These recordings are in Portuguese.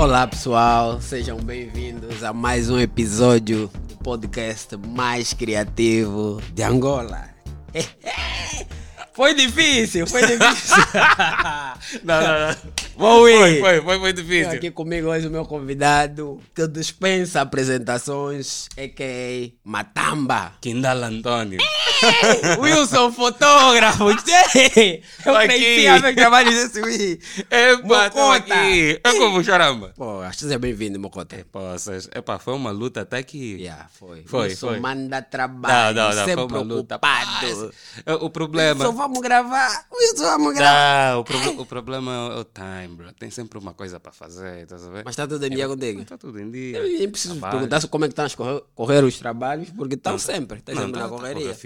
Olá pessoal, sejam bem-vindos a mais um episódio do podcast mais criativo de Angola. Foi difícil, foi difícil. Não, não, não. Foi, foi, foi, foi difícil. aqui comigo hoje o meu convidado que dispensa apresentações, a.k.a. Matamba. Kindala Antônio. Wilson, fotógrafo. Eu Aqui. cresci a ver trabalhos desse Wii. Epa, tô Mocota. aqui. É como charamba. Pô, acho que seja bem-vindo, Mocota. Poças. Epa, foi uma luta até que... Yeah, foi. Foi, Wilson foi. manda Não, trabalho. não, não, foi sempre uma luta. ocupado. É, O problema... Wilson, vamos gravar. Wilson, vamos gravar. Não, o, proble- o problema é o time, Tem sempre uma coisa para fazer, tá sabendo? Mas está tudo em dia contigo. Tá tudo em dia. Eu nem preciso Trabalho. perguntar como é que estão a correr, correr os trabalhos, porque estão sempre. Estão sempre tá, na tá a correria.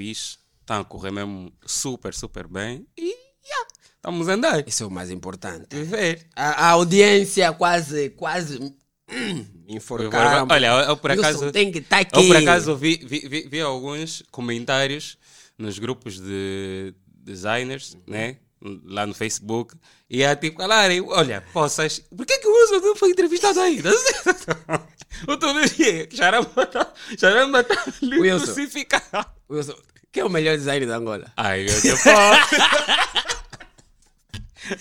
Tá a correr mesmo super, super bem. E, yeah, estamos a andar. Isso é o mais importante. Viver. A, a audiência quase, quase hum, enforcaram. Olha, eu por acaso... tem que estar aqui. Eu por acaso vi, vi, vi, vi alguns comentários nos grupos de designers, né? Lá no Facebook. E é tipo, falarem, olha, poças, por que, que o Wilson não foi entrevistado ainda? Outro dia, Charamba tá, Charamba tá ali Wilson. crucificado. Wilson, quem é o melhor designer da Angola? Ai, meu Deus.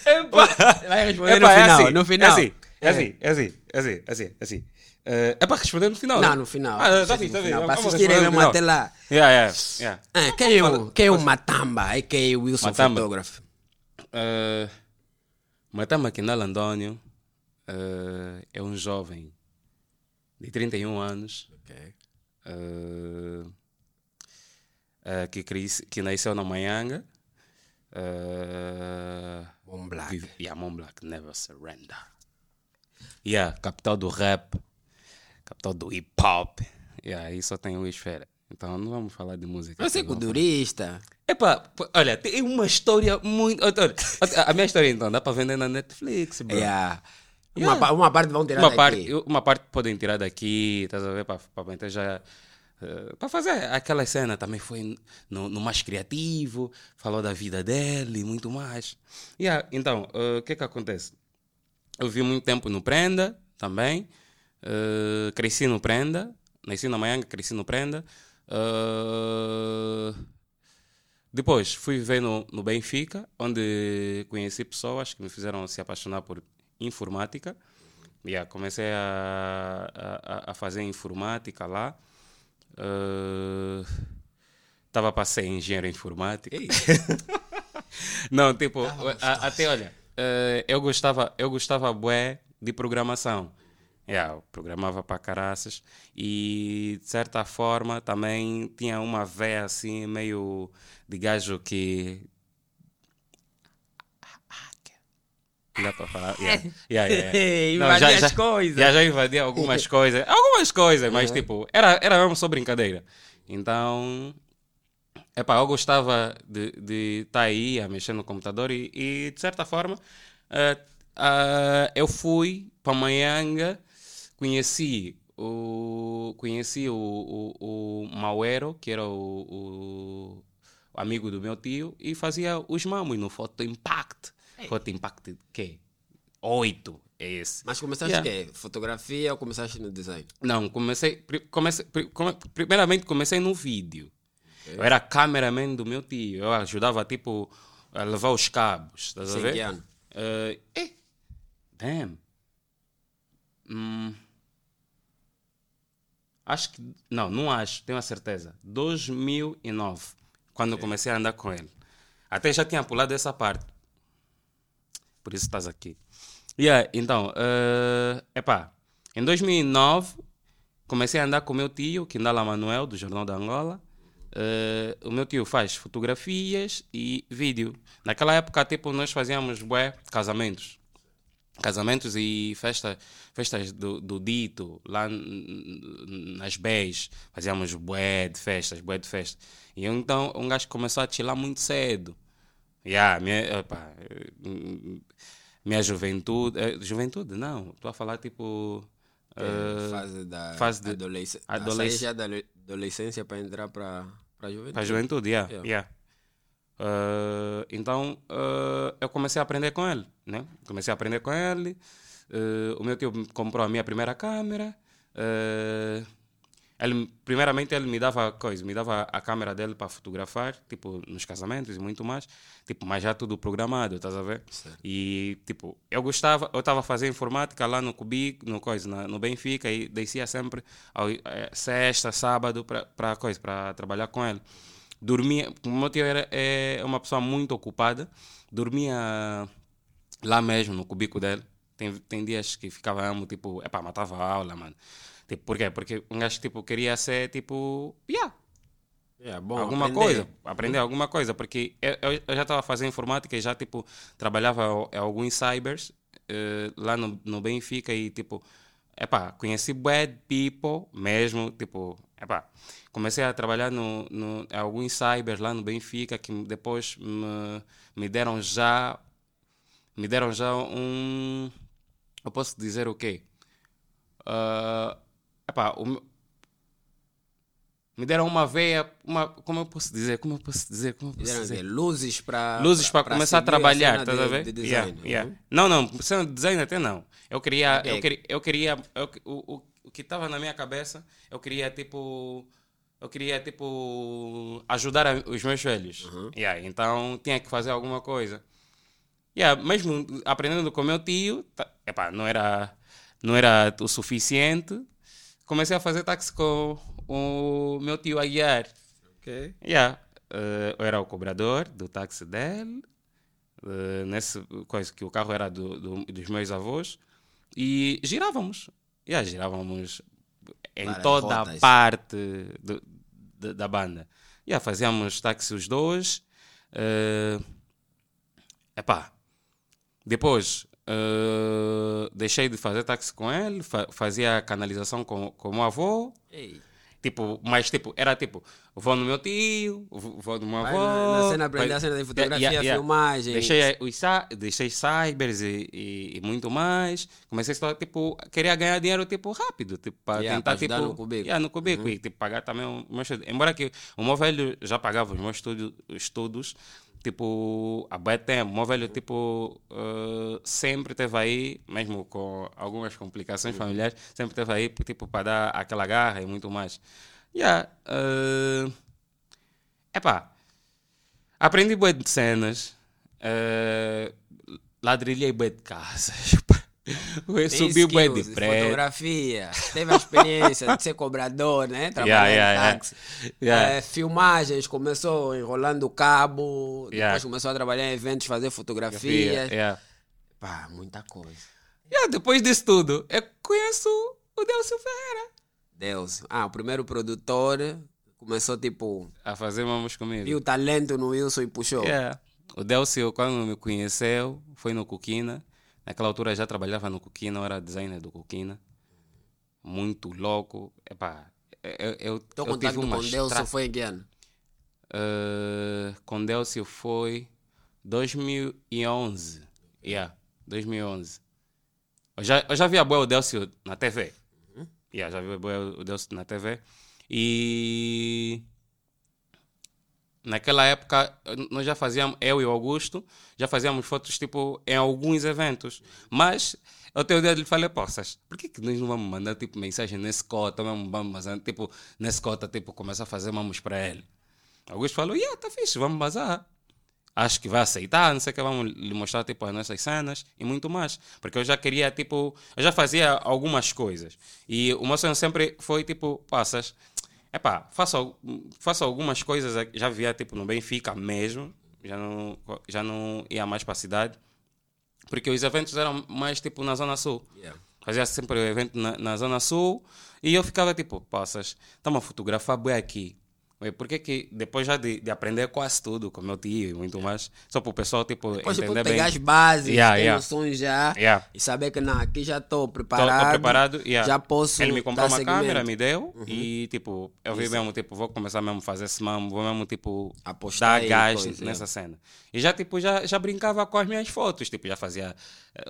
Epa. Vai responder no Epa, é final. assim, no final. É assim, é assim, é assim, é assim, é assim. É, assim. Eh, é para responder no final? Não, né? no final. Ah, tá No fixe, tá fixe. Para assistirem no mesmo até lá. Yeah, yeah, yeah. Ah, quem é o, quem é o Matamba? A.k.a. Wilson Matamba. Fotógrafo. Uh, Matama Kendall Antônio uh, é um jovem de 31 anos uh, uh, que, cresce- que nasceu na Manhanga. Uh, Bom Black. vive- yeah, Mont Black, never surrender. Yeah, capital do rap, capital do hip hop. Yeah, aí só tem o Esfera. Então não vamos falar de música. Você é culturista. Epá, olha, tem uma história muito. Olha, a- minha história então dá para vender na Netflix, bro. Yeah. Uma, Yeah. pa- uma parte vão tirar Uma daqui. parte, uma parte podem tirar daqui, estás a ver? Para meter já. para fazer aquela cena também foi no, no mais criativo, falou da vida dele e muito mais. Yeah, então, eh, o que que acontece? Eu vi muito tempo no Prenda também, eh, cresci no Prenda, nasci na Manhã, cresci no Prenda. eh, depois fui viver no, no Benfica, onde conheci pessoas que me fizeram se apaixonar por informática. Yeah, comecei a, a, a- fazer informática lá. Estava para ser engenheiro informático. Não, tipo, a- até olha, eh, eu gostava, eu gostava bué de programação. Yeah, eu programava para caraças e de certa forma também tinha uma veia assim meio de gajo que dá para falar. Yeah. Yeah, yeah, yeah. Não, Invadir as coisas. Já, já invadi algumas coisas. Algumas coisas, mas tipo, era, era mesmo só brincadeira. Então, epá, eu gostava de estar aí a mexer no computador e, e, de certa forma, eh, ah, eu fui para Manhanga, conheci o, conheci o, o, o Mauero, que era o, o amigo do meu tio, e fazia os mamos no Photo Impact. Photo Impact, que? Oito é esse. Mas começaste Yeah. o quê? Fotografia ou começaste no design? Não, comecei, comecei pri- come- primeiramente comecei no vídeo. Eu era cameraman do meu tio. Eu ajudava, tipo, a levar os cabos. Estás a Sim, ver? que ano? Eh, eh, damn. Hum, acho que. Não, não acho, tenho a certeza. 2009, quando eu comecei a andar com ele. Até já tinha pulado essa parte. Por isso estás aqui. Yeah, então, é epá, em 2009 comecei a andar com o meu tio, Kindala Manuel, do Jornal da Angola. Eh, o meu tio faz fotografias e vídeo. Naquela época, tipo, nós fazíamos bué, casamentos. Casamentos e festa, festas do, do dito, lá nas BES. Fazíamos bué de festas, bué de festas. E eu, então, um gajo começou a chilar muito cedo. Yeah, minha, eh, minha juventude. eh, juventude, não. Estou a falar tipo. Eh, fase da fase de- adolescência. adolesc- da le- adolescência para entrar para a juventude. Para a juventude, yeah, Yeah. yeah. Eh, então eh, eu comecei a aprender com ele, né? Comecei a aprender com ele. eh, o meu tio comprou a minha primeira câmera. ele, primeiramente ele me dava coisa, me dava a câmera dele para fotografar, tipo, nos casamentos e muito mais. Tipo, mas já tudo programado, estás a ver? E, tipo, eu gostava, eu estava a fazer informática lá no Cubico, no coisa, na- no Benfica, e descia sempre ao, eh, sexta, sábado, para coisa, para trabalhar com ele. Dormia, o meu tio era, é uma pessoa muito ocupada, dormia lá mesmo, no cubico dele. Tem, tem dias que ficava amo, tipo, epá, matava a aula, mano. Tipo, por quê? Porque um gajo, tipo, queria ser, tipo, yeah, É bom alguma aprender. coisa, aprender alguma coisa, porque eu, eu- já estava fazendo informática e já, tipo, trabalhava alguns cybers eh, lá no, no Benfica e, tipo, epá, conheci bad people mesmo, tipo, epá, comecei a trabalhar no, no, em alguns cybers lá no Benfica que depois me, me deram já, me deram já um, eu posso dizer o quê? Ah, epá, o me deram uma veia, uma, como eu posso dizer, como eu posso dizer, como eu posso dizer? luzes para Luzes para começar a trabalhar, estás a ver? De Yeah, design, yeah. uhum. Não, não, sendo de design até não. Eu queria, Ok. eu queria, eu queria, eu- o, o, o que estava na minha cabeça, eu queria tipo, eu queria tipo ajudar a- os meus velhos. Uhum. Yeah, então tinha que fazer alguma coisa. Yeah, mesmo aprendendo com meu tio, tá, epá, não era, não era o suficiente. Comecei a fazer táxi com o meu tio a guiar. Ok. Yeah. eh, eu era o cobrador do táxi dele, eh, nesse coisa que o carro era do, do- dos meus avós, e girávamos. Yeah, girávamos em Várias toda a parte do- da- da banda. Yeah, fazíamos táxi os dois. eh, epá, depois eh, deixei de fazer táxi com ele, fa- fazia canalização com, com o meu avô. Ei. Tipo, mas tipo, era tipo, vou no meu tio, vou no meu avô. na- na cena aprender a cena de fotografia, yeah, yeah. filmagem. Deixei, os, cy- deixei cybers e, e, e muito mais. Comecei só, tipo, queria ganhar dinheiro, tipo, rápido. Tipo, para Yeah, tentar, tipo... no cubico. Yeah, no cubico. E, tipo, pagar também o meu estudo. Embora que o meu velho já pagava os meus estudo, estudos, tipo, há bem tempo. O meu velho, tipo, eh, sempre teve aí, mesmo com algumas complicações familiares, sempre teve aí, tipo, para dar aquela garra e muito mais. Yeah, eh, epá, aprendi bué de cenas, eh, ladrilhei bué de casas, eu Tem subi bué de prédio. Fotografia. Teve a experiência de ser cobrador, né? Trabalhar Yeah, yeah, em táxi. Yeah. Eh, filmagens, começou enrolando cabo, depois começou a trabalhar em eventos, fazer Fotografia, fotografias. Pá, muita coisa. Yeah, depois disso tudo, eu conheço o Delcio Ferreira. Deus. Ah, o primeiro produtor começou tipo, A fazer mamos comigo. viu o talento no Wilson e puxou. O Delcio, quando me conheceu, foi no Coquina. Naquela altura já trabalhava no Coquina, eu era designer do Coquina. Muito louco. Epá, eu, eu, Teu eu tive contato uma com Deus estra- foi em que ano? Eh, com Delcio foi 2011. Yeah, 2011. Eu já, eu já vi a boa o Delcio na TV. Yeah, já vi a boa o Delcio na TV. E naquela época nós já fazíamos, eu e o Augusto, já fazíamos fotos tipo em alguns eventos. Mas eu tenho ideia de lhe falei, poças, por que, que nós não vamos mandar tipo mensagem nesse cota, mesmo vamos mandar, tipo, nesse cota, tipo, começar a fazer mamos para ele. Augusto falou, yeah, tá fixe, vamos bazar. Acho que vai aceitar, não sei o que, vamos lhe mostrar tipo as nossas cenas e muito mais. Porque eu já queria, tipo, eu já fazia algumas coisas. E o meu sonho sempre foi, tipo, passas, epá, faço, faço algumas coisas, já via, tipo, no Benfica mesmo, já não, já não ia mais para a cidade. Porque os eventos eram mais, tipo, na Zona Sul. Yeah. Fazia sempre o evento na, na Zona Sul e eu ficava tipo, passas, estamos a fotografar bem aqui. Ué, Por que depois já de, de aprender quase tudo com meu tio e muito mais, só para o pessoal tipo, Depois tipo, entender pegar bem. as bases, Yeah, ter yeah. noções já Yeah. e saber que não, aqui já estou preparado. tô preparado, yeah. Já posso Ele me comprou uma câmera, seguimento. Uhum. me deu e tipo, eu vi mesmo, tipo, vou começar mesmo a fazer esse mamo, vou mesmo tipo Apostar dar gás coisa, nessa cena. E já tipo, já, já brincava com as minhas fotos, tipo, já fazia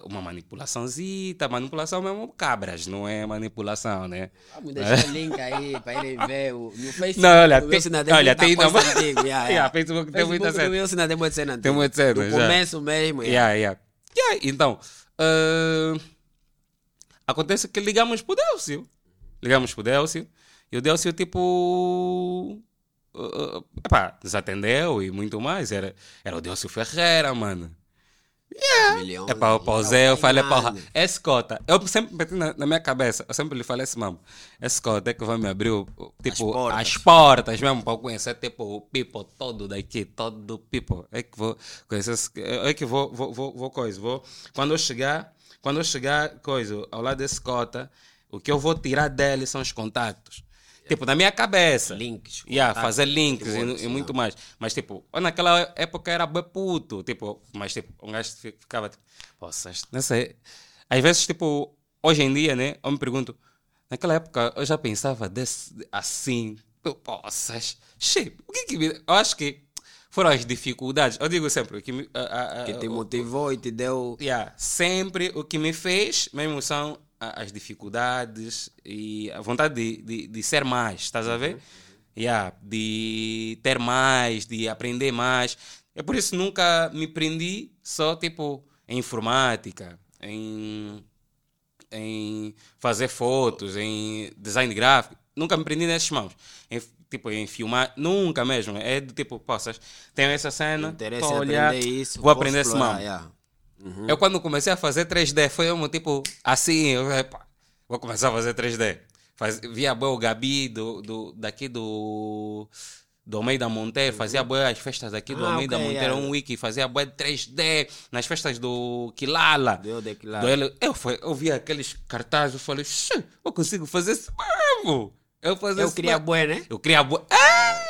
uma manipulaçãozita, manipulação mesmo cabras, não é manipulação, né? Vamos deixar o link aí para irem ver o, no Facebook. Não, olha, tem- tem olha, muita tem ainda- antiga, yeah, Yeah, yeah. Facebook tem muita cena. tem muita cena antiga. muita cena, Do já. começo mesmo. yeah. Yeah, yeah. Então, ah, acontece que ligamos pro Delcio. Ligamos pro Delcio. E o Delcio, tipo. Uh, uh, epá, desatendeu e muito mais. Era, era o Delcio Ferreira, mano. Milhões. É para o Zé, eu falei, porra, mano. esse cota, eu sempre meti na, na minha cabeça, eu sempre lhe falei assim, mano, esse cota é que vai me abrir, o- o- tipo, portas. as portas mesmo, para eu conhecer, tipo, o people todo daqui, todo people, é que vou conhecer, esse- é que vou, vou, vou, vou coisa, vou, quando eu chegar, quando eu chegar, coisa, ao lado desse cota, o que eu vou tirar dele são os contatos. Tipo, na minha cabeça. Links, Yeah, fazer links e, e muito mais. Mas, tipo, naquela época era bem puto. Tipo, mas, tipo, um gajo fi- ficava, tipo, poças, não sei. Às vezes, tipo, hoje em dia, né, eu me pergunto, naquela época eu já pensava desse, assim, eu, poças, shit, o que que me... Eu acho que foram as dificuldades. Eu digo sempre, o que me... a- a- a- Que te o- motivou e te deu. Yeah, sempre o que me fez mesmo são as dificuldades e a vontade de, de, de ser mais, estás a ver? Yeah, de ter mais, de aprender mais. É por isso nunca me prendi só tipo em informática, em, em fazer fotos, em design gráfico. Nunca me prendi nesses mãos. Em, tipo, em filmar, nunca mesmo. É do tipo, poças, tenho essa cena, Interesse tô a em olhar, aprender isso. vou posso aprender esse explorar, mão. yeah. Uhum. Eu quando comecei a fazer 3D foi um tipo assim, eu, epa, vou começar a fazer 3D. Faz, via boa o Gabi do, do, daqui do, do Almeida Monteiro, fazia boa as festas daqui do Ah, Almeida ok, Monteiro, yeah. um wiki, fazia boa 3D nas festas do Quilala. Deu de. Do ele, eu, foi, eu via aqueles cartazes, eu falei, "Xê, eu consigo fazer isso mesmo. Eu, fazer Eu isso queria mesmo." bué, né? Eu queria boa. Ah!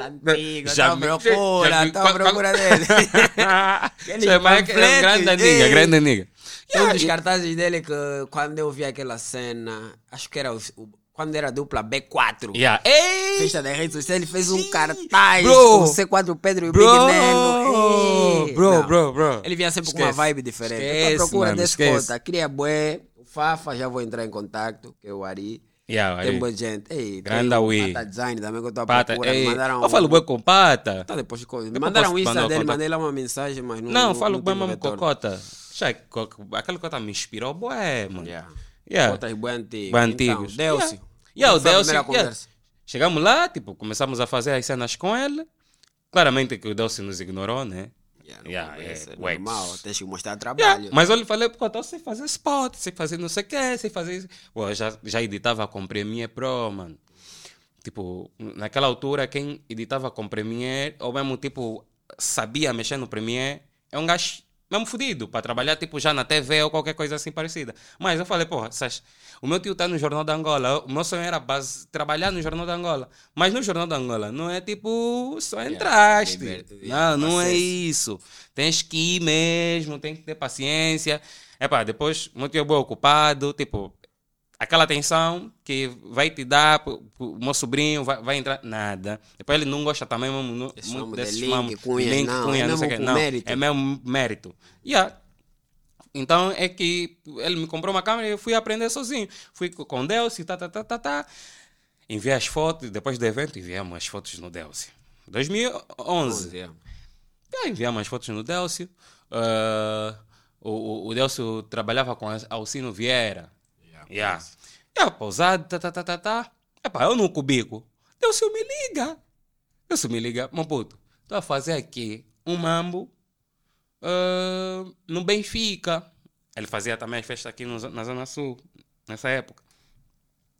Tá à me- procura, procura dele. Mas é um panfletos, grande amiga, ei. grande. Tem um dos cartazes dele que quando eu vi aquela cena, acho que era o, o- quando era a dupla B4. Yeah. Ei! Festa da rede social, ele fez um cartaz Bro. com C4 Pedro e o Big Bro, Nelo. Ei, bro, não. bro, bro. Ele vinha sempre com uma Esquece. vibe diferente. Tô à Esquece, procura mano, desse esquece. cota. Queria bué. O Fafa, já vou entrar em contato, que é o Ari. Yeah, Tem aí. boa gente. Ei, Grande tem o Wii. Pata Design também que eu tô à Pata, procura. ei, Me mandaram eu falo bem com pata. Tá, depois me Depois mandaram o Insta dele, mandei lá uma mensagem, mas não. Não, falo bem mesmo com cota. Aquele cota me inspirou, bué, mano. Yeah. Yeah. Cotas bem antigos. Bem antigos. Então, Delcio. Yeah. Yeah, a primeira yeah. Chegamos lá, tipo, começamos a fazer as cenas com ele. Claramente que o Delcio nos ignorou, né? Yeah, no Yeah, é, é normal, tens que mostrar Yeah, trabalho. mas eu lhe falei, pô, eu sei fazer spot, sei fazer não sei o que, sei fazer isso. Pô, eu já, já editava com Premiere Pro, mano. Tipo, naquela altura, quem editava com Premiere, ou mesmo, tipo, sabia mexer no Premiere, é um gajo mesmo fodido, para trabalhar, tipo, já na TV ou qualquer coisa assim parecida. Mas eu falei, porra, Sás, o meu tio tá no Jornal da Angola, o meu sonho era base, trabalhar no Jornal da Angola. Mas no Jornal da Angola não é tipo, só entraste. liber- Não, não é isso. Tens que ir mesmo, tem que ter paciência. Epá, depois, muito é bem ocupado, tipo, aquela atenção que vai te dar, o meu sobrinho vai, vai entrar, nada. Depois ele não gosta também mesmo, Esse muito de desses link, mamos, cunhas, link, não, cunha, é não sei o não, mérito. é mesmo mérito. Yeah. Então é que ele me comprou uma câmera e eu fui aprender sozinho. Fui co- com Delcio, tá, tá, tá, tá, tá. Enviei as fotos, depois do evento enviamos as fotos no Delcio. 2011. Yeah. Ah, enviamos as fotos no Delcio. Ah, o, o, o Delcio trabalhava com Alcino Vieira. Yeah. Yeah, pausado, tá, tá, tá, tá, tá. Epá, eu no cubico. Delcio me liga. Delcio me liga. Meu puto, estou a fazer aqui um mambo ah, no Benfica. Ele fazia também as festas aqui no, na Zona Sul, nessa época.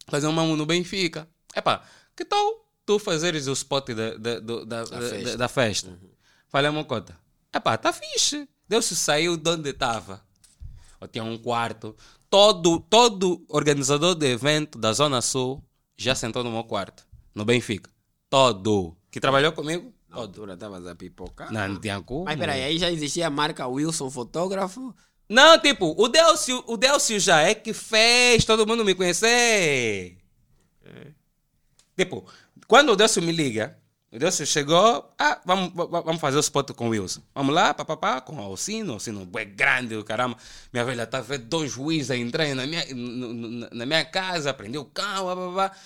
Fazer um mambo no Benfica. Epá, que tal tu fazeres o spot da, da, da, da, festa. da- festa? Falei, Mocota, epá, tá fixe. Deus saiu de onde estava. Eu tinha um quarto. Todo, todo organizador de evento da Zona Sul já sentou no meu quarto, no Benfica. Todo. Que trabalhou comigo? Na Todo. altura estavas a pipocar. Não, não tinha como. Mas peraí, aí já existia a marca Wilson Fotógrafo. Não, tipo, o Delcio, o Delcio já é que fez todo mundo me conhecer. Tipo, quando o Delcio me liga, o Delcio chegou, ah, vamos, va- va- vamos fazer o spot com o Wilson. Vamos lá, papapá, com o Alcino, Alcino é grande, o caramba. Minha velha tá vendo dois juízes entrando na minha, na minha casa, prendeu o cão, papapá.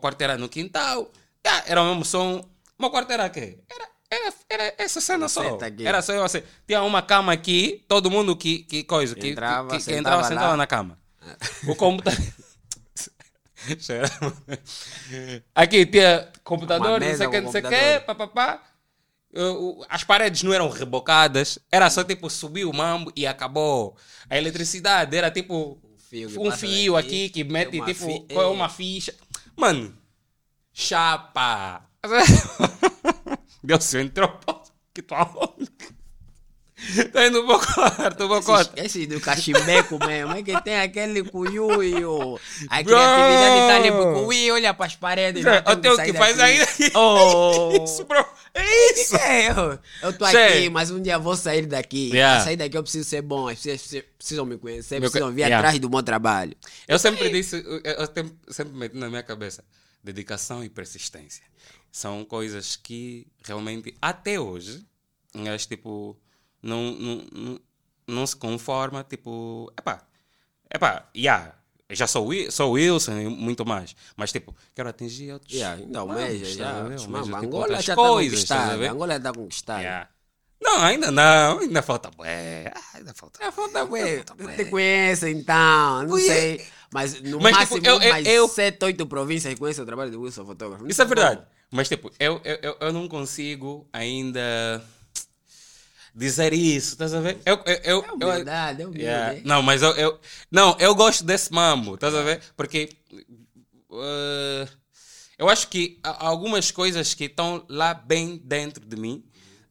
Quarto era no quintal. Ah, era o mesmo som. Meu quarto era quê? Era, era, era essa cena só. Aqui. Era só eu assim. Tinha uma cama aqui, todo mundo que, que coisa, que Entrava, que, que, que sentava entrava, lá. sentava na cama. O computador. Aqui tinha computador, Uma não mesa sei o que, não sei o que, computador. pá, pá, pá. Uh, As paredes não eram rebocadas, era só tipo subir o mambo e acabou. A eletricidade era tipo um fio aqui que mete uma tipo fi- com é. uma ficha. Mano, chapa. Deus, entrou. Que tu aonde? Tá indo quarto, pro quarto. Esse, esse do cachimbeco mesmo, é que tem aquele cuiuio. A Bro! criatividade tá ali pro cuiuio, olha pras paredes. Eu tenho que faz daqui. ainda. Oh! Isso, bro. É isso. É, eu, eu tô Sei. aqui, mas um dia vou sair daqui. Yeah. Pra sair daqui eu preciso ser bom, as pessoas precisam me conhecer, Meu precisam vir yeah. atrás do meu trabalho. Eu sempre disse, eu, sempre, sempre meti na minha cabeça, dedicação e persistência. São coisas que realmente, até hoje, mas, tipo, não, não, não, não se conforma, tipo, epá, epá, yeah, já sou, sou Wilson e muito mais, mas, tipo, quero atingir outros... Yeah, estás já. a ver? Mano, tipo, Angola já tá a conquistada. Angola tá conquistada. Yeah. Não, ainda não, ainda falta, bué, ah, ainda falta. É, falta, ué. Te conheço então, não sei. Mas no Mas, tipo, máximo, eu- eu- mais eu- sete, oito províncias conhecem o trabalho do Wilson Fotógrafo. Isso é verdade. Mas, tipo, eu, eu, eu, eu não consigo ainda dizer isso, estás a ver? Eu, eu, eu, É humildade, é humilde. Yeah. Não, mas eu, eu, não, eu gosto desse mambo, estás a ver? Porque uh, eu acho que algumas coisas que estão lá bem dentro de mim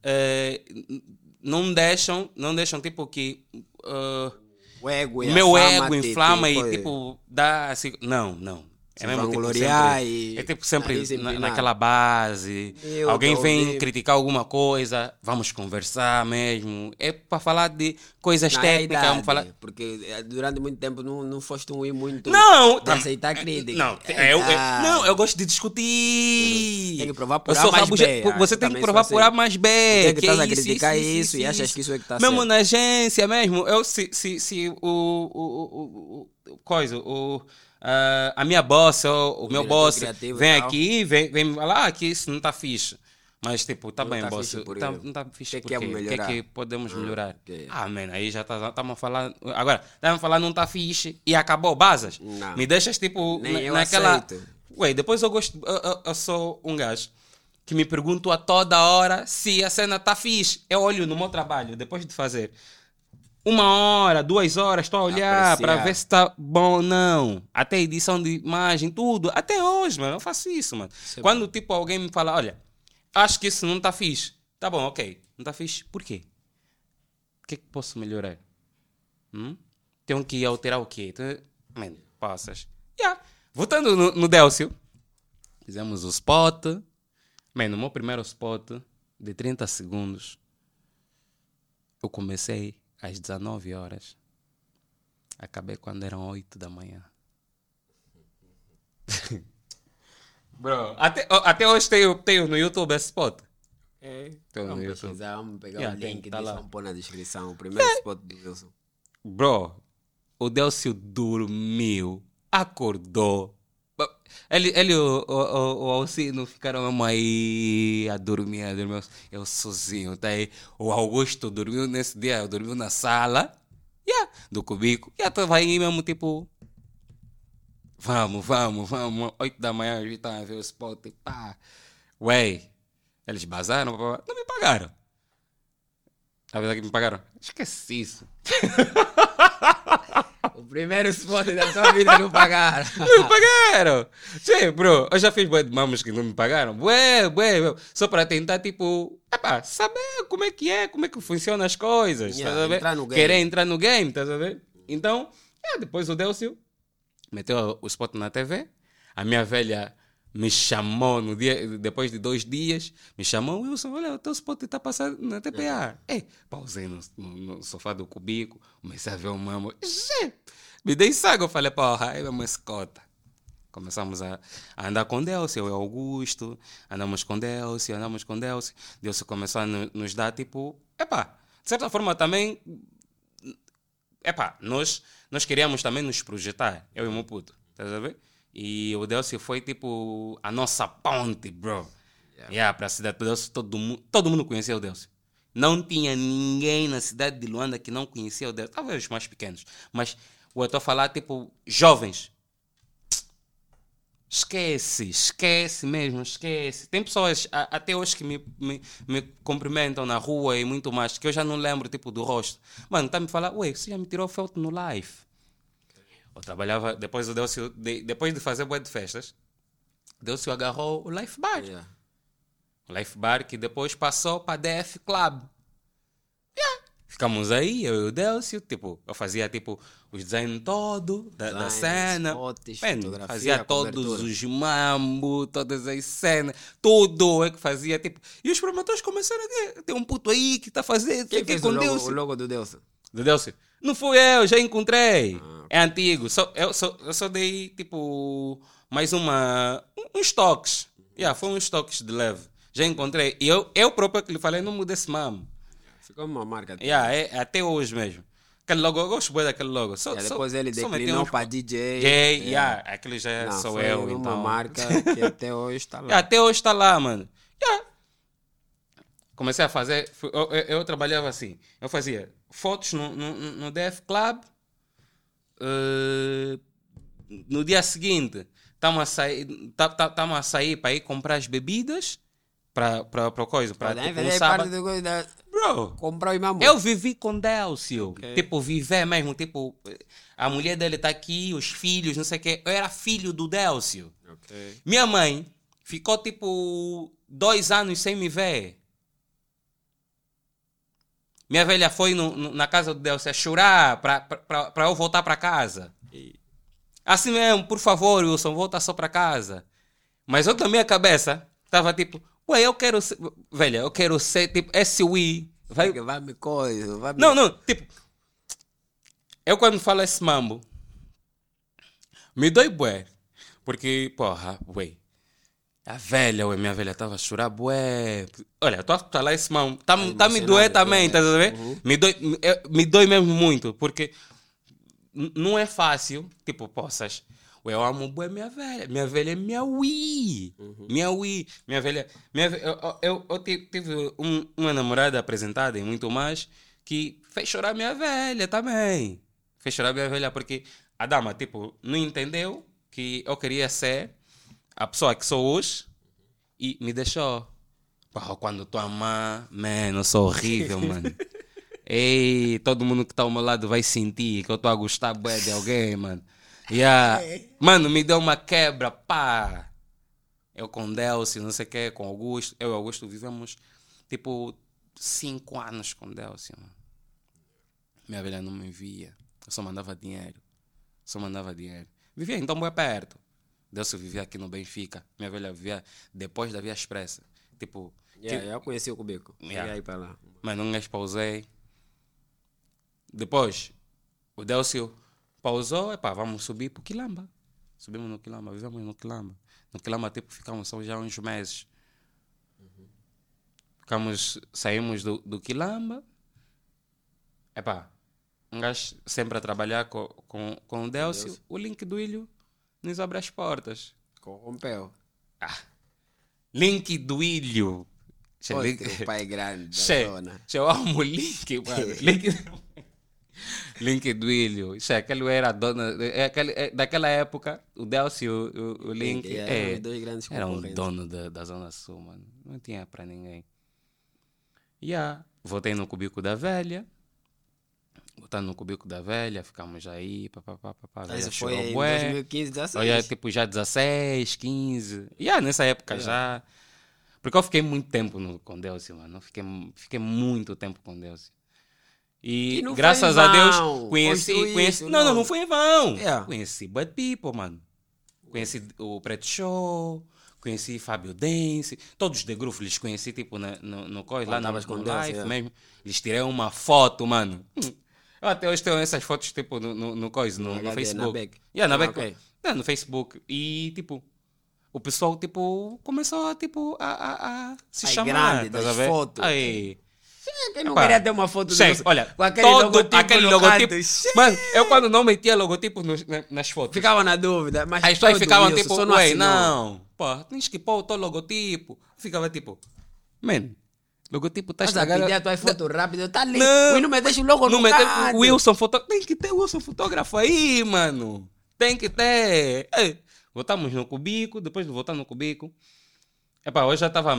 uh, não deixam, não deixam tipo que uh, O ego meu ego inflama e coisa. tipo dá assim. Não, não. É mesmo tipo, sempre, e é tipo sempre na- naquela base. Eu Alguém vem ouvindo. criticar alguma coisa, vamos conversar mesmo. É para falar de coisas Na técnicas, vamos realidade, falar. Porque eh, durante muito tempo não, não foste um ir muito Não, de aceitar crítica. Não, É eu, eu- verdade. não, eu gosto de discutir. Tem que provar por A sou mais rabuge- B. Ah, Você tem que provar por A assim. mais B. Tem que que estás a isso, criticar isso, isso e achas que isso é que tá Mesmo certo. na agência mesmo, eu se, se, se o, o, o, o coisa, o, ah, a minha boss, ou o, meu boss, vem aqui, vem, vem me falar ah, que isso não tá fixe. Mas tipo, tá Não bem, tá boss, tá, não tá fixe Que por que é que é melhorar? que podemos melhorar? ok. Ah, man, aí já estamos tá, a falar. Agora, estamos a falar não tá fixe e acabou, basas. Não. Me deixas tipo Nem na- naquela. aceito. Ué, depois eu gosto. Eu, eu- eu sou um gajo que me pergunto a toda hora se a cena tá fixe. Eu olho no meu trabalho, depois de fazer uma hora, duas horas, estou a olhar para ver se tá bom ou não. Até edição de imagem, tudo. Até hoje, mano, eu faço isso, mano. É Quando tipo alguém me fala, olha, acho que isso não tá fixe. Tá bom, ok. Não tá fixe. Por quê? O que é que posso melhorar? Hum? Tenho que alterar o quê? Então, Man, passas. Yeah. Voltando no, no Delcio, fizemos o spot. Man, no meu primeiro spot de 30 segundos, eu comecei às 19 horas. Acabei quando eram 8 da manhã. Bro, até, até hoje tenho, tenho no YouTube esse spot. É. Tô no Vamos YouTube. pesquisar, vamos pegar Yeah, o link tá vamos pôr na descrição. O primeiro spot do Wilson. Bro, o Delcio dormiu, acordou. Ele, ele o, o, o, Alcino ficaram mesmo aí a dormir, a dormir. Eu sozinho, tá aí. O Augusto dormiu nesse dia, eu dormi na sala, yeah, do cubico. E tava aí mesmo, tipo. Vamos, vamos, vamos. Oito da manhã, a gente tá a ver o spot. e Pá. Ué, eles bazaram, não me pagaram. A verdade que me pagaram? Esqueci isso. Primeiro spot da tua vida não pagaram. Não pagaram! Sim, bro, eu já fiz bué de mamas que não me pagaram. Bué, bué, bué. Só para tentar, tipo, epá, saber como é que é, como é que funcionam as coisas. Yeah, entrar no game. Querer entrar no game, estás a ver? Então, é, depois o Delcio meteu o spot na TV. A minha velha me chamou no dia, depois de dois dias, me chamou, Wilson, olha, o teu spot está passando na TPA. Ei, pausei no, no- no sofá do cubico, comecei a ver o mamo. Gente, me dei sago, eu falei, porra, é uma escota. Começamos a, a andar com Delcio, eu e Augusto, andamos com Delcio, andamos com Delcio. Delcio começou a no- nos dar, tipo, epá, de certa forma também epá, nós, nós queríamos também nos projetar, eu e o meu puto, ver? E o Delcio foi tipo a nossa ponte, bro. Yeah. para a cidade do Delcio, todo mundo, todo mundo conhecia o Delcio. Não tinha ninguém na cidade de Luanda que não conhecia o Delcio. Talvez os mais pequenos. Mas Ou eu estou a falar, tipo, jovens. Esquece, esquece mesmo, esquece. Tem pessoas a- até hoje que me, me, me cumprimentam na rua e muito mais, que eu já não lembro, tipo, do rosto. Mano, tá me falando, ué, você já me tirou foto no live. Eu trabalhava, depois o Delcio, de, depois de fazer boa de festas, Delcio agarrou o Life Bar. Yeah. O Life Bar que depois passou para DF Club. Yeah. Ficamos aí, eu e o Delcio, tipo, eu fazia tipo os desenhos todo da, da cena. fotos, Mano, fotografia, fazia todos cobertura. os mambo, todas as cenas, tudo é que fazia, tipo. E os promotores começaram a tem um puto aí que está fazendo, Quem que fez com o logo, Delcio. o logo do Deus? Do Delcio. Não fui eu, já encontrei. Ah, É antigo. Só, eu, só, eu só dei, tipo, mais uma... um- Uns toques. Yeah, foi uns toques de leve. Já encontrei. E eu, eu próprio que lhe falei, não mudei esse mamo. Ficou uma marca. Yeah, é até hoje mesmo. Aquele logo, eu gosto bem daquele logo. Só, Yeah, só- depois ele só meti declinou para DJ. Gay, Yeah. yeah, aquele já Não, sou eu, uma então. marca que até hoje está lá. Até hoje está lá, mano. Comecei a fazer. Eu, eu- eu trabalhava assim. Eu fazia fotos no, no, no DF Club. eh, no dia seguinte, estamos a sair, a sair para ir comprar as bebidas para para coisa. Para tipo, um fazer sábado. parte do da... Bro, Comprar o imam. eu vivi com Delcio. Ok. Tipo, viver mesmo. Tipo, a mulher dele tá aqui, os filhos, não sei o quê. Eu era filho do Delcio. Ok. Minha mãe ficou tipo dois anos sem me ver. Minha velha foi no- no- na casa do Deus a chorar para eu voltar para casa. E- Assim mesmo, por favor, Wilson, volta só para casa. Mas eu na minha cabeça tava tipo, ué, eu quero ser, velha, eu quero ser tipo SUI. Vai, Vai, me coisa. Vai me... não, não, tipo. Eu quando falo esse mambo, me dói bué. Porque, porra, ué. A velha, ué, minha velha tava a chorar bué. Olha, eu tô a falar esse mambo. Tá, tá me doer também, é. tá a ver? Uhum. Me, dói, me, me dói mesmo muito. Porque não é fácil. Tipo, poças. Eu amo bué minha velha. Minha velha é minha Wii. Minha Wii. Minha velha. Minha, eu, eu, eu, eu ti- tive um- uma namorada apresentada e muito mais que fez chorar minha velha também. Fez chorar minha velha porque a dama, tipo, não entendeu que eu queria ser a pessoa que sou hoje e me deixou. Pô, quando tua mãe, mano, eu sou horrível, mano. Ei, todo mundo que tá ao meu lado vai sentir que eu tô a gostar bué de alguém, mano. Yeah. Mano, me deu uma quebra, pá. Eu com Delcio, não sei o que, com Augusto. Eu e Augusto vivemos, tipo, cinco anos com Delcio, mano. Minha velha não me via. Eu só mandava dinheiro. Só mandava dinheiro. Vivia então bem perto. Delcio vivia aqui no Benfica. Minha velha vivia depois da Via Expressa. Tipo, Yeah, eu conheci o Cubico. Yeah. Aí para lá. mas não lhes pausei. Depois, o Delcio pausou, epá, vamos subir para o Quilamba. Subimos no Quilamba, vivemos no Quilamba. No Quilamba, tipo, ficamos só já uns meses. Ficamos, saímos do, do Quilamba. Epá, um gajo sempre a trabalhar com, com, com o Delcio. O link do Ilho nos abre as portas. Corrompeu. Link do Ilho. Outro link- pai grande da Che, zona. che, eu amo o Link, mano. Link, Link do Ilho. Che, aquele era dono. É, aquele, é, daquela época, o Delcio e o, o Link. Link, é, eram dois grandes era um dono da, da Zona Sul, mano. Não tinha pra ninguém. Yeah. Voltei no cubico da velha. Voltando no cubico da velha, ficamos aí. Pá, pá, pá, pá, pá, a velha Isso foi em bué. 2015, 16. Eu já, tipo, já 16, 15. E yeah, nessa época já. Porque eu fiquei muito tempo no, com Delcio, mano. Eu Fiquei, fiquei muito tempo com Delcio. E, E graças a Deus conheci. Conheci não, não, não. foi em vão. Yeah. Conheci Bad People, mano. Conheci o Preto Show. Conheci Fábio Dance. Todos de grupo lhes conheci, tipo, na, no, no coisa, lá na, com no live yeah. mesmo. Lhes tirei uma foto, mano. Eu até hoje tenho essas fotos, tipo, no, no, no coisa, no, No na Facebook. Beck. Yeah, na Ah, Beck. ok. É, no Facebook. E, tipo, o pessoal, tipo, começou, tipo, a, a, a se Ai, chamar. grande, das a fotos. Aí. Quem não Epá, queria ter uma foto Chefe, desse- olha, com aquele todo logotipo aquele logotipo. Mano, eu quando não metia logotipo nos- na- nas fotos, Ficava na dúvida. Mas as pessoas ficavam isso, tipo, só ué, não, pô, tens que pôr o teu logotipo. Ficava tipo, man, logotipo tá a estragado. pedir a tua foto rápido. Tá ali. Não. Não, não me deixa logo Não no o Wilson fotógrafo. Tem que ter o Wilson fotógrafo aí, mano. Tem que ter. Ei, voltamos no cubico, depois de voltar no cubico. Epá, hoje já estava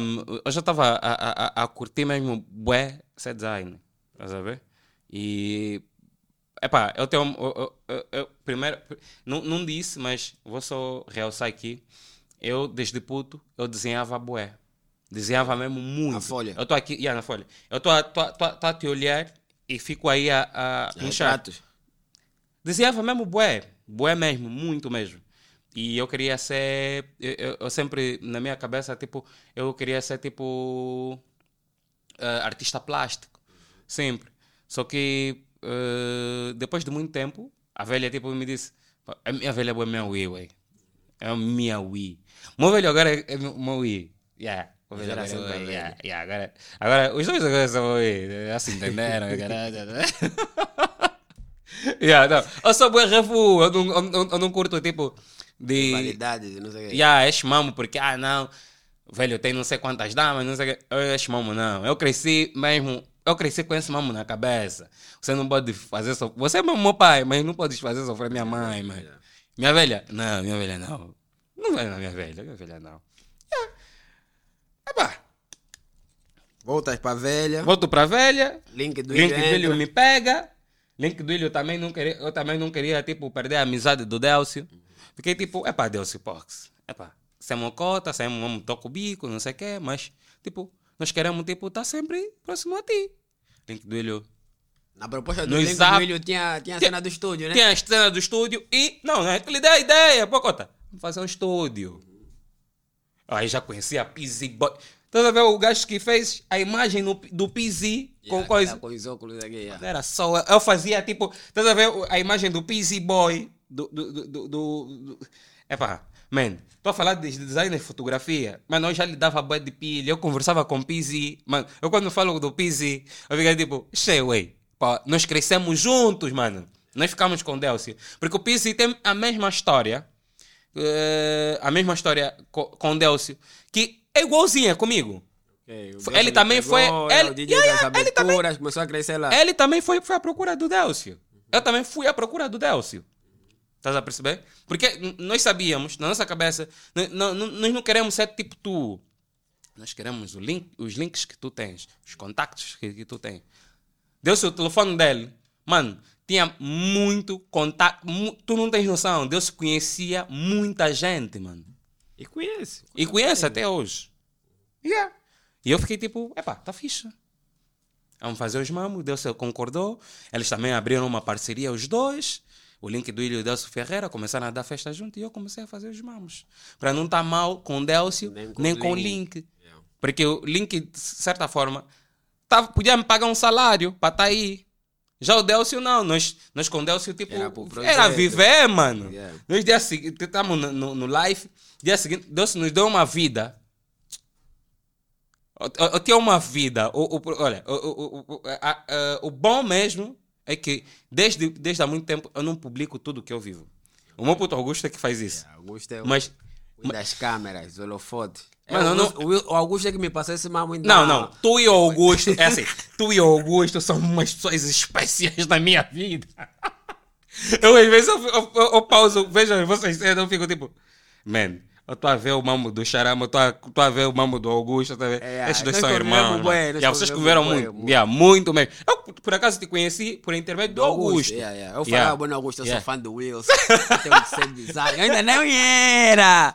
eu já tava a, a, a, curtir mesmo bué set design. Estás a ver? E. Epá, eu tenho. Eu, eu- eu- primeiro, não, não disse, mas vou só realçar aqui. Eu, desde puto, eu desenhava bué. Desenhava mesmo muito. Na folha? Eu estou aqui, yeah, na folha. Eu estou a, tô, tô, tô a te olhar e fico aí a, a pinchar. Desenhava mesmo bué. Bué mesmo, muito mesmo. E eu queria ser. Eu, eu- sempre, na minha cabeça, tipo, eu queria ser tipo. eh, artista plástico. Sempre. Só que eh, depois de muito tempo, a velha tipo me disse: "Pá, a minha velha é minha Wii, ué. É a minha Wii. Meu velho agora é, é meu Wii. Yeah. O velho Mas era agora é yeah, yeah, agora, agora, os dois agora são Wii. Já se entenderam, caralho. né? yeah, não. Eu sou bem refu, eu não, eu, eu não curto tipo de. Validades, não sei o quê. Yeah, é chmamo porque, ah, não, velho, tem não sei quantas damas, não sei o que. Eu é não. Eu cresci mesmo, eu cresci com esse mamo na cabeça. Você não pode fazer sofrer. Você é meu pai, mas não pode fazer sofrer minha mãe, mãe. Minha velha? Não, minha velha não. Não vai na minha velha, minha velha não. Yeah. Epá, Voltas para velha. volto pra velha, Link do Link do Ilho me pega. Link do Ilho também não queria, eu também não queria, tipo, perder a amizade do Delcio. Fiquei tipo, epá, Delcio Pox, epá, é mocota, é um toco o bico, não sei o quê, mas, tipo, nós queremos, tipo, estar sempre próximo a ti. Link do Ilho. Na proposta do Link do Ilho tinha, tinha a Tinha- cena do estúdio, né? Tem a cena do estúdio e, não, é que lhe dei a ideia, pocota, vamos fazer um estúdio. Aí já conhecia a Pizzy Boy. Estás a ver o gajo que fez a imagem no- do Pizzy com Yeah, coisa. Com os óculos aqui, yeah. Era só. Eu fazia tipo. Estás a ver a imagem do Peasy Boy? Do. do, do, do, do, Epá, man. Estou a falar de design e fotografia. Mano, eu já lhe dava bué de pilha. Eu conversava com o Peasy. Mano, eu quando falo do Peasy, eu fiquei tipo, shey, way. Pá, nós crescemos juntos, mano. Nós ficamos com o Delcio. Porque o Peasy tem a mesma história. eh, a mesma história co- com o Delcio. Que é igualzinha comigo. Ok, o Foi- Delcio ele também pegou, foi- ele- Yeah, yeah, ele também- começou a crescer lá. Ele também foi, foi à procura do Delcio. Eu também fui à procura do Delcio. Estás a perceber? Porque nós sabíamos, na nossa cabeça, nós não queremos ser tipo tu. Nós queremos link, os links que tu tens, os contactos que, que tu tens. Deu-se o telefone dele. Mano, tinha muito contato. mu- tu não tens noção. Deus conhecia muita gente, mano. E conhece. E conhece até hoje. Yeah. E eu fiquei tipo, epá, tá fixe. Vamos fazer os mamos, Deus concordou. Eles também abriram uma parceria, os dois. O Link do Ilho e o Delcio Ferreira começaram a dar festa junto e eu comecei a fazer os mamos. Para não estar mal com o Delcio, Nem nem com com, o o Link. Link. Porque o Link, de certa forma, tava, podia me pagar um salário para estar aí. Já o Delcio não, nós, nós com o Delcio, tipo, Era era viver, mano. Yeah. Nós dia seguinte, estamos no, no, no live, dia seguinte, Deus nos deu uma vida. Eu, eu- eu tinha uma vida. O, o- olha, o, o, o- a- a- o bom mesmo é que desde, desde há muito tempo eu não publico tudo que eu vivo. O meu puto Augusto é que faz isso. Augusto é o, Mas, o das câmeras, os holofotes. É, Mano, o, eu não- Augusto, o o Augusto é que me passou esse mamo então. não, não. Tu e o Augusto, é assim, tu e o Augusto são umas pessoas especiais na minha vida. Eu às vezes eu, eu, eu, eu pauso, vejo vocês eu fico tipo, man, eu estou a ver o mamo do Charama, estou a, tô a ver o mamo do Augusto, tá a ver? É, Estes dois são irmãos. bué, Yeah, vocês conviveram bué, muito, muito. yeah, muito mesmo. Eu, por acaso, te conheci por intermédio do Augusto. Yeah, yeah. Eu Yeah. falava, bueno, Augusto, eu Yeah. sou fã do Wilson. Tenho que ser design. Eu ainda não era.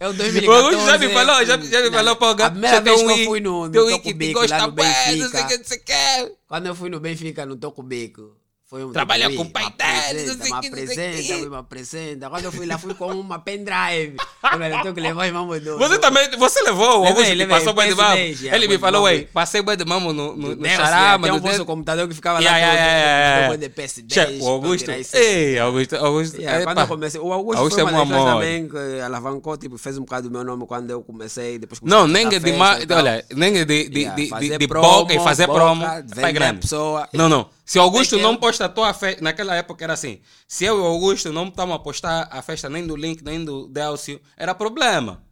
Eu O 2014. Augusto já me falou, já, já me falou, pô, A primeira vez que eu fui no, no Toco Bico, lá no bué, não sei o que, Benfica. o. Quando eu fui no Benfica, no Toco Bico. Foi Trabalha tipo, com o pai dele, não apresenta, sei me o que, não sei o apresenta, me apresenta. Quando eu fui lá, fui com uma pendrive. Eu tenho que levar os mamos do... Você também, você levou o Levei, levei, passou boi de mamo. yeah, Ele me falou, ué, passei boi de mamo no, no, no charama. Tem um bolso computador que ficava Yeah, lá yeah, yeah, yeah, de PS10. Che, O Augusto, ei, Augusto, Augusto, Yeah, quando epa. eu comecei, o Augusto, Augusto foi é uma um das pessoas amor. também que alavancou, tipo, fez um bocado do meu nome quando eu comecei, depois comecei Não, nem é de, olha, nem é de, de, de, de, e. Se o Augusto que- não posta a tua festa, naquela época era assim. Se eu e o Augusto não estamos a postar a festa nem do Link, nem do Delcio, era problema.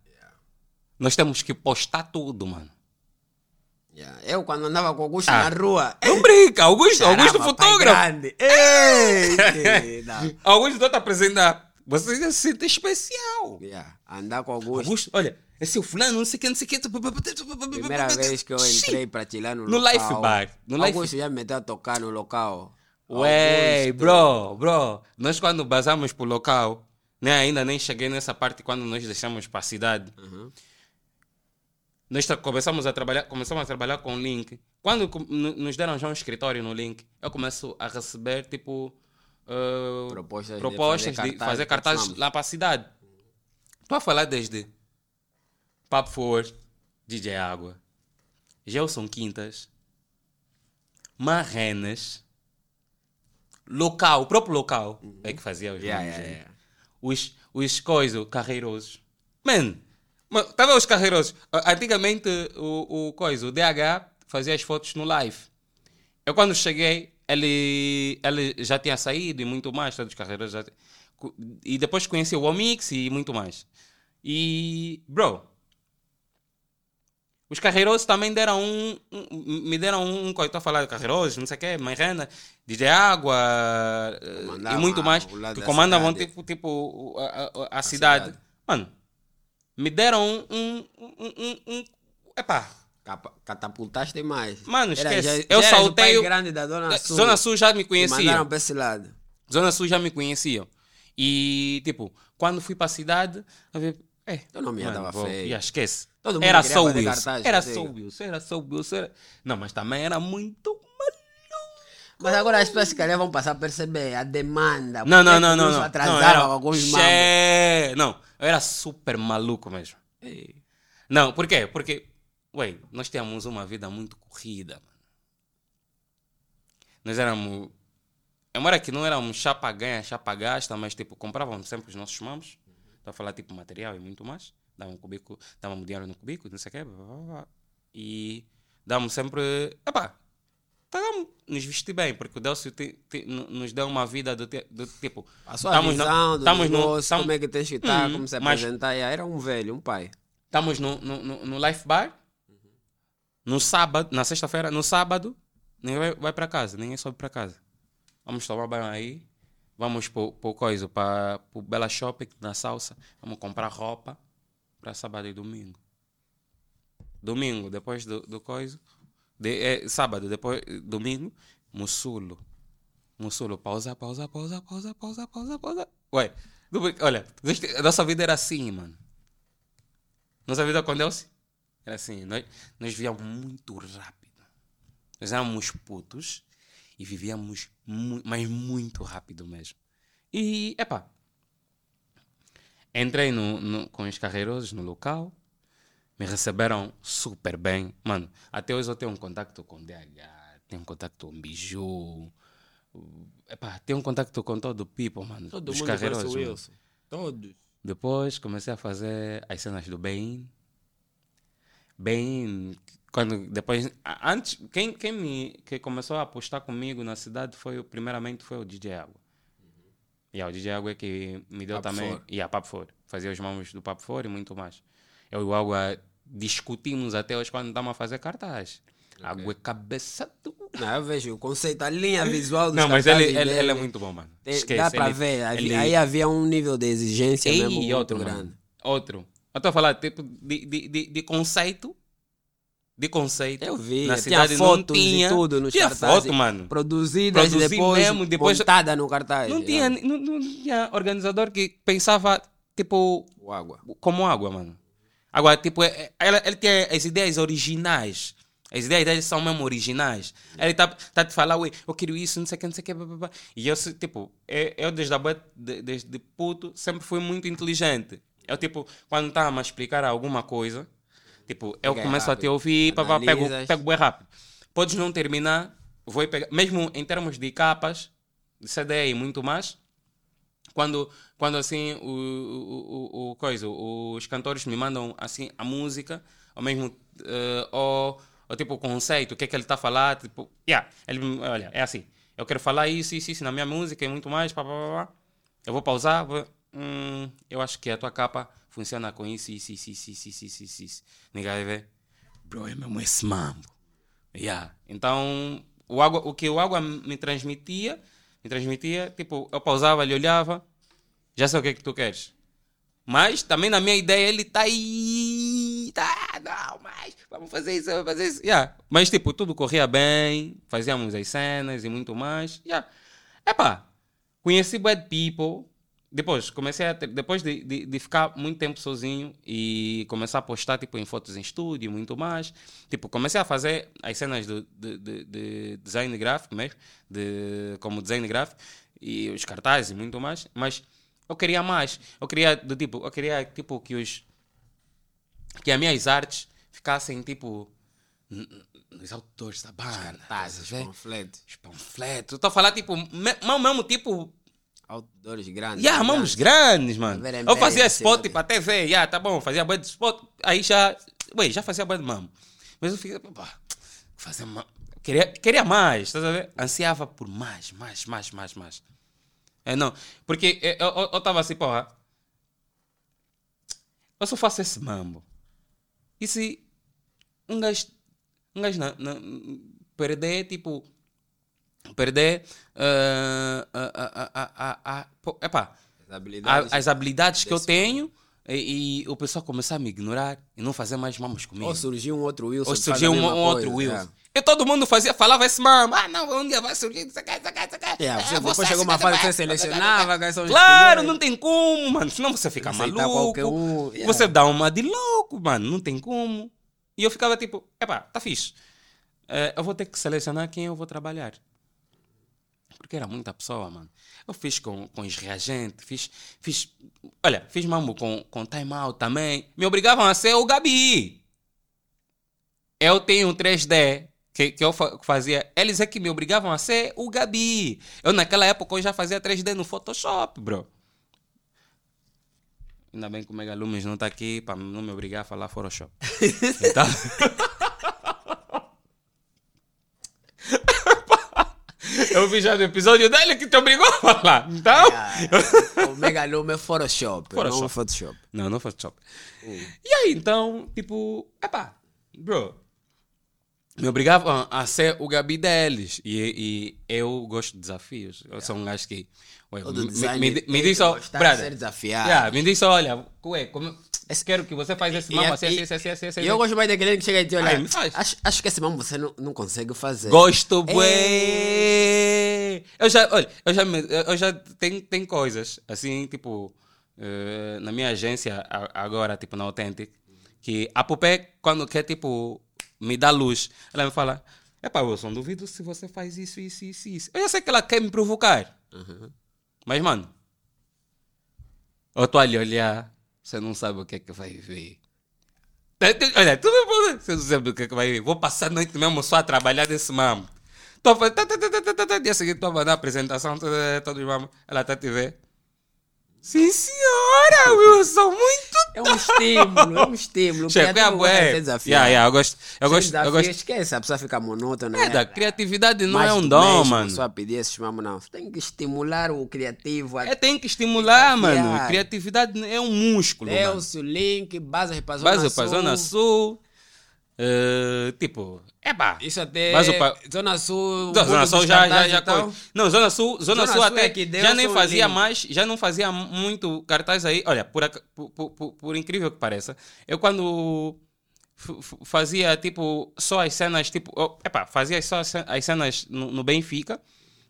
Nós temos que postar tudo, mano. Yeah. Eu quando andava com o Augusto Ah. na rua. Não brinca, Augusto, caramba, Augusto pai fotógrafo. grande. Ei. Augusto está a apresentar. Você se sente especial. Yeah. Andar com o Augusto. Augusto, olha, esse é o fulano, não sei o que, não sei o que. Primeira vez que eu entrei para chilar no, No local. Life Bar, no Life- Augusto já me meteu a tocar no local. Ué, bro, bro. Nós quando basamos pro local, né, ainda nem cheguei nessa parte quando nós deixamos para a cidade. Uhum. Nós começamos a trabalhar, começamos a trabalhar com Link. Quando nos deram já um escritório no Link, eu começo a receber tipo uh, Propostas de propostas fazer de fazer para cartazes lá para a cidade. Estou a falar desde Papo For, DJ Água, Gelson Quintas, Marrenas, local, o próprio local é que fazia os Yeah, nomes, yeah, né? yeah. Os, os coisas, carreirosos. Man, ma- tá vendo os carreirosos? Antigamente o, o coisa, o DH fazia as fotos no live. Eu quando cheguei, ele, ele já tinha saído e muito mais, todos os carreirosos já E depois conheci o Omix e muito mais. E, bro, os carreirosos também deram um, um- me deram um, um estou a falar de carreirosos, não sei o quê, Mairena, DJ Água eh, e Comandavam muito mais, que da comandam cidade. tipo, tipo o- a, a- a cidade. cidade. Mano, me deram um, um, um, um, um epá, Catapultaste mais. Mano, Era- esquece. já- Eu já saltei o- grande da Dona Eh, Sul. Zona Sul já me conhecia. mandaram para esse lado. Zona Sul já me conheciam. E, tipo, quando fui para a cidade, a ver. É, já mano, tava vou- feio. já esquece. Todo mundo era só Wilson. cartaz Era só Wilson, era só Wilson. Era... Não, mas também era muito. Mas agora as pessoas se calhar vão passar a perceber a demanda. Não, não, não, não. Não. atrasava não, era... alguns. Xé... Não, eu era super maluco mesmo. Ei, Não, por quê? Porque, ué, nós tínhamos uma vida muito corrida, mano. Nós éramos. É uma hora que não éramos chapa ganha, chapa gasta, mas tipo, comprávamos sempre os nossos mamos. Estou a falar tipo material e muito mais. Dávamos um cubico, dávamos dinheiro no cubico, não sei o quê. blá, blá, blá. E dávamos sempre. Epá, tentávamos nos vestir bem, porque o Delcio te- te- no- nos deu uma vida do, te- do tipo. A sua tamo na- visão no- negócio, tamo- como é que tens que estar, Hum, como se mas- apresentar. Yeah, Era um velho, um pai. Estamos no, no, no, no Life Bar. No sábado, na sexta-feira, no sábado, ninguém vai, vai para casa, ninguém sobe para casa. Vamos tomar banho aí. Vamos para o coisa, para o Bela Shopping, na salsa. Vamos comprar roupa para sábado e domingo. Domingo, depois do, do coisa. De, é, sábado, depois, domingo, Mussulo. Mussulo, pausa, pausa, pausa, pausa, pausa, pausa, pausa. Ué, olha, a nossa vida era assim, mano. Nossa vida com Deus era assim. Nós, nós vivíamos muito rápido. Nós éramos putos e vivíamos, mu mas muito rápido mesmo. E, epá, entrei no, no- com os carreirosos no local, me receberam super bem. Mano, até hoje eu tenho um contato com DH, tenho um contato com Biju, epá, tenho um contato com todo o people, mano. Todo dos mundo o mano. Wilson. Todos. Depois comecei a fazer as cenas do Bem. Bem, quando depois antes quem, quem me que começou a apostar comigo na cidade foi o- primeiramente foi o DJ Água. E o DJ Água é que me deu Papo também e a Papo Fora. Fazia os mamos do Papo Fora e muito mais. Eu e o Água discutimos até hoje quando estamos a fazer cartaz. Água é cabeça do... Não, eu vejo o conceito, a linha visual dos Não, mas ele, ele, ele é muito bom, mano. Tem- Esquece, Dá para ver. Aí, ele- aí havia um nível de exigência Ei, mesmo muito outro, grande. mano. Outro. Eu estou a falar tipo de, de, de, de conceito. De conceito. Eu vi, Na tinha cidade fotos não tinha. e tudo nos tinha cartazes. foto, mano. Produzidas Produzi depois, mesmo, depois- montada no cartaz. Não tinha, não, não tinha organizador que pensava, tipo, O água. como água, mano. Agora, tipo, é- é- ela, ele tem as ideias originais. As ideias dele são mesmo originais. Ele tá, tá te falando, ué, eu quero isso, não sei o que, não sei o que, blá, blá, blá. E eu, tipo, eu, eu desde, a, desde puto sempre fui muito inteligente. Eu, tipo, quando estava a explicar alguma coisa, tipo, eu começo a te rápido. ouvir, pá, pá, pego, pego bem rápido. Podes não terminar, vou pegar, mesmo em termos de capas, de CD e muito mais, quando, quando assim o, o, o, o coisa, os cantores me mandam assim a música, ou mesmo eh, ou, ou tipo o conceito, o que é que ele está a falar, tipo, yeah, ele, olha, é assim, eu quero falar isso, isso, isso na minha música e muito mais, pá, pá, pá, pá. eu vou pausar, vou, Hum, eu acho que a tua capa funciona com isso, isso, isso, isso, isso, isso, isso, isso. Ninguém vai ver. Bro, é mesmo esse mambo. Yeah. Então, o, água, o que o água me transmitia, me transmitia, tipo, eu pausava, ele olhava, já sei o que é que tu queres. Mas também na minha ideia ele está aí. Tá, não, mas vamos fazer isso, vamos fazer isso. Yeah. Mas tipo, tudo corria bem, fazíamos as cenas e muito mais. Yeah. Epá, conheci bad people, depois, comecei a ter, depois de, de, de, ficar muito tempo sozinho e começar a postar tipo, em fotos em estúdio muito mais. Tipo, comecei a fazer as cenas de, de, de, de design gráfico mesmo, de, como design gráfico e os cartazes e muito mais. Mas eu queria mais. Eu queria do tipo, eu queria tipo que os que as minhas artes ficassem tipo nos autores da banda. Cartazes, panfletos. Os panfletos. Estou a falar tipo, mesmo tipo Outdoors grandes. Yeah, mamos grandes, mano. Eu fazia spot tipo, até ver, yeah, tá bom, fazia banho de spot, aí já, ué, já fazia banho de mamo. Mas eu fiquei, pá, fazer queria, queria mais, estás a ver? Ansiava por mais, mais, mais, mais, mais. É, não, porque eu, eu, eu tava assim, porra, eu só faço esse mambo. E se um gajo, um gajo não, não, perder, tipo, perder uh, epá, as habilidades, as habilidades que eu tenho e, e, o pessoal começar a me ignorar e não fazer mais mamas comigo. Ou surgiu um outro Wilson. Ou surgiu um, um outro Wilson. É. E todo mundo fazia, falava esse mamo. Ah, não, um dia vai surgir. Isso aqui, isso aqui, isso aqui. Yeah, você, é, depois chegou uma fase que você selecionava. Claro, não tem como, mano. Senão você fica maluco. Um, yeah. Você dá uma de louco, mano. Não tem como. E eu ficava tipo, epá, tá fixe. Uh, eu vou ter que selecionar quem eu vou trabalhar. Porque era muita pessoa, mano. Eu fiz com, com os reagentes, fiz, fiz. Olha, fiz mambo com, com Time Out também. Me obrigavam a ser o Gabi. Eu tenho 3D que, que eu fazia. Eles é que me obrigavam a ser o Gabi. Eu naquela época eu já fazia 3D no Photoshop, bro. Ainda bem que o Mega Lumens não está aqui para não me obrigar a falar Photoshop. Então... Eu vi já no episódio dele que te obrigou a falar. Então. o Mega Lume é Photoshop, Photoshop. não Photoshop. Não, não Photoshop. Hum. E aí, então, tipo, epá, bro. Me obrigavam a ser o Gabi deles. E, e eu gosto de desafios. Eu sou um gajo que. Ué, me, me, me, diz só. Brother, yeah, me diz só, olha, ué, como, esse quero que você faz esse mambo assim, assim, assim, assim, assim. E eu gosto mais daquele que chega e diz, olha, acho, acho que esse mambo você não, não consegue fazer. Gosto, bué! Eu já, olha, eu já, eu já tenho, tenho coisas, assim, tipo, uh, na minha agência agora, tipo, na Authentic, que a Pupé, quando quer, tipo, me dá luz, ela me fala, epá, Wilson, duvido se você faz isso, isso, isso, isso. Eu já sei que ela quer me provocar. Uhum. Mas, mano, eu estou ali olhar você não sabe o que é que vai ver. Olha, tudo você não sabe o que é que vai ver. Vou passar a noite mesmo só a trabalhar desse mamo. Tô fazendo. Dia seguinte, estou na apresentação, todos mamos. Ela está a te ver. Sim, senhora, Wilson, muito É um estímulo, é um estímulo. Chega, é, bué. Yeah, yeah, eu gosto. Eu gosto, eu gosto. Esquece, a pessoa fica monótona. É, né? da criatividade não é um dom, mês, mano. Só pedir esses mamos, não. Tem que estimular o criativo. É, tem que estimular, mano. Criatividade é um músculo. Delcio, Link, base para Zona Base para Zona Sul. Uh, tipo, é pá. Isso até. Mas o pa... Zona Sul. Não, Zona Sul já. já, já então. Não, Zona Sul, Zona, Zona Sul, Sul até é que já nem fazia lindo. mais, já não fazia muito cartaz aí. Olha, por, por, por, por incrível que pareça, eu quando fazia tipo só as cenas, tipo. Oh, epá, fazia só as cenas no, no Benfica,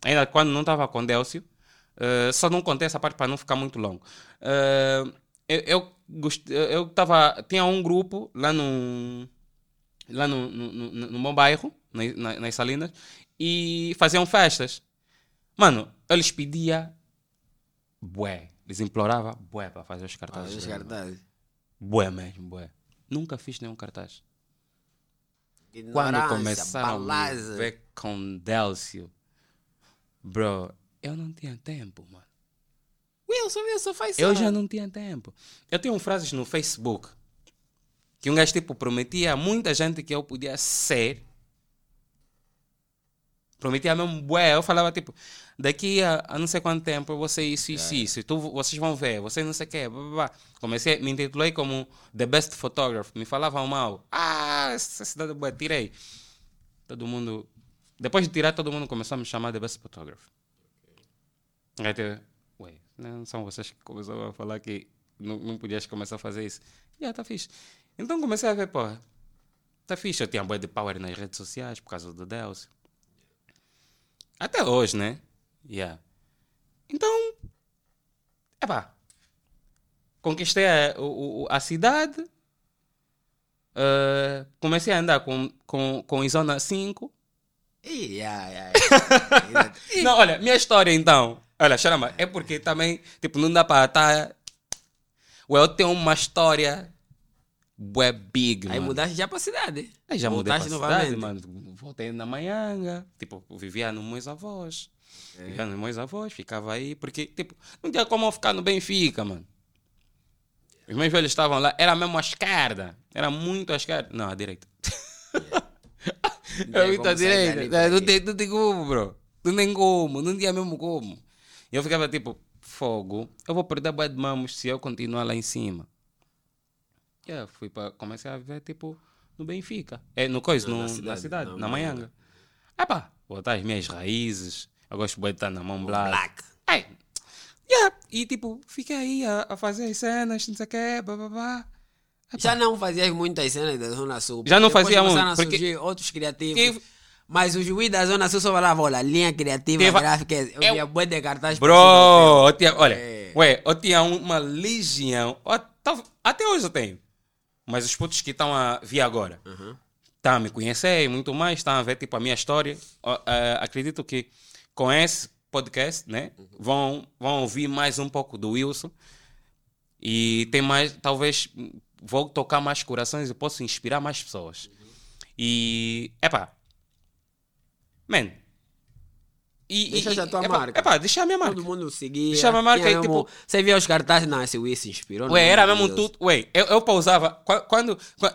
ainda quando não estava com Delcio. Uh, só não contei essa parte para não ficar muito longo. Uh, eu, eu, eu tava, tinha um grupo lá no lá no, no, no, no meu bairro, na, nas Salinas, e faziam festas. Mano, eles pediam bué. Eles imploravam bué para fazer os cartazes. Os cartazes. Bué mesmo, bué. Nunca fiz nenhum cartaz. Quando começaram a ver com Delcio, bro, eu não tinha tempo, mano. Wilson, Wilson, faz Eu já não tinha tempo. Eu tenho frases no Facebook que um gajo tipo prometia a muita gente que eu podia ser. Prometia mesmo, bué. Eu falava tipo, daqui a, a não sei quanto tempo eu vou ser isso, isso, é. isso. Tu, vocês vão ver, vocês não sei o quê. Blá, blá, blá. Comecei, me intitulei como The Best Photographer. Me falavam mal. Ah, essa cidade é bué, tirei. todo mundo. Depois de tirar, todo mundo começou a me chamar de best photographer. Aí teve, ué, não são vocês que começaram a falar que não, não podias começar a fazer isso. E yeah, tá fixe. Então comecei a ver, pô, tá fixe. Eu tinha boa de power nas redes sociais por causa do Delcio. Até hoje, né? Yeah. Então, epá, conquistei a, o- o- a cidade, eh, comecei a andar com, com, com Zona 5. Ih, yeah, yeah, yeah. Não, olha, minha história então, olha, charama, é porque também, tipo, não dá para estar... Well, eu tenho uma história bué big, Aí mano. mudaste já pra cidade. Aí já mudei pra Voltaste cidade, mano. Voltei na Manhanga. Tipo, vivia nos meus avós. Vivia nos meus avós, ficava aí. Porque, tipo, não tinha como eu ficar no Benfica, mano. Os meus velhos estavam lá. Era mesmo à esquerda. Era muito à esquerda. Não, à direita. tem Era muito à direita. Não, tem, não tem como, bro. Não tem como. Não tinha mesmo como. E eu ficava tipo, fogo. Eu vou perder bué de mamos se eu continuar lá em cima. Yeah, fui para comecei a ver tipo no Benfica. É, no coisa, no, na na cidade, na na, Manhanga. Ah pá, botar as minhas raízes. Eu gosto de estar na mão black. Black. Ai, yeah. E tipo, fiquei aí a, a fazer as cenas, não sei o que, babá. Já não fazias muitas cenas da Zona Sul. Já não fazia muito, porque- surgir outros criativos. Que- Mas o juiz da Zona Sul só falava, olha, linha criativa, Teve- gráfica. Eu Eu- via bué de cartaz. Bro, eu tinha, olha, É. ué, eu tinha uma legião. tá- Até hoje eu tenho. Mas os putos que estão a vir agora. Uhum. estão a me conhecer e muito mais, estão a ver tipo a minha história. Ó, eh, acredito que com esse podcast, né, vão, vão ouvir mais um pouco do Wilson e tem mais, talvez vou tocar mais corações e posso inspirar mais pessoas. E, epá, man. E, Deixa já a tua epá, marca. Epá, deixa a minha marca. Todo mundo seguia. Deixava a marca tinha aí, mesmo- tipo- Você via os cartazes, não, esse Will se inspirou. Ué, era mesmo Deus. tudo. Ué, eu, eu pausava. qua- Quando. qua-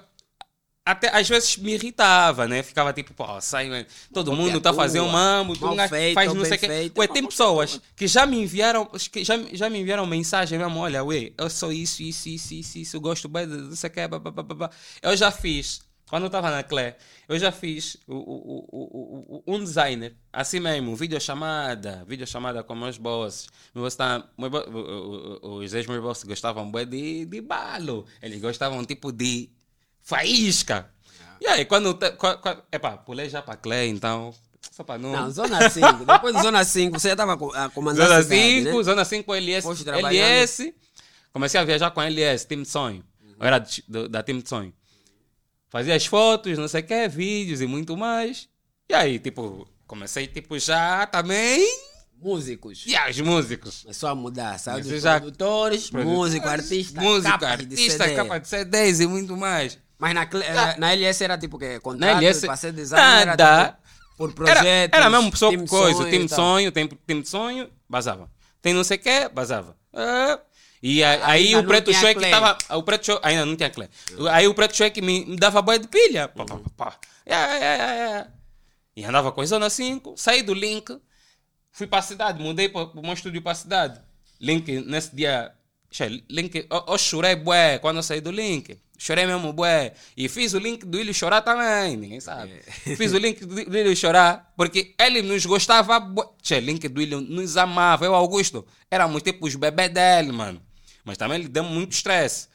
até às vezes me irritava, né? Ficava tipo, pô, sai, todo Cópia mundo tá tua, fazendo mambo, tu feito, faz não sei o que. feito, Ué, tem pessoas que já me enviaram, que já, já me enviaram mensagem mesmo, olha, ué, eu sou isso, isso, isso, isso, isso, eu gosto bem não sei o que, blá. Eu já fiz. Quando eu estava na Clé, eu já fiz o, o, o, um designer, assim mesmo, videochamada, videochamada com meus bosses. Tá, meu bo- o- o- o- os ex-meus bosses gostavam de, de balo, eles gostavam tipo de faísca. E aí, quando. te- qua- qua- Epá, pulei já para Clé, então. Só para não. Não, Zona 5. Depois de Zona 5, você já estava a comandar Zona a cidade, 5, né? Zona 5 LS. LS. Comecei a viajar com a LS, time de sonho. Eu era da time de sonho. Fazia as fotos, não sei o que, vídeos e muito mais. E aí, tipo, comecei, tipo, já também. Músicos. E os músicos. Começou a mudar, Mas dos já- produtores, músico, artista, Música, capas de artista, CD. capa de CDs e muito mais. Mas na, eh, na LS era tipo que contrato, LS, para ser designer, nada. era tipo, por Era, projetos, era mesmo pessoa time coisa, sonho time de sonho, time de sonho, basava. Tem não sei o que, basava. Ah, e a- aí o preto cheque tava. O preto cheque, ainda não tinha clé. Aí o preto cheque me, me dava boia de pilha. Pá, pá, pá. É, é, é, é. E andava com a Zona 5, saí do link, fui para a cidade, mudei para o meu estúdio para a cidade. Link, nesse dia. Link, eu, eu chorei bué quando eu saí do link. Chorei mesmo bué. E fiz o link do Ilho chorar também, ninguém sabe. Fiz o link do, Ilho chorar porque ele nos gostava bué. Link do Ilho nos amava. Eu, Augusto, éramos tipo os bebês dele, mano. Mas também ele deu muito estresse.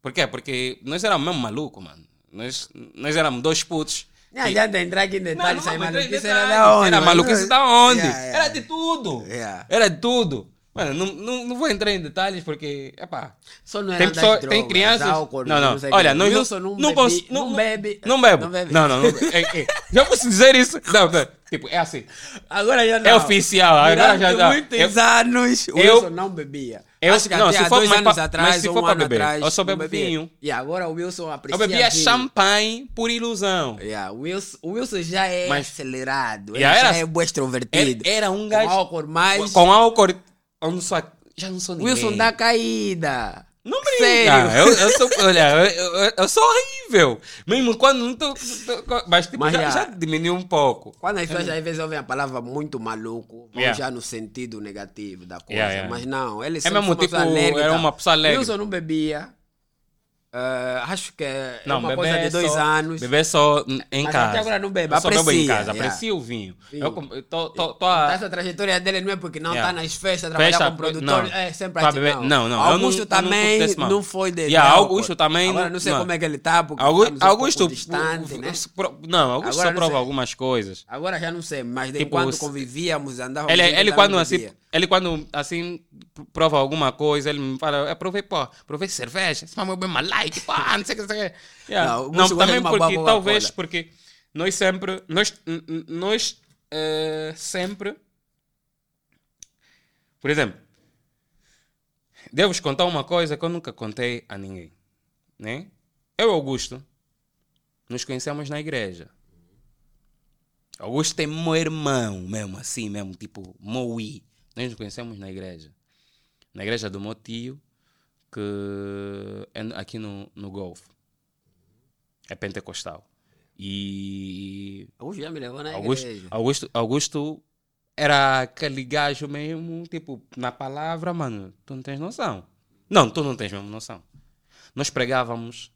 Por quê? Porque nós éramos mesmo malucos, mano. Nós, nós éramos dois putos. Não adianta entrar aqui em detalhes, aí não, mas maluquice era da onde? Era maluquice da onde? Yeah, yeah. Era de tudo. Yeah. Era de tudo. Mano, não, não, não vou entrar em detalhes porque, epá, Só não era tem, pessoa, drogas, tem crianças. álcool, não, não. sei o Olha, nós Wilson não, não, não, bebi- não não, bebe. Não. Não bebe. Não, não. não bebe. É, é. Já posso dizer isso? Não, não. Tipo, é assim. Agora já não. É oficial. Agora já dá. muitos Eu- anos, o eu- Wilson não bebia. Eu- Acho que não, se for dois anos pra- atrás, mas se ou for um pra ano beber, atrás, eu só bebo vinho. E agora o Wilson Eu aprecia bebia vinho. champanhe por ilusão. Yeah, o, Wilson, o Wilson já é Mas- acelerado, ele Yeah, já era- é bué extrovertido. Ele era um Com gajo. álcool mais... Com álcool. Eu não sou, já não sou ninguém. Wilson dá caída. Não brinca. Sério. Eu, eu sou, olha, eu, eu, eu sou horrível. Mesmo quando não tô. tô- mas tipo, Mas já, já- diminuiu um pouco. Quando as pessoas às vezes ouvem a palavra muito maluco, vão Yeah. já no sentido negativo da coisa. Yeah, yeah. Mas não, ele sempre mesmo uma pessoa tipo, era uma pessoa alegre. Wilson não bebia. Ah, acho que é Não, uma coisa de dois só, anos. Bebê só em Mas casa. até agora não bebe, Eu só bebo em aprecia, casa, yeah. aprecio o vinho. Sim. Eu com- eu tô, tô, tô a- Essa trajetória dele não é porque não está Yeah. nas festas, trabalhar Festa, como produtor, não. é sempre assim. beber- não, não, não, Augusto não- não também desse mal. não foi de. Yeah, Augusto também Agora não- não sei não. como é que ele está, porque Augu- estamos um Augusto, distante, né? pro- não, Augusto Agora só não prova algumas coisas. Agora já não sei, mas de Tipo, enquanto se- convivíamos, andávamos. Ele, juntos, ele quando assim, ele quando assim prova alguma coisa, ele me fala, eu provei, pô, provei cerveja, esse mamãe bem pá, não sei o que, não sei o que. Yeah. Não, Não, também porque, boa talvez, porque nós sempre, nós, nós eh, sempre, por exemplo, devo-vos contar uma coisa que eu nunca contei a ninguém, né? Eu e Augusto nos conhecemos na igreja. Augusto é meu irmão, mesmo assim, mesmo, tipo, Moui. Nós nos conhecemos na igreja. Na igreja do meu tio, que é aqui no, no Golfo. É pentecostal. E Augusto já me levou na Augusto, igreja. Augusto, Augusto era aquele gajo mesmo, tipo, na palavra, mano, tu não tens noção. Não, tu não tens mesmo noção. Nós pregávamos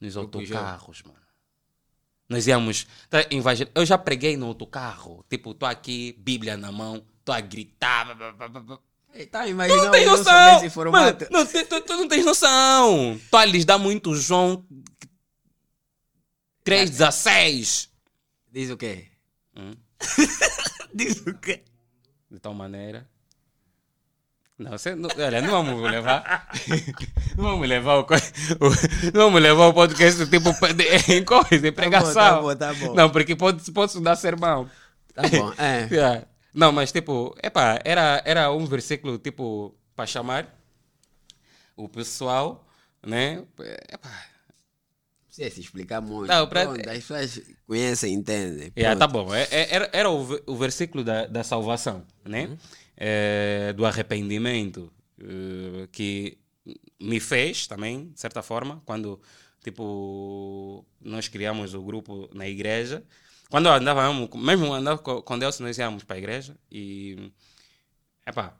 nos autocarros, mano. Nós íamos. Tá, evangel... Eu já preguei no autocarro. Tipo, tô aqui, Bíblia na mão, tô a gritar. blá, blá, blá, blá. Tá, Tu imaginando não sou noção! Mano, não, tu, tu- tu não tens noção! A lhes dar muito João 3,16. Diz o quê? Hum? Diz o quê? de tal maneira. Não, você não, olha, não vamos levar. não vamos levar o, o- não vamos levar o podcast tipo em coisa, em pregação. tá bom, tá bom. Não, porque pode, pode dar sermão. Tá bom, é. Yeah. Não, mas tipo, epá, era, era um versículo tipo para chamar o pessoal, né? Epá, Precisa se explicar muito. Não, pra- Pronto, as pessoas conhecem, entendem. Yeah, Pronto. tá bom. É- é- Era, era o versículo da, da salvação, né? Uhum. É, do arrependimento eh, que me fez também, de certa forma, quando tipo nós criamos o grupo na igreja. Quando andava mesmo, andava com, Deus, nós íamos para a igreja e epá,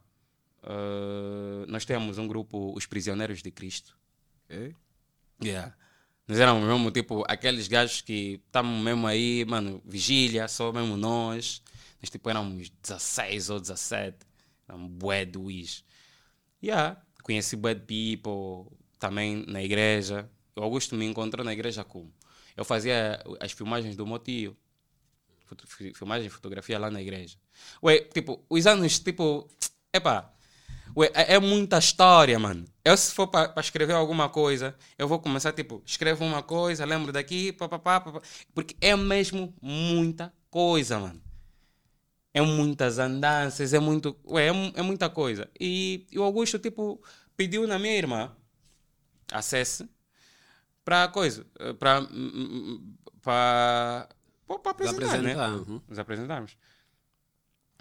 eh, nós temos um grupo, os prisioneiros de Cristo. Ok. Yeah. Nós éramos mesmo, tipo, aqueles gajos que estavam mesmo aí, mano, vigília, só mesmo nós. Nós, tipo, éramos 16 ou 17. Éramos bué do Wiz. Yeah. Conheci bué de people também na igreja. O Augusto me encontrou na igreja como? Eu fazia as filmagens do meu tio. Filmagem e fotografia lá na igreja. Ué, tipo, os anos, tipo, epá, Ué, é, é muita história, mano. Eu, se for para escrever alguma coisa, eu vou começar, tipo, escrevo uma coisa, lembro daqui, papapá, papá. Porque é mesmo muita coisa, mano. É muitas andanças, é muito. Ué, é, é muita coisa. E, e o Augusto, tipo, pediu na minha irmã acesse para coisa, para. para. Para apresentar, né? apresentar, uhum. Nos apresentarmos.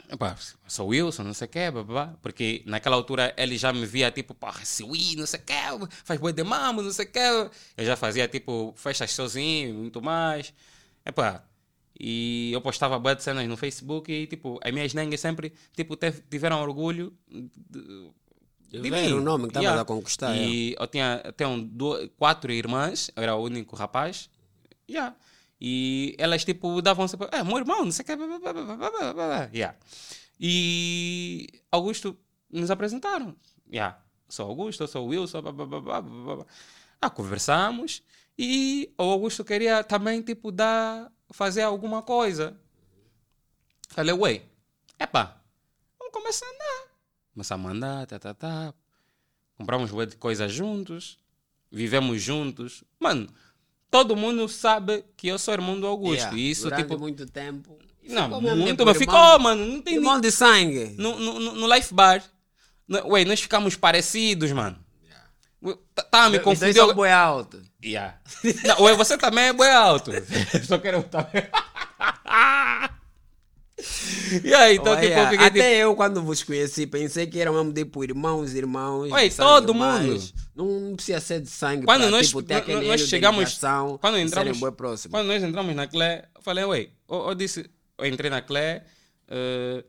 Epá, sou Wilson, não sei o quê, blá. porque naquela altura ele já me via tipo, esse Wii, não sei o quê, faz boi de mamo, não sei o quê. Eu já fazia tipo festas sozinho, muito mais. Epá, e eu postava bué de cenas no Facebook e tipo, as minhas nengas sempre tipo, teve- tiveram orgulho de, De ver o nome que estavas a conquistar, E eu tinha, eu tenho duas, quatro irmãs, eu era o único rapaz. Yeah. E elas, tipo, davam sempre, é, meu irmão, não sei o que. blá, blá, blá, blá, blá, blá, blá." Yeah. E Augusto nos apresentaram. Yeah. Sou Augusto, sou blá, blá. Ah, conversamos e o Augusto queria também, tipo, dar, fazer alguma coisa. Falei, ué, epá, vamos começar a andar. Começamos a andar, tá, tá, tá. Compramos bué de coisas juntos. Vivemos juntos. Mano, todo mundo sabe que eu sou irmão do Augusto. Yeah, E isso, durante tipo. muito tempo. Não, Ficou muito, mas irmão- ficou, mano. Não tem Irmão de sangue. no, no, no- Life Bar. No- Ué, nós ficamos parecidos, mano. Tá, tá me dois confundiu. são boi alto. Yeah. Não, ué, você também é boi alto. Só quero também. E aí, então, Olha, que, até tipo... eu, quando vos conheci, pensei que eram mesmo tipo irmãos, irmãos. Oi, todo mais. mundo. Não precisa ser de sangue. Quando pra, nós, tipo, ter aquele nós chegamos. Quando entramos, quando nós entramos na Clé, eu falei, ué, eu, eu, disse, eu entrei na Clé. Uh,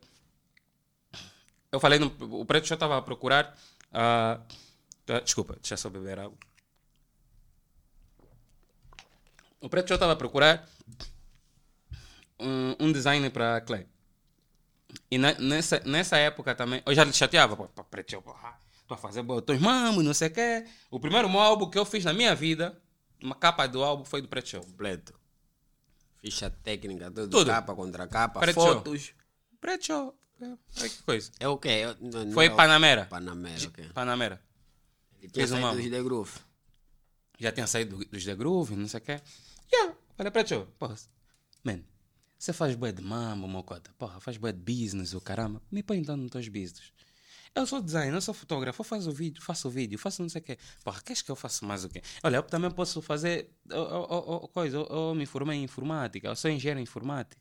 eu falei, no, o preto já estava a procurar. Uh, desculpa, deixa só beber água. O preto já estava a procurar um, um design para Clay. E na- nessa, nessa época também, eu já lhe chateava, pô, pô, Preto Show, porra, tô a fazer botões, mamo, não sei o quê. O primeiro álbum que eu fiz na minha vida, uma capa do álbum foi do Preto Show. Completo. Ficha técnica, tudo. Tudo. Capa contra capa, Preto show. fotos. Preto Show, é, é que coisa. É o quê? É- não- não Foi é o- Panamera. Panamera, ok. Panamera. Ele tinha Fez um saído dos The Groove. já tinha saído do- dos The Groove, não sei o quê. Yeah, falei ti, porra, man, você faz bué de mambo, mocota, porra, faz bué de business, o caramba, me põe então nos teus business. Eu sou designer, eu sou fotógrafo, eu faço o vídeo, faço o vídeo, faço não sei o quê. Porra, queres que eu faça mais o quê? Olha, eu também posso fazer oh, oh, oh, coisa, eu, eu me formei em informática, eu sou engenheiro em informática.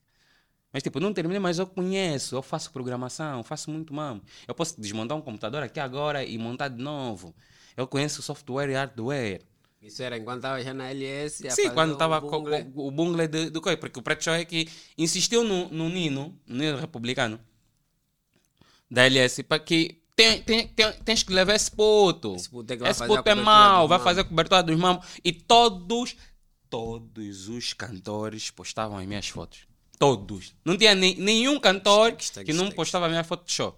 Mas tipo, não terminei, mas eu conheço, eu faço programação, faço muito mambo. Eu posso desmontar um computador aqui agora e montar de novo. Eu conheço software e hardware. Isso era enquanto estava já na LS. a Sim, quando estava com, o bungle do coisa, porque o Preto é que insistiu no, no Nino, no Nino Republicano, da LS, para que tem, tem, tem, tens que levar esse puto. Esse puto é Esse puto é mau, vai fazer a cobertura dos mamos. E todos, todos os cantores postavam as minhas fotos. Todos. Não tinha nem, nenhum cantor que não postava a minha foto de show.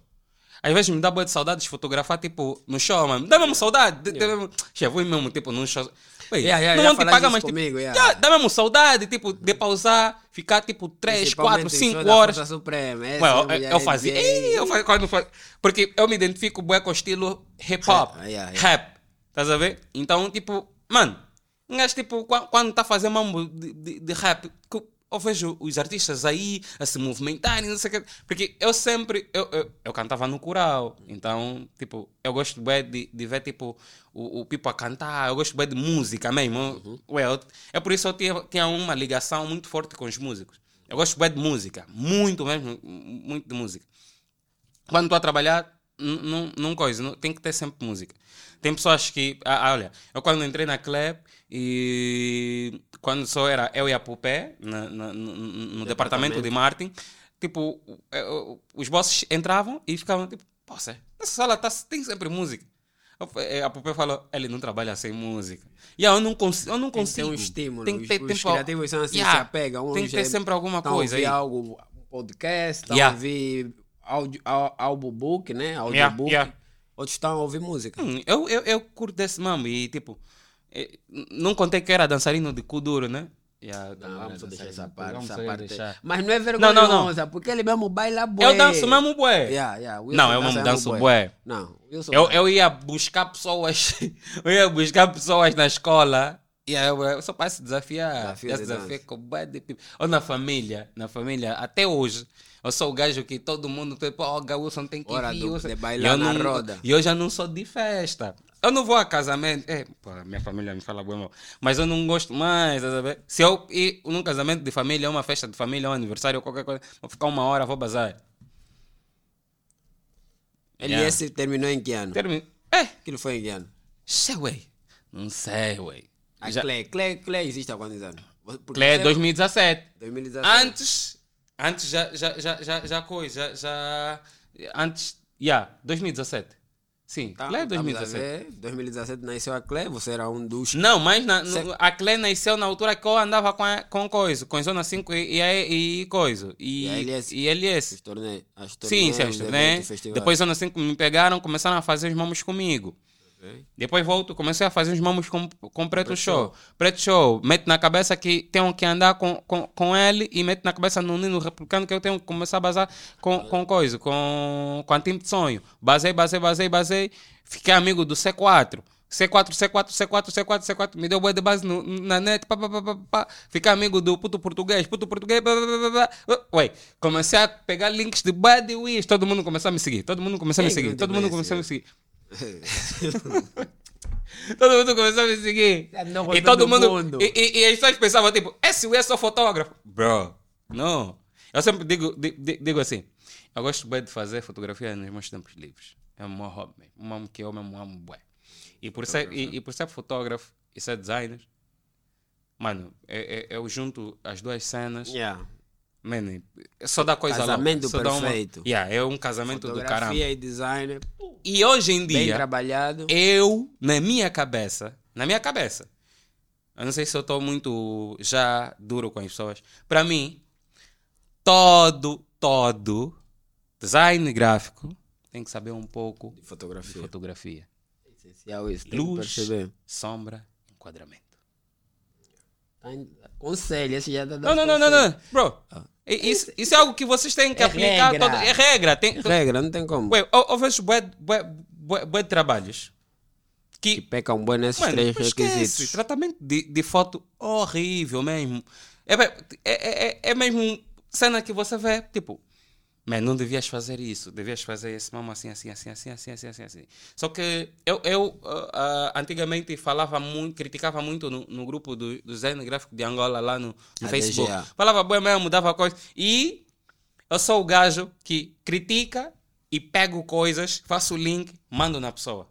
Às vezes me dá boa de saudade de fotografar, tipo, no show, mano. Dá mesmo saudade. de- de mesmo- Che, vou mesmo, tipo, num show. Ué, Yeah, yeah, não te pagar, isso mas tipo, comigo, yeah. yeah, dá mesmo saudade, tipo, de pausar, ficar tipo 3, 4, Principalmente em 5 show da horas. Força Suprema. esse Ué, eu, eu fazia. Ei, eu fazia quando faz- Porque eu me identifico bué com o estilo hip hop. Rap, yeah, yeah. Rap. Estás a ver? Então, tipo, mano, um gajo, tipo, qua- quando está a fazer mambo de, de, de rap, eu vejo os artistas aí a se movimentarem, não sei o quê. Porque eu sempre. Eu, eu, eu cantava no coral. Então, tipo, eu gosto bué de, de ver, tipo, o, o Pipo a cantar. Eu gosto bué de música mesmo. Ué, eu- é por isso que eu tinha, tinha uma ligação muito forte com os músicos. Eu gosto bué de música. Muito mesmo. Muito de música quando estou a trabalhar, não, não coisa, não, tem que ter sempre música. Tem pessoas que, ah, ah, olha, eu quando entrei na Club e quando só era eu e a Pupé na- na- no, no departamento de marketing, tipo, eh, os bosses entravam e ficavam tipo, poxa, nessa sala tá, tem sempre música. Eh, A Pupé falou, ele não trabalha sem música. E eu não consigo. Eu não Tem que ter consigo. um estímulo. Tem que ter os, tempo. os criativos são assim, Yeah, se apegam. Tem que ter é- sempre alguma coisa aí. ouvir algo, um podcast, Yeah. ouvir áudio, au- audiobook, né? Yeah, Audiobook. yeah. Outros estão a ouvir música. Hum, eu, eu, eu curto desse mambo e tipo, eh, não contei que era dançarino de cu duro, né? Yeah, Não, vamos deixar essa parte. Vamos essa parte. deixar. Mas não é Não, não, vergonhosa, não. porque ele mesmo baila bué. Eu danço mesmo bué. Yeah, yeah. Não, eu mesmo danço bué. Não, Wilson Eu, eu ia buscar pessoas, eu ia buscar pessoas na escola. E aí eu, eu só para se desafiar. Desafio já de se desafiei dança. com bué de. Ou na família, na família, até hoje. Eu sou o gajo que todo mundo tem, pô, o Wilson tem que Hora vir. do- de bailar E eu na não- roda. E eu já não sou de festa. Eu não vou a casamento. É, pô, minha família me fala bem mal. Mas eu não gosto mais, tá sabendo? Se eu ir num casamento de família, uma festa de família, um aniversário, qualquer coisa, vou ficar uma hora, vou bazar. LS terminou em que ano? Termino. É, Aquilo foi em que ano? sei, ué. Não sei, ué. A Já- Clé. Clé, Clé existe há quantos anos? Porque Clé você- 2017. 2017. Antes, antes já, já, já, já, já coisa, já, antes, já, 2017. Sim, Tá, Clé estamos a 2017. ver, 2017 nasceu a Clé, você era um dos. Não, mas na, no- a Clé nasceu na altura que eu andava com, a, com coisa, com Zona 5 e, e, e, coisa. E, E LS. E LS. Os torneios. as Sim, torneios, sim, festivais. Depois Zona 5 me pegaram, começaram a fazer os mamos comigo. Depois volto, comecei a fazer os mamos com, com Preto, Show. Preto Show, mete na cabeça que tenho que andar com, com, com ele e mete na cabeça no Nino Replicando que eu tenho que começar a basar com, com coisa, com, com a time de sonho. Basei, basei, basei, basei. Fiquei amigo do C4. C4, C4, C4, C4, C4, me deu boa de base no- na net, pá, pá, pá, pá. Fiquei amigo do puto português, puto português, pá, pá, pá, pá. Ué, comecei a pegar links de Bad Wish, todo mundo começou a me seguir, todo mundo começou a me seguir, todo mundo começou a me seguir. Todo mundo começou a me seguir. Já não E todo do mundo. mundo. E, e, e as pessoas pensavam, tipo, esse é só fotógrafo. Bro, não. Eu sempre digo, di- di- digo assim: eu gosto bem de fazer fotografia nos meus tempos livres. É o meu hobby. Um amo que eu mesmo amo bué. E por, ser, e, e por ser fotógrafo e ser designer, mano, eu, eu, eu junto as duas cenas. Yeah. Mano, só dá coisa lá. Casamento Só dá uma- perfeito. Yeah, é um casamento do caramba. Fotografia e design. E hoje em Bem dia trabalhado. eu, na minha cabeça, na minha cabeça, Eu não sei se eu estou muito já duro com as pessoas. Para mim, todo, todo design gráfico tem que saber um pouco De de fotografia. fotografia. Essencial isso, Luz, sombra, enquadramento. Tá Conselho, esse já tá Não, não, não, não, não. Bro, isso, isso é algo que vocês têm que É aplicar. regra. todo- é regra. Tem, Regra, não tem como. Ué, eu, eu vejo bué, bué, bué, bué de trabalhos Que que pecam bem nesses Mano, três requisitos. tratamento de, de foto horrível mesmo. É, é, é, é mesmo cena que você vê, tipo, mas não devias fazer isso, devias fazer esse mesmo assim, assim, assim, assim, assim, assim, assim, assim. Só que eu, eu ah, antigamente falava muito, criticava muito no, no grupo do, do design gráfico de Angola lá no, no Facebook. DGA. Falava bem mesmo, dava coisa. E eu sou o gajo que critica e pego coisas, faço o link, mando na pessoa.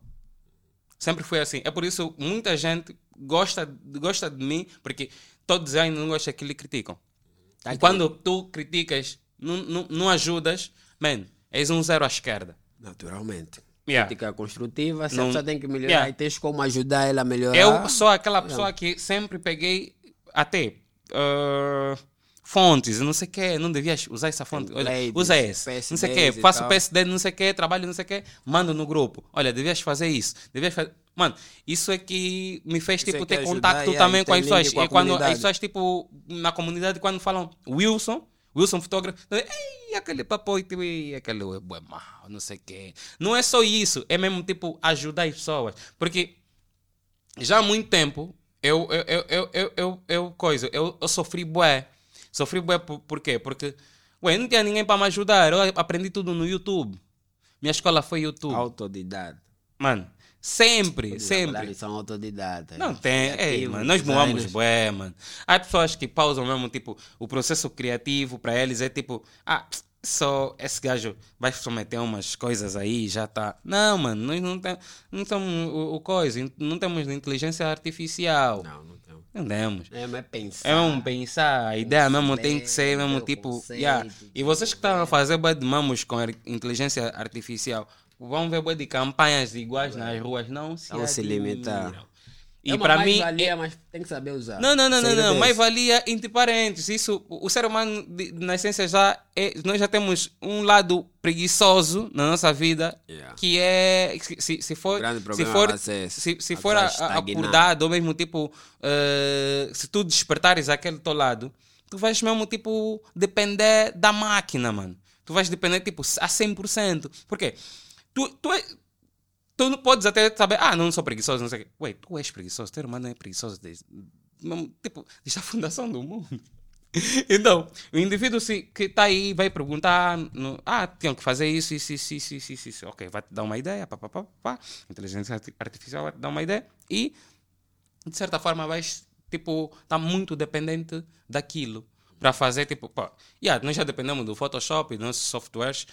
Sempre foi assim. É por isso muita gente gosta, gosta de mim, porque todo design não gosta que lhe criticam. Tá e quando tu criticas, não, não, não ajudas, man, és um zero à esquerda. Naturalmente. Yeah. Crítica construtiva, se Não- a pessoa tem que melhorar Yeah. e tens como ajudar ela a melhorar. Eu sou aquela pessoa que sempre peguei até ah, fontes, não sei o quê, não devias usar essa fonte. Olha, usa esse, não sei o quê, PSDs e faço tal. PSD, não sei o quê, trabalho, não sei o quê, mando no grupo. Olha, devias fazer isso, devias fazer. Mano, isso é que me fez Isso é tipo que ter ajuda, contato yeah, também com as pessoas. e quando as pessoas, tipo, na comunidade, quando falam Wilson, Wilson fotógrafo, ei, aquele papo, tipo, ei, aquele é mau, não sei o quê. Não é só isso, é mesmo tipo ajudar as pessoas. Porque já há muito tempo eu eu eu eu eu, eu, eu coisa eu, eu sofri bué sofri bué por, por quê porque ué, não tinha ninguém para me ajudar eu aprendi tudo no YouTube minha escola foi YouTube Autodidata. mano sempre sempre são autodidatas. não tem, ei, Criativos, mano, nós moamos bué, mano. Há pessoas que pausam mesmo, tipo, o processo criativo para eles é tipo, ah, só esse gajo vai someter umas coisas aí já tá. Não, mano, nós não temos, não temos o, o coisa, não temos inteligência artificial. Não, não tem. Não temos. É, mas pensar. É mesmo pensar, a ideia mesmo tem que ser mesmo tipo. conceito, yeah. E vocês que estão a fazer de mamos com inteligência artificial, vão ver bué de campanhas iguais nas ruas, não se, Não se limitar. E é para mim. mais-valia, mas tem que saber usar. Não, não, não, não, não. é Mais valia entre parênteses. Isso, o ser humano, de- na essência, já é, nós já temos um lado preguiçoso na nossa vida, Yeah. que é. Se, se, for. Se problema for, esse. se, se for a- acordado, ou mesmo tipo. eh, se tu despertares aquele teu lado, tu vais mesmo tipo depender da máquina, mano. Tu vais depender tipo a 100%. Por quê? Tu, tu, é, tu não podes até saber, ah, não sou preguiçoso, não sei o quê. Ué, tu és preguiçoso, teu irmão não é preguiçoso desde, tipo, desde a fundação do mundo. Então, o indivíduo se, que está aí vai perguntar, no, ah, tinham que fazer isso, isso, isso, isso, isso, isso, isso. Ok, vai te dar uma ideia, pá, pá, pá, pá. Inteligência arti- artificial vai te dar uma ideia e, de certa forma, vais, tipo, estar muito dependente daquilo para fazer, tipo, pá, yeah, nós já dependemos do Photoshop e dos nossos softwares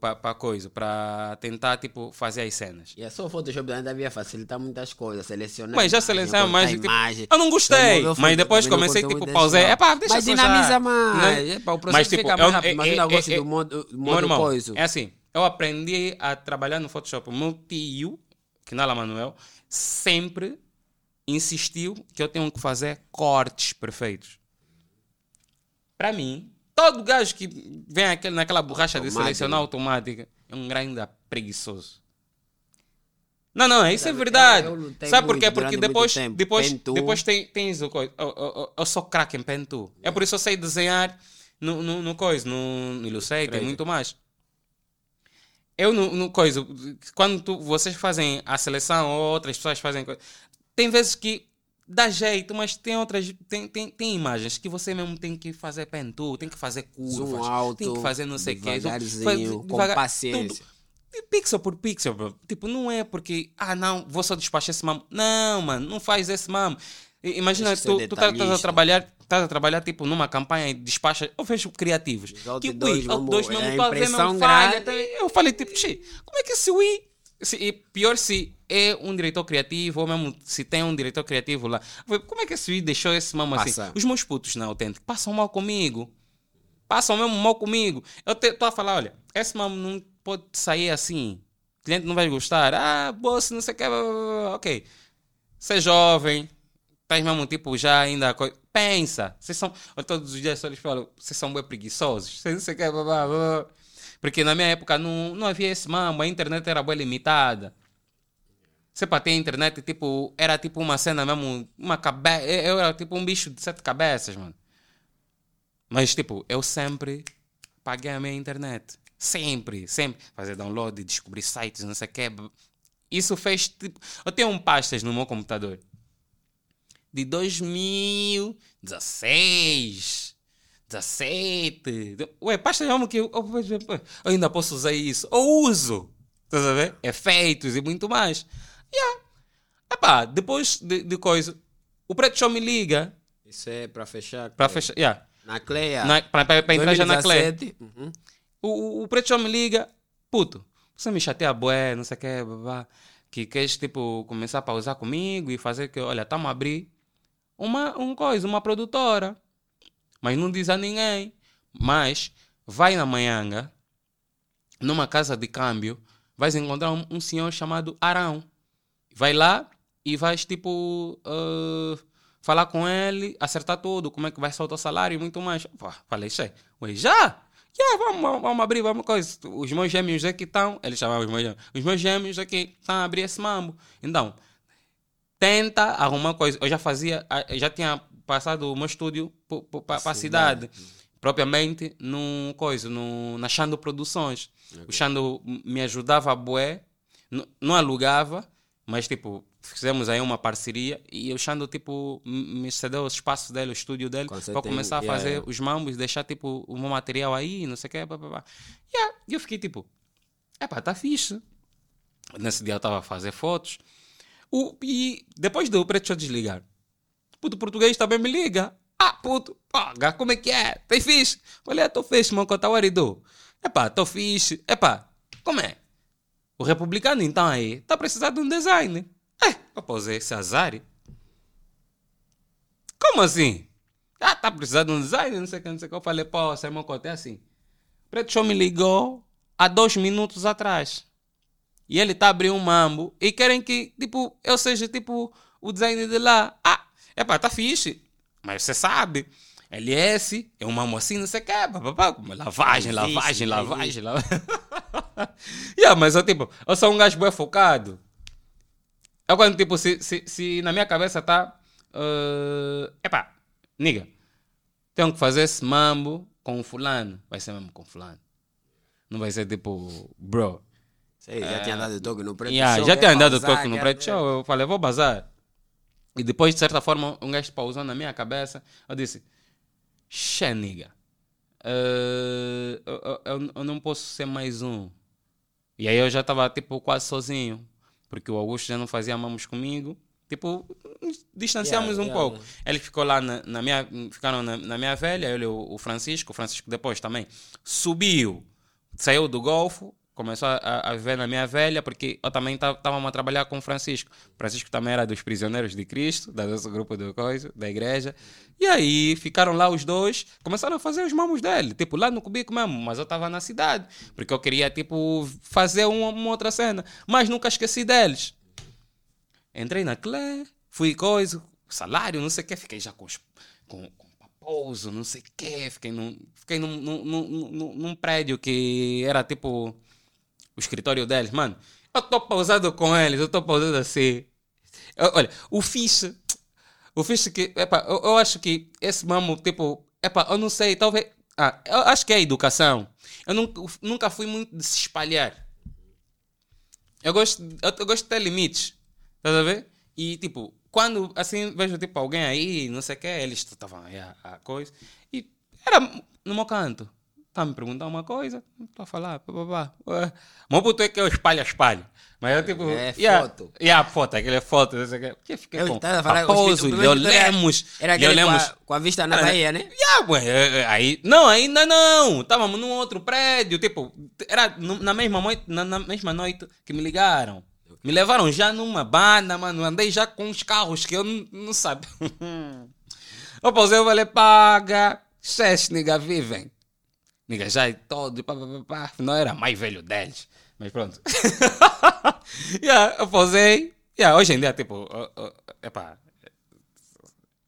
para coisa, para tentar, tipo, fazer as cenas. E é só o Photoshop ainda devia facilitar muitas coisas. Selecionar. Mas já cortar mais. Tipo, imagem, eu não gostei. remover o Mas depois comecei, tipo, pausei. É pá, deixa Mas dinamiza mais. Não- É pá, o processo Mas, tipo, fica mais rápido. é- Imagina é- eu gosto é- do modo, do Meu modo irmão, coisa. É assim, eu aprendi a trabalhar no Photoshop. O meu tio, que não é Manuel, sempre insistiu que eu tenho que fazer cortes perfeitos. Para mim, todo gajo que vem aquele, naquela borracha de selecionar automática é um grande preguiçoso. Não, não, isso é verdade. eu- eu Sabe por quê? Porque depois, depois, depois tem, tens o coisa. Eu, eu- eu- sou craque em pen tool. É por isso que eu sei desenhar no, no, no coisa, no, no Illustrator e muito mais. Eu no, no coisa, quando tu- vocês fazem a seleção ou outras pessoas fazem coisa, tem vezes que dá jeito, mas tem outras, tem, tem, tem imagens que você mesmo tem que fazer pen tool, tem que fazer curvas, Zoom alto, tem que fazer não sei o devagarzinho, com devagar- paciência. tudo. Pixel por pixel, bro. Tipo, não é porque, ah, não, vou só despachar esse mamo. Não, mano, não faz esse mamo. Imagina, que tu, tu estás a detalhista. trabalhar, estás a trabalhar, tipo, numa campanha e despacha. Eu vejo criativos. Os outdoors, Tipo, vamos- outdoors é mesmo, a estou a impressão mesmo falha. tá? Eu falei, tipo, como é que esse Wii... Se, e pior se é um diretor criativo, ou mesmo se tem um diretor criativo lá. Como é que esse Wii deixou esse mamo assim? Passa. Os meus putos na autêntica passam mal comigo passam mesmo mal comigo. Eu estou a falar, olha, esse mamo não pode sair assim. O cliente não vai gostar. Ah, boss, não sei o que. Ok. Você é jovem, Estás mesmo, tipo, já ainda. co- Pensa. Vocês são. Eu todos os dias só lhes falo, vocês são bem preguiçosos. Vocês não sei o que, blá, blá, blá. Porque na minha época não, não havia esse mambo, a internet era bem limitada. Você para ter internet, tipo, era tipo uma cena mesmo, uma cabeça. Eu era tipo um bicho de sete cabeças, mano. Mas, tipo, eu sempre paguei a minha internet. Sempre, sempre. Fazer download, descobrir sites, não sei o quê. Isso fez, tipo... Eu tenho um pastas no meu computador. De 2016, 17. Ué, pastas mesmo que eu, eu, ainda posso usar isso. Eu uso. Estás a ver? Efeitos e muito mais. Yeah. Epá, depois de, de coisa, o Preto Show me liga Isso é para fechar. para fechar. Yeah. Na Cleia. Pra entrar já na. 2017, uhum. O, o, preto só me liga, puto, você me chateia bué, não sei o que, babá, que queres, tipo, começar a pausar comigo e fazer que, olha, estamos a abrir uma, um coisa, uma produtora. Mas não diz a ninguém. Mas vai na Manhanga, numa casa de câmbio, vais encontrar um, um senhor chamado Arão. Vai lá e vais, tipo, ah, falar com ele, acertar tudo, como é que vai ser o teu salário e muito mais. Pô, falei, ué, já? Já, vamos, vamos, vamos abrir, vamos coisa. Os meus gêmeos aqui estão, eles chamavam os meus gêmeos, os meus gêmeos aqui estão a abrir esse mambo. Então, tenta arrumar coisa. Eu já fazia, eu já tinha passado o meu estúdio para a cidade. Propriamente no coisa, no, na Xando Produções. O Xando me ajudava a bué, não alugava, mas tipo, fizemos aí uma parceria e o Xando tipo me cedeu o espaço dele, o estúdio dele, para tem- começar a fazer yeah. os mambos, deixar tipo o meu material aí, não sei o que. Yeah, E eu fiquei tipo, epá, tá fixe. Nesse dia eu estava a fazer fotos. O, e depois do preto desligar, puto português também me liga. Ah, puto, paga, como é que é? Tem fixe? Falei, tô fixe, mano, quanto hora do? Epá, tô fixe. Epá, como é? O republicano então aí tá precisando de um design. É, posei esse azar. Como assim? Ah, tá precisando de um design, não sei o que, não sei o que. Eu falei, pô, Simon Cote, é assim. Preto Show me ligou há dois minutos atrás. E ele tá abrindo um mambo e querem que, tipo, eu seja, tipo, o design de lá. Ah, epá, tá fixe. Mas você sabe, LS é um mambo assim, não sei o que, papapá, lavagem, lavagem, lavagem, lavagem. yeah, mas eu, tipo, eu sou um gajo bem focado. Eu quando, tipo, se, se, se na minha cabeça tá, uh, epá, niga, tenho que fazer esse mambo com o fulano, vai ser mesmo com o fulano. Não vai ser tipo, bro, Sei, já tinha dado toque no preto Yeah, show. já tinha dado pausar, toque no preto show. Eu falei, vou bazar. E depois, de certa forma, um gajo pausou na minha cabeça. Eu disse, xe, nigga. eh, eu, eu- eu- eu não posso ser mais um. E aí eu já estava, tipo, quase sozinho. Porque o Augusto já não fazia mamos comigo. Tipo, distanciamos Yeah, um yeah, pouco. Ele ficou lá na, na minha... Ficaram na, na minha velha, ele e o, o Francisco. O Francisco depois também subiu. Saiu do Golfo. Começou a, a viver na minha velha, porque eu também estava a trabalhar com Francisco. Francisco também era dos prisioneiros de Cristo, da nosso grupo de coisa, da igreja. E aí ficaram lá os dois, começaram a fazer os mamos dele, tipo lá no cubico mesmo, mas eu estava na cidade, porque eu queria tipo fazer uma, uma outra cena, mas nunca esqueci deles. Entrei na Clé, fui coisa, salário, não sei o que, fiquei já com, os, com, com paposo, não sei o que, fiquei, num, fiquei num, num, num- num prédio que era tipo o escritório deles, mano. Eu tô pausado com eles, eu tô pausado assim. Eu- olha, o fixe, o fixe que, epa, eu, eu acho que esse mamo, tipo, epa, eu não sei, talvez, ah, eu acho que é a educação. Eu nunca, nunca fui muito de se espalhar. Eu gosto, eu, eu gosto de ter limites. Estás a ver? E tipo, quando assim vejo tipo alguém aí, não sei o que, eles estavam aí a, a coisa. E era no meu canto. Tá me perguntando uma coisa, estou a falar, pá. Ué, Meu puto é que eu espalho, espalho. Mas eu tipo. É yeah, foto. Yeah, foto, aquele foto, não sei o que. Eu fiquei Eu com estava a falar, o Raposo, Leo Lemos. Era aquele com Lemos. a, com a vista na Era- Bahia, né? Yeah, ué, é, é, aí, não, ainda não. Estávamos num outro prédio, tipo, era na mesma noite, na, na mesma noite que me ligaram. Me levaram já numa banda, mano. Andei já com uns carros que eu não, não sabia. eu pausei, eu falei, paga. Xes, nigga, vivem. Nigga, já é todo, pá, pá, pá, pá. Não era mais velho deles. Mas pronto. yeah, eu pausei. Yeah, hoje em dia, tipo, uh, uh, epá,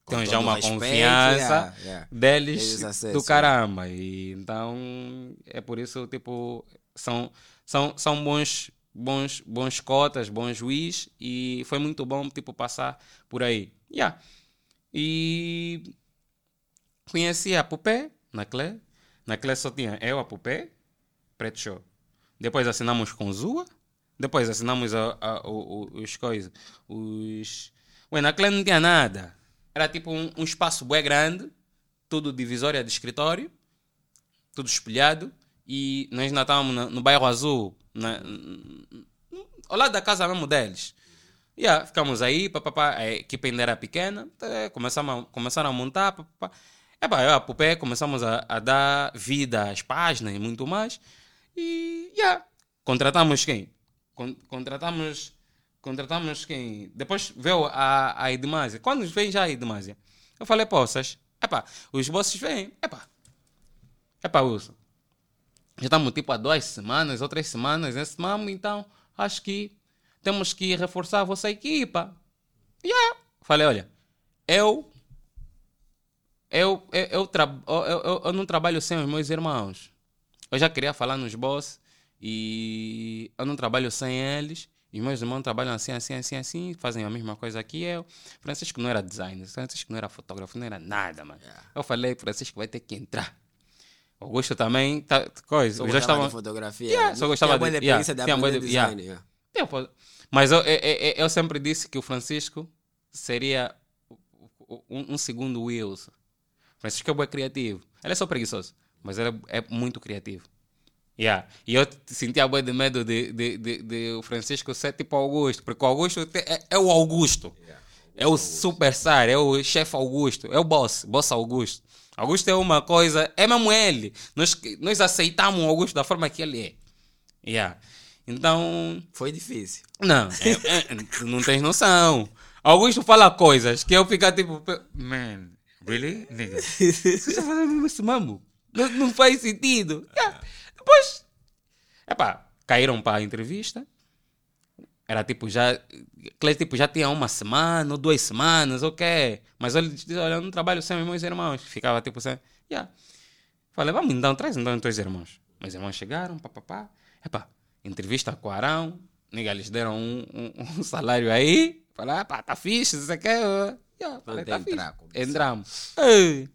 Tem já uma respeito, confiança yeah, yeah. deles do caramba. E então é por isso, tipo, são, são, são bons, bons, bons cotas, bons juiz e foi muito bom, tipo, passar por aí. Yeah. E conheci a Pupé, na Clé. Na Clé só tinha eu, a Pupé, Preto Show. Depois assinamos com Zua. Depois assinamos a, a- o- os coisas. Os. Ué, Clé não tinha nada. Era tipo um, um espaço bem grande, tudo divisória de escritório, tudo espelhado. E nós ainda estávamos na- no bairro Azul, na- ao lado da casa mesmo deles. Yeah, ficamos aí, papapá, a equipe ainda era pequena, começamos a, começaram a montar, papapá. Epá, eu e a Pupé começamos a, a dar vida às páginas e muito mais. E, yeah, contratamos quem? Con- contratamos, contratamos quem? Depois veio a, a Edmásia. Quando vem já a Edmásia? Eu falei, poças, epá, os bosses vêm, epá, epá, Wilson, já estamos tipo há duas semanas ou três semanas nesse mamo, então acho que temos que reforçar a vossa equipa. Yeah. Falei, olha, eu eu, eu, eu, tra- eu, eu, eu não trabalho sem os meus irmãos. Eu já queria falar nos boss e eu não trabalho sem eles. E meus irmãos trabalham assim, assim, assim, assim, fazem a mesma coisa que eu. Francisco não era designer, Francisco não era fotógrafo, não era nada, mano. Eu falei, Francisco vai ter que entrar. Augusto também, tá, coisa. Só eu já gostava estava. de fotografia. Yeah, só gostava de- preguiça yeah, de de- yeah. design. yeah. Tempo. Mas eu, eu, eu- eu sempre disse que o Francisco seria um, um segundo Wilson. Francisco é bem criativo. Ele é só preguiçoso, mas ele é, é muito criativo. Yeah. E eu sentia bem de medo de, de, de, de o Francisco ser tipo Augusto, porque o Augusto é, é o Augusto. É o superstar, é o chefe Augusto, é o boss, boss Augusto. Augusto é uma coisa, é mesmo ele. Nós, nós aceitamos o Augusto da forma que ele é. Yeah. Então, Foi difícil. não, é- é- tu não tens noção. Augusto fala coisas que eu fico tipo, man, really? Nigga, você está fazendo isso mesmo? Não, não faz sentido. Yeah. Depois, epá, caíram para a entrevista. Era tipo já, tipo já tinha uma semana ou duas semanas, ok. Mas ele disse, olha, eu não trabalho sem meus irmãos. Ficava tipo assim, yeah. Falei, vamos então, traz então os teus irmãos. Meus irmãos chegaram, papapá. Epá, entrevista com o Arão. Nigga, eles deram um, um- um salário aí. Falei, pá, tá fixe, você quer? Yeah, tá entrar. Entramos. Ei,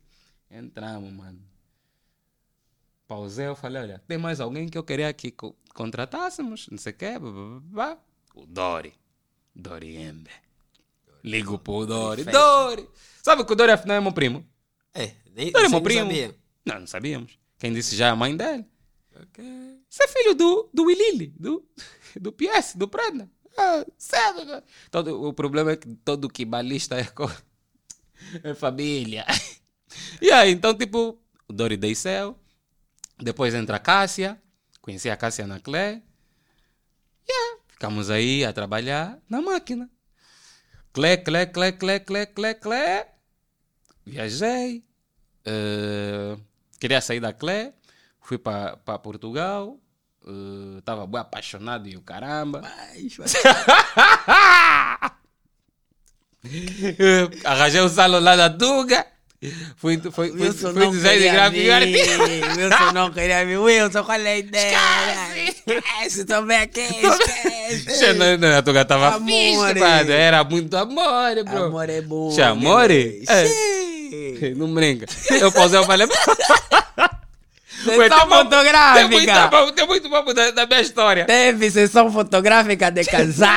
entramos, mano. Pausei, eu falei, olha, tem mais alguém que eu queria que co- contratássemos, não sei o quê, blá, blá, blá. O Dori. Dori Embe. Ligo pro Dori. Dori! Sabe que o Dori afinal é meu primo? É, nem, Dori é meu não primo. sabia. Não, não sabíamos. Quem disse já é a mãe dele. Ok. Você é filho do, do Willili, do, do PS, do Prenda. Né? Todo, o problema é que todo quibalista é, co- é família. E aí, então, tipo, o Dori Deicel. Depois entra a Cássia. Conheci a Cássia na Clé. Yeah, ficamos aí a trabalhar na máquina. Clé, clé, clé, clé, clé, clé, clé. Viajei. eh, queria sair da Clé. Fui para Portugal. Estava bem apaixonado e o caramba. Mas, mas- Arranjei o salão lá da Tuga. Fui, fui, fui, Wilson fui não design de gráfico. Wilson não queria vir. Wilson, qual é a ideia? Esquece. Bem aqui, esquece. Não, não, a Tuga tava Amore. fixe. Era muito amor, bro. Amor é bom. Né? É. Não brinca. Eu pausei, eu falei... Sessão uma- fotográfica. Tem muito bom, tem muito bom da, da minha história. Teve sessão fotográfica de casal.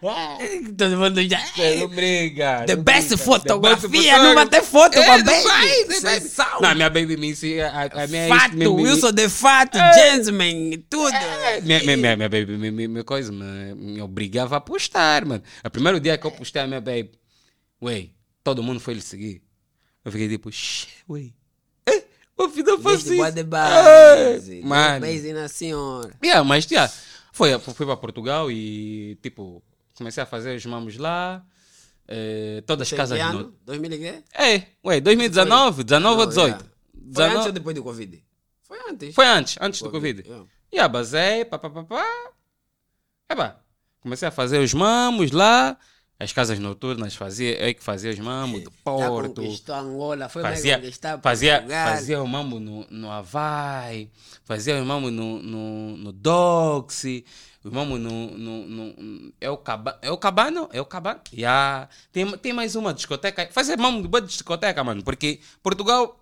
Todo mundo já. Não brinca. The não best brinca. fotografia, The best não bater foto com a É, baby. Sessão. Não, minha baby me ensina. A, a minha Fato, me- Wilson de fato, É. gentleman, tudo. É, Minha, minha, minha, minha baby me, me coisa, me, me obrigava a postar, mano. O primeiro dia que eu postei a minha baby, ué, todo mundo foi lhe seguir. Eu fiquei tipo, "Shit, ué. O filho eu faço Desde boa isso. de É. Beijo na senhora. Yeah, mas yeah, foi, fui para Portugal e, tipo, comecei a fazer os mamos lá. eh, todas as casas de noite. 2000 e quê? É, ué, 2019, 19 ou Não, 18? yeah. Foi antes ou 19 depois do Covid? Foi antes. Foi antes, antes do Covid. yeah. E a basei, pá, pá, pá, pá. Epá, comecei a fazer os mamos lá. As casas noturnas, fazia, eu que fazia os mambos do Já Porto. Angola, foi Fazia, fazia, fazia o mambo no, no Havaí, fazia o mambo no, no, no Doxy, o mambo no, no, no é, o Caba, é o Cabano? É o Cabano? Yeah. Tem, tem mais uma discoteca. Fazia mambo de boa discoteca, mano, porque Portugal,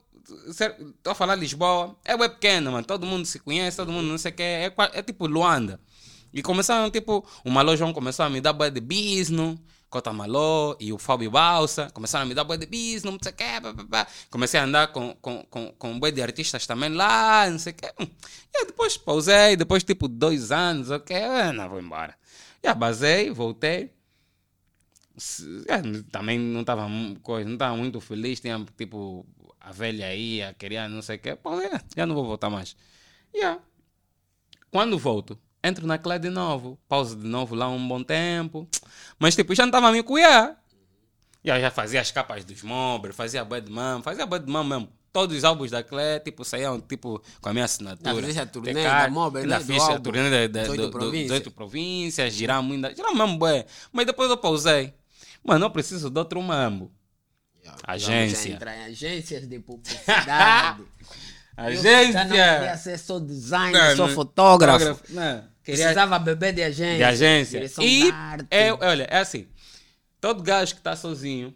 estou a falar Lisboa, é bem pequena, mano, todo mundo se conhece, todo mundo não sei o que, é, qua- é tipo Luanda. E começaram, tipo, Malô João começou a me dar boa de bisno, Cota Malô e o Fábio Balsa, começaram a me dar boa de bisno, não sei o pá. comecei a andar com, com, com, com boa de artistas também lá, não sei o que. E aí depois pausei, depois tipo dois anos, ok, ah, não, vou embora. E basei, voltei. Se- é, também não estava não tava muito feliz, tinha tipo a velha aí, a queria não sei o que, pô, é, já não vou voltar mais. Yeah. Quando volto, entro na Clé de novo, pausa de novo lá um bom tempo, mas tipo, já não estava a me cuidar. E aí já fazia as capas dos Mobber, fazia Bad Man, fazia Bad Man mesmo. Todos os álbuns da Clé, tipo, saíam tipo, com a minha assinatura. Fizeste a turnê Tem da Mobber, né, fiz a turnê da- da- 18 do- do- províncias. 18 províncias, girar muito, girar mesmo bué. Mas depois eu pausei. Mano, eu preciso de outro mambo. Agência. Vamos já entrar em agências de publicidade. Eu Já não queria Agência. ser só design, Não, só não- fotógrafo. Não, queria Precisava beber de agência. de agência. Direção E, é, olha, é assim. Todo gajo que está sozinho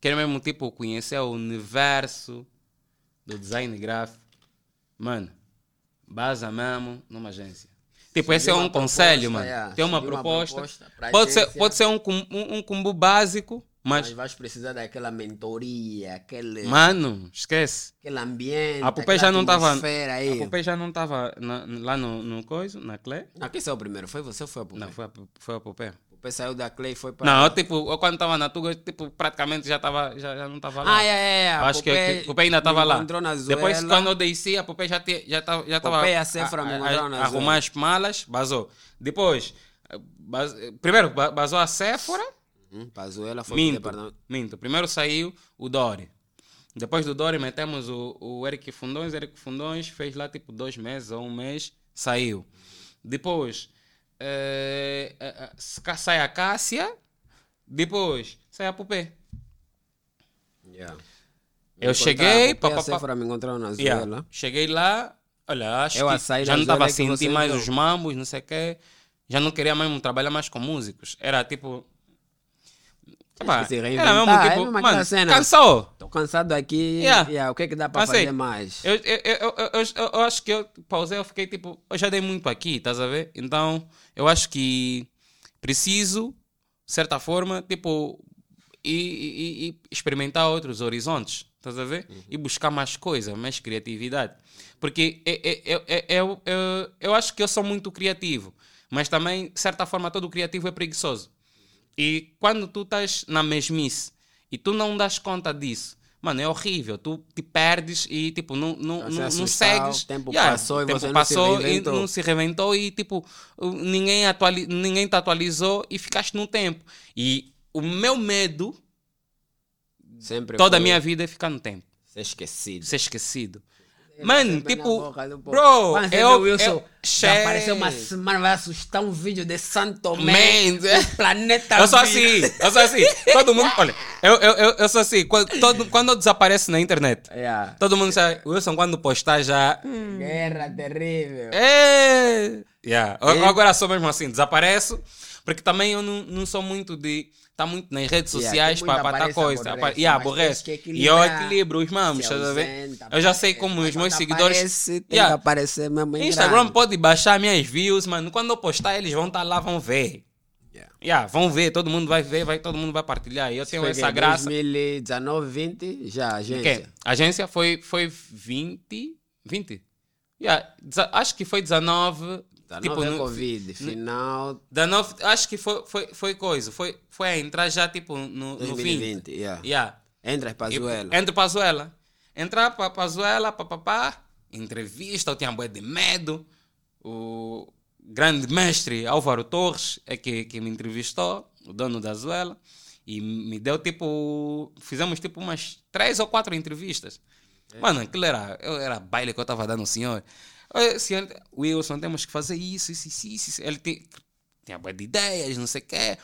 quer mesmo, tipo, conhecer o universo do design gráfico. Mano, basa mesmo numa agência. Tipo, esse é um conselho, proposta, mano. yeah. Tem uma Subir uma proposta. proposta pode, ser, agência. pode ser um, um, um combo básico, Mas mas, vais precisar daquela mentoria, aquele, mano, esquece. aquele ambiente. A Popé já não estava. A Popé já não estava lá no, no coisa, na Clé. Não, quem saiu primeiro? Foi você ou foi a Popé? Não, foi a, foi a Popé. Popé saiu da Clay e foi para... Não, eu, tipo, eu quando estava na Tuga, tipo, praticamente já, tava, já, já não estava lá. Ah, é, é, é. Acho que a Popé ainda estava lá. encontrou Depois, quando eu desci, a Popé já estava já tava, já tava Popé a Cefra me encontraram na Arrumar as malas, basou. Depois, bas- primeiro, ba- basou a Sephora, Hum, Pazuela foi minto, departamento. minto. Primeiro saiu o Dori. Depois do Dori metemos o, o Eric Fundões. Eric Fundões fez lá tipo dois meses ou um mês, saiu. Depois eh, eh, eh, sa- sai a Cássia. Depois sai a Popé. Yeah. Eu cheguei, encontraram, a Popé e pá, pá, a pá. Cefra me encontraram na Yeah. Zuela. Cheguei lá, olha, acho Eu que sair já não estava sentir vocês mais os mambos, não sei o quê. Já não queria mesmo trabalhar mais com músicos. Era tipo. Epá, se era reinventar, mesmo é tipo. mesmo aquela mano, cena. cansou. Tô cansado aqui. Yeah. Yeah, O que é que dá para fazer mais? Eu, eu, eu, eu, eu- acho que eu pausei, eu fiquei tipo, eu já dei muito aqui, estás a ver? Então, eu acho que preciso, de certa forma, tipo, e, e- e experimentar outros horizontes, estás a ver? E buscar mais coisa, mais criatividade. Porque eu, eu, eu, eu, eu, eu acho que eu sou muito criativo, mas também, de certa forma, todo criativo é preguiçoso. E quando tu estás na mesmice e tu não das conta disso, mano, é horrível. Tu te perdes e tipo, não, não, não, não segues. o tempo Yeah, passou e tempo você não se passou e reinventou. não se reinventou e tipo, ninguém, atuali ninguém te atualizou e ficaste no tempo. E o meu medo Sempre toda a minha vida é ficar no tempo, Ser esquecido. ser esquecido. Mano, tipo, bro, você vê eu, o Wilson, eu, já apareceu uma semana, vai assustar um vídeo de Santo Man, é. planeta Eu sou assim, eu sou assim. Todo mundo, olha, eu, eu, eu, eu sou assim. Quando, todo, quando eu desapareço na internet, Yeah. todo mundo sabe, Wilson, quando postar já. Guerra terrível. É. Yeah. Eu- É. Agora sou mesmo assim, desapareço, porque também eu não, não sou muito de. Tá muito nas redes Yeah, sociais tem para aparece, coisa. aborrece, Yeah, mas aborrece. tens que E eu equilibro os mamos, estás a ver? Eu já sei como os meus seguidores. Aparece, Yeah. que aparecer mesmo Instagram grande. pode baixar minhas views, mano. Quando eu postar, eles vão estar lá, vão ver. Yeah. Yeah, vão ver, todo mundo vai ver, vai, todo mundo vai partilhar. E eu tenho Foi essa graça. 2019, 20, já, agência. A agência foi, foi 20. 20? Yeah, deza- acho que foi 19. 19 tipo, é no- Covid, final 19, acho que foi, foi, foi coisa. Foi, foi a entrar já tipo no, no 20. 2020. Yeah. Yeah. Entra para Pazuela. Entre Pazuela. Entrar para Pazuela, papapá, entrevista, eu tinha bué de medo. O grande mestre Álvaro Torres é que, que me entrevistou, o dono da Zuela, e me deu tipo. Fizemos tipo umas três ou quatro entrevistas. Mano, aquilo era, eu era baile que eu estava dando ao senhor. "Oi, senhor. Wilson, temos que fazer isso, isso, isso, isso. isso." Ele te- tinha bué de ideias, não sei o quê.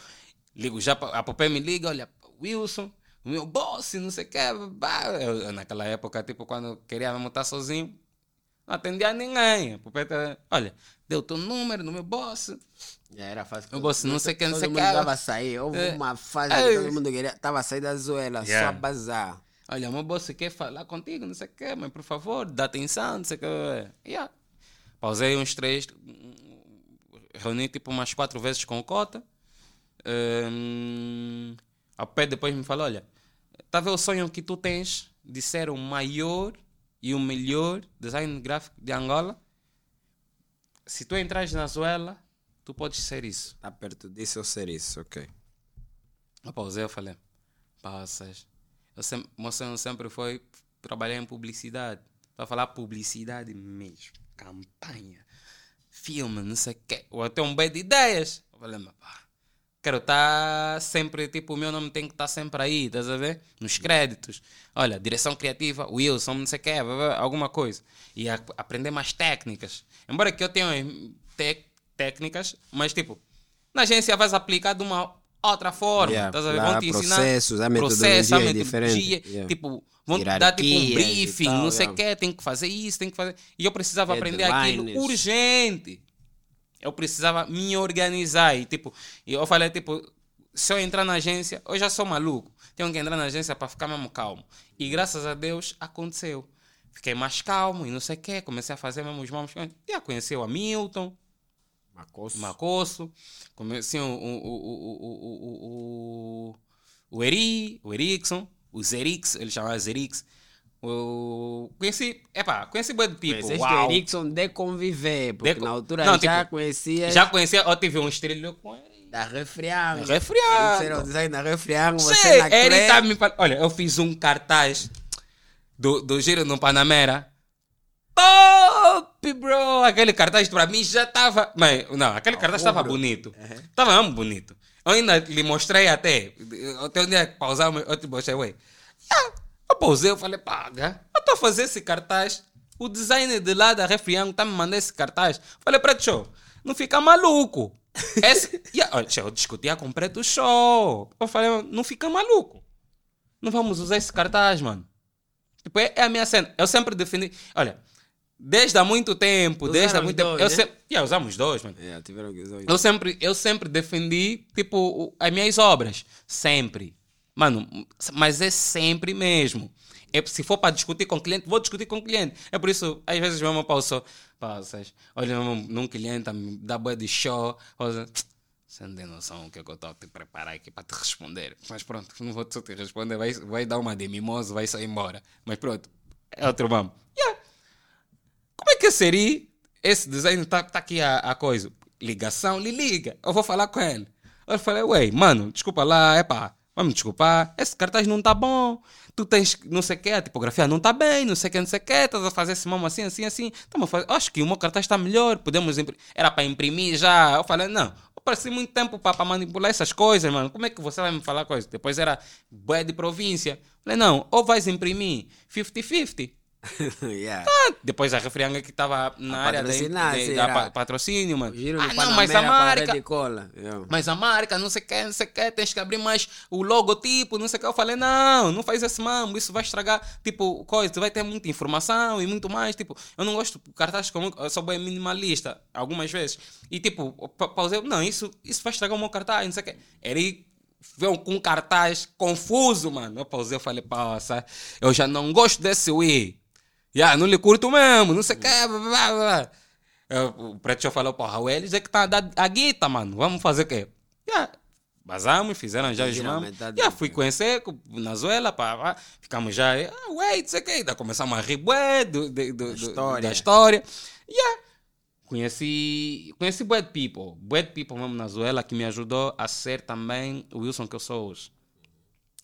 Ligo já, a Popé me liga, olha, Wilson, o meu boss, não sei o que. Eu, naquela época, tipo, quando queria mesmo estar sozinho, não atendia ninguém. A Popé, tá, olha, deu teu número no meu boss. Já era fácil. Eu gosto, não sei quem, não todo sei mundo quem. estava a sair. Houve É. uma fase É. que todo mundo queria. Estava a sair da zoela, só Yeah. a bazar. Olha, meu boss quer falar contigo, não sei o que, mas por favor, dá atenção, não sei o que. Yeah. Pausei uns três, reuni tipo umas quatro vezes com o Cota. Hum, a pé depois me falou: olha, tá vendo o sonho que tu tens de ser o maior e o melhor design gráfico de Angola? Se tu entras na Zuela, tu podes ser isso. Está perto disso ou ser isso, ok. Eu pausei, eu falei, passas. Eu sempre, meu sonho sempre foi trabalhar em publicidade. Para falar publicidade mesmo. Campanha, filme, não sei o quê. Ou até um bem de ideias. Eu falei, mas pá, quero estar sempre, tipo, o meu nome tem que estar sempre aí, estás a ver? Nos créditos. Olha, direção criativa, Wilson, não sei o quê, alguma coisa. E a- aprender mais técnicas. Embora que eu tenha te- técnicas, mas tipo, na agência vais aplicar de uma outra forma. Yeah, estás a ver? Vão te ensinar processos, a metodologia a é diferente. metodologia, Yeah. Vão dar tipo um briefing, tal, não sei o yeah. quê, tem que fazer isso, tem que fazer. E eu precisava aprender aquilo urgente. Eu precisava me organizar e tipo, eu falei tipo, se eu entrar na agência, eu já sou maluco. Tenho que entrar na agência para ficar mesmo calmo. E graças a Deus aconteceu. Fiquei mais calmo e não sei o quê, comecei a fazer mesmo os mãos. Já conheci o Hamilton, Macosso. Macosso, comecei o, o, o, o, o, o, o Eri, o Erickson, o Zerix, ele chamava Zerix. O... Conheci, epá, conheci bué de people. Conheceste Uau. o Erickson de conviver, porque De na altura Não, já tipo, conhecia Já conhecia, eu tive um estrelho com ele. da Refriango. Refriango. Era o design da Refriango, você Sim, na ele tá me. Olha, eu fiz um cartaz do, do Giro no Panamera. Top, bro! Aquele cartaz para mim já estava. Mas, não, aquele cartaz estava bonito. Estava mesmo bonito. Eu ainda lhe mostrei até. Até um dia que pausar, eu te mostrei, ué. Ah, Eu pausei, eu falei, paga. Eu estou a fazer esse cartaz. O designer de lá da Refriango está me mandando esse cartaz. Falei, Preto Show, não fica maluco. Esse... Yeah, eu discutia com o Preto Show. Eu falei, não fica maluco. Não vamos usar esse cartaz, mano. Tipo, é, é a minha cena. Eu sempre defendi. Olha, desde há muito tempo, desde há Usaram muito tempo. dois, eu né? sempre. Yeah, usamos dois, mano. É, tiveram que usar Eu sempre, eu sempre defendi, tipo, as minhas obras. Sempre. Mano, mas é sempre mesmo. É, se for para discutir com o cliente, vou discutir com o cliente. É por isso, às vezes mesmo eu pauso, pausas, olha num cliente, me dá boa de show, pausa, você não tem noção o que é que eu estou a te preparar aqui para te responder. Mas pronto, não vou só te responder, vai, vai dar uma de mimoso, vai sair embora. Mas pronto, é outro vamos. Yeah. Como é que seria esse design? Tá, tá aqui a, a coisa. Ligação, lhe liga. Eu vou falar com ele. Eu falei, ué, mano, desculpa lá, é pá, vamos desculpar. Esse cartaz não tá bom. Tu tens não sei o que, a tipografia não tá bem, não sei o que, não sei o que. Estás a fazer esse mamo assim, assim, assim. Tamo a fazer. Acho que o meu cartaz está melhor. Podemos imprimir. Era para imprimir já. Eu falei, não. Eu passei muito tempo para manipular essas coisas, mano. Como é que você vai me falar coisas? Depois era bué de província. Falei, não, ou vais imprimir 50-50. yeah. Ah, Depois a refrianga que estava na A área da, patrocinar, de- da pa- patrocínio, mano. Giro Ah, não, mas a marca. Red Cola. Yeah. Mas a marca, não sei o que, não sei o que, tens que abrir mais o logotipo, não sei o que. Eu falei, não, não faz esse mambo, isso vai estragar, tipo, coisa, tu vai ter muita informação e muito mais, tipo, eu não gosto de cartazes como, eu sou bem minimalista, algumas vezes. E tipo, pa- pausei, não, isso, isso vai estragar o meu cartaz, não sei o que. Ele veio com um cartaz confuso, mano. Eu pausei, eu falei, passa, eu já não gosto desse Wii. Já, não lhe curto mesmo, não sei o que, blá, blá, blá. Eu- O Preto falou, porra, o Elis é que tá a a guita, mano. Vamos fazer o quê? Yeah. Basamos, fizeram já os metade Yeah, fui conhecer na Zuela, pá, pá. ficamos já, ah, wait, não sei o quê. Daí começamos a rir do, do, do, do- história. da história. Yeah. Conheci, conheci de people, de people mesmo na Zuela que me ajudou a ser também o Wilson que eu sou hoje.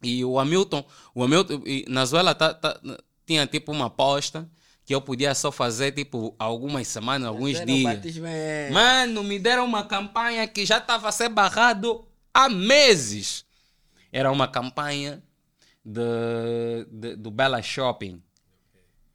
E o Hamilton, o Hamilton, na Zuela tá, tá- tinha tipo uma aposta que eu podia só fazer tipo algumas semanas, alguns dias. é- Mano, me deram uma campanha que já estava a ser barrado há meses. Era uma campanha de, de- do Bella Shopping.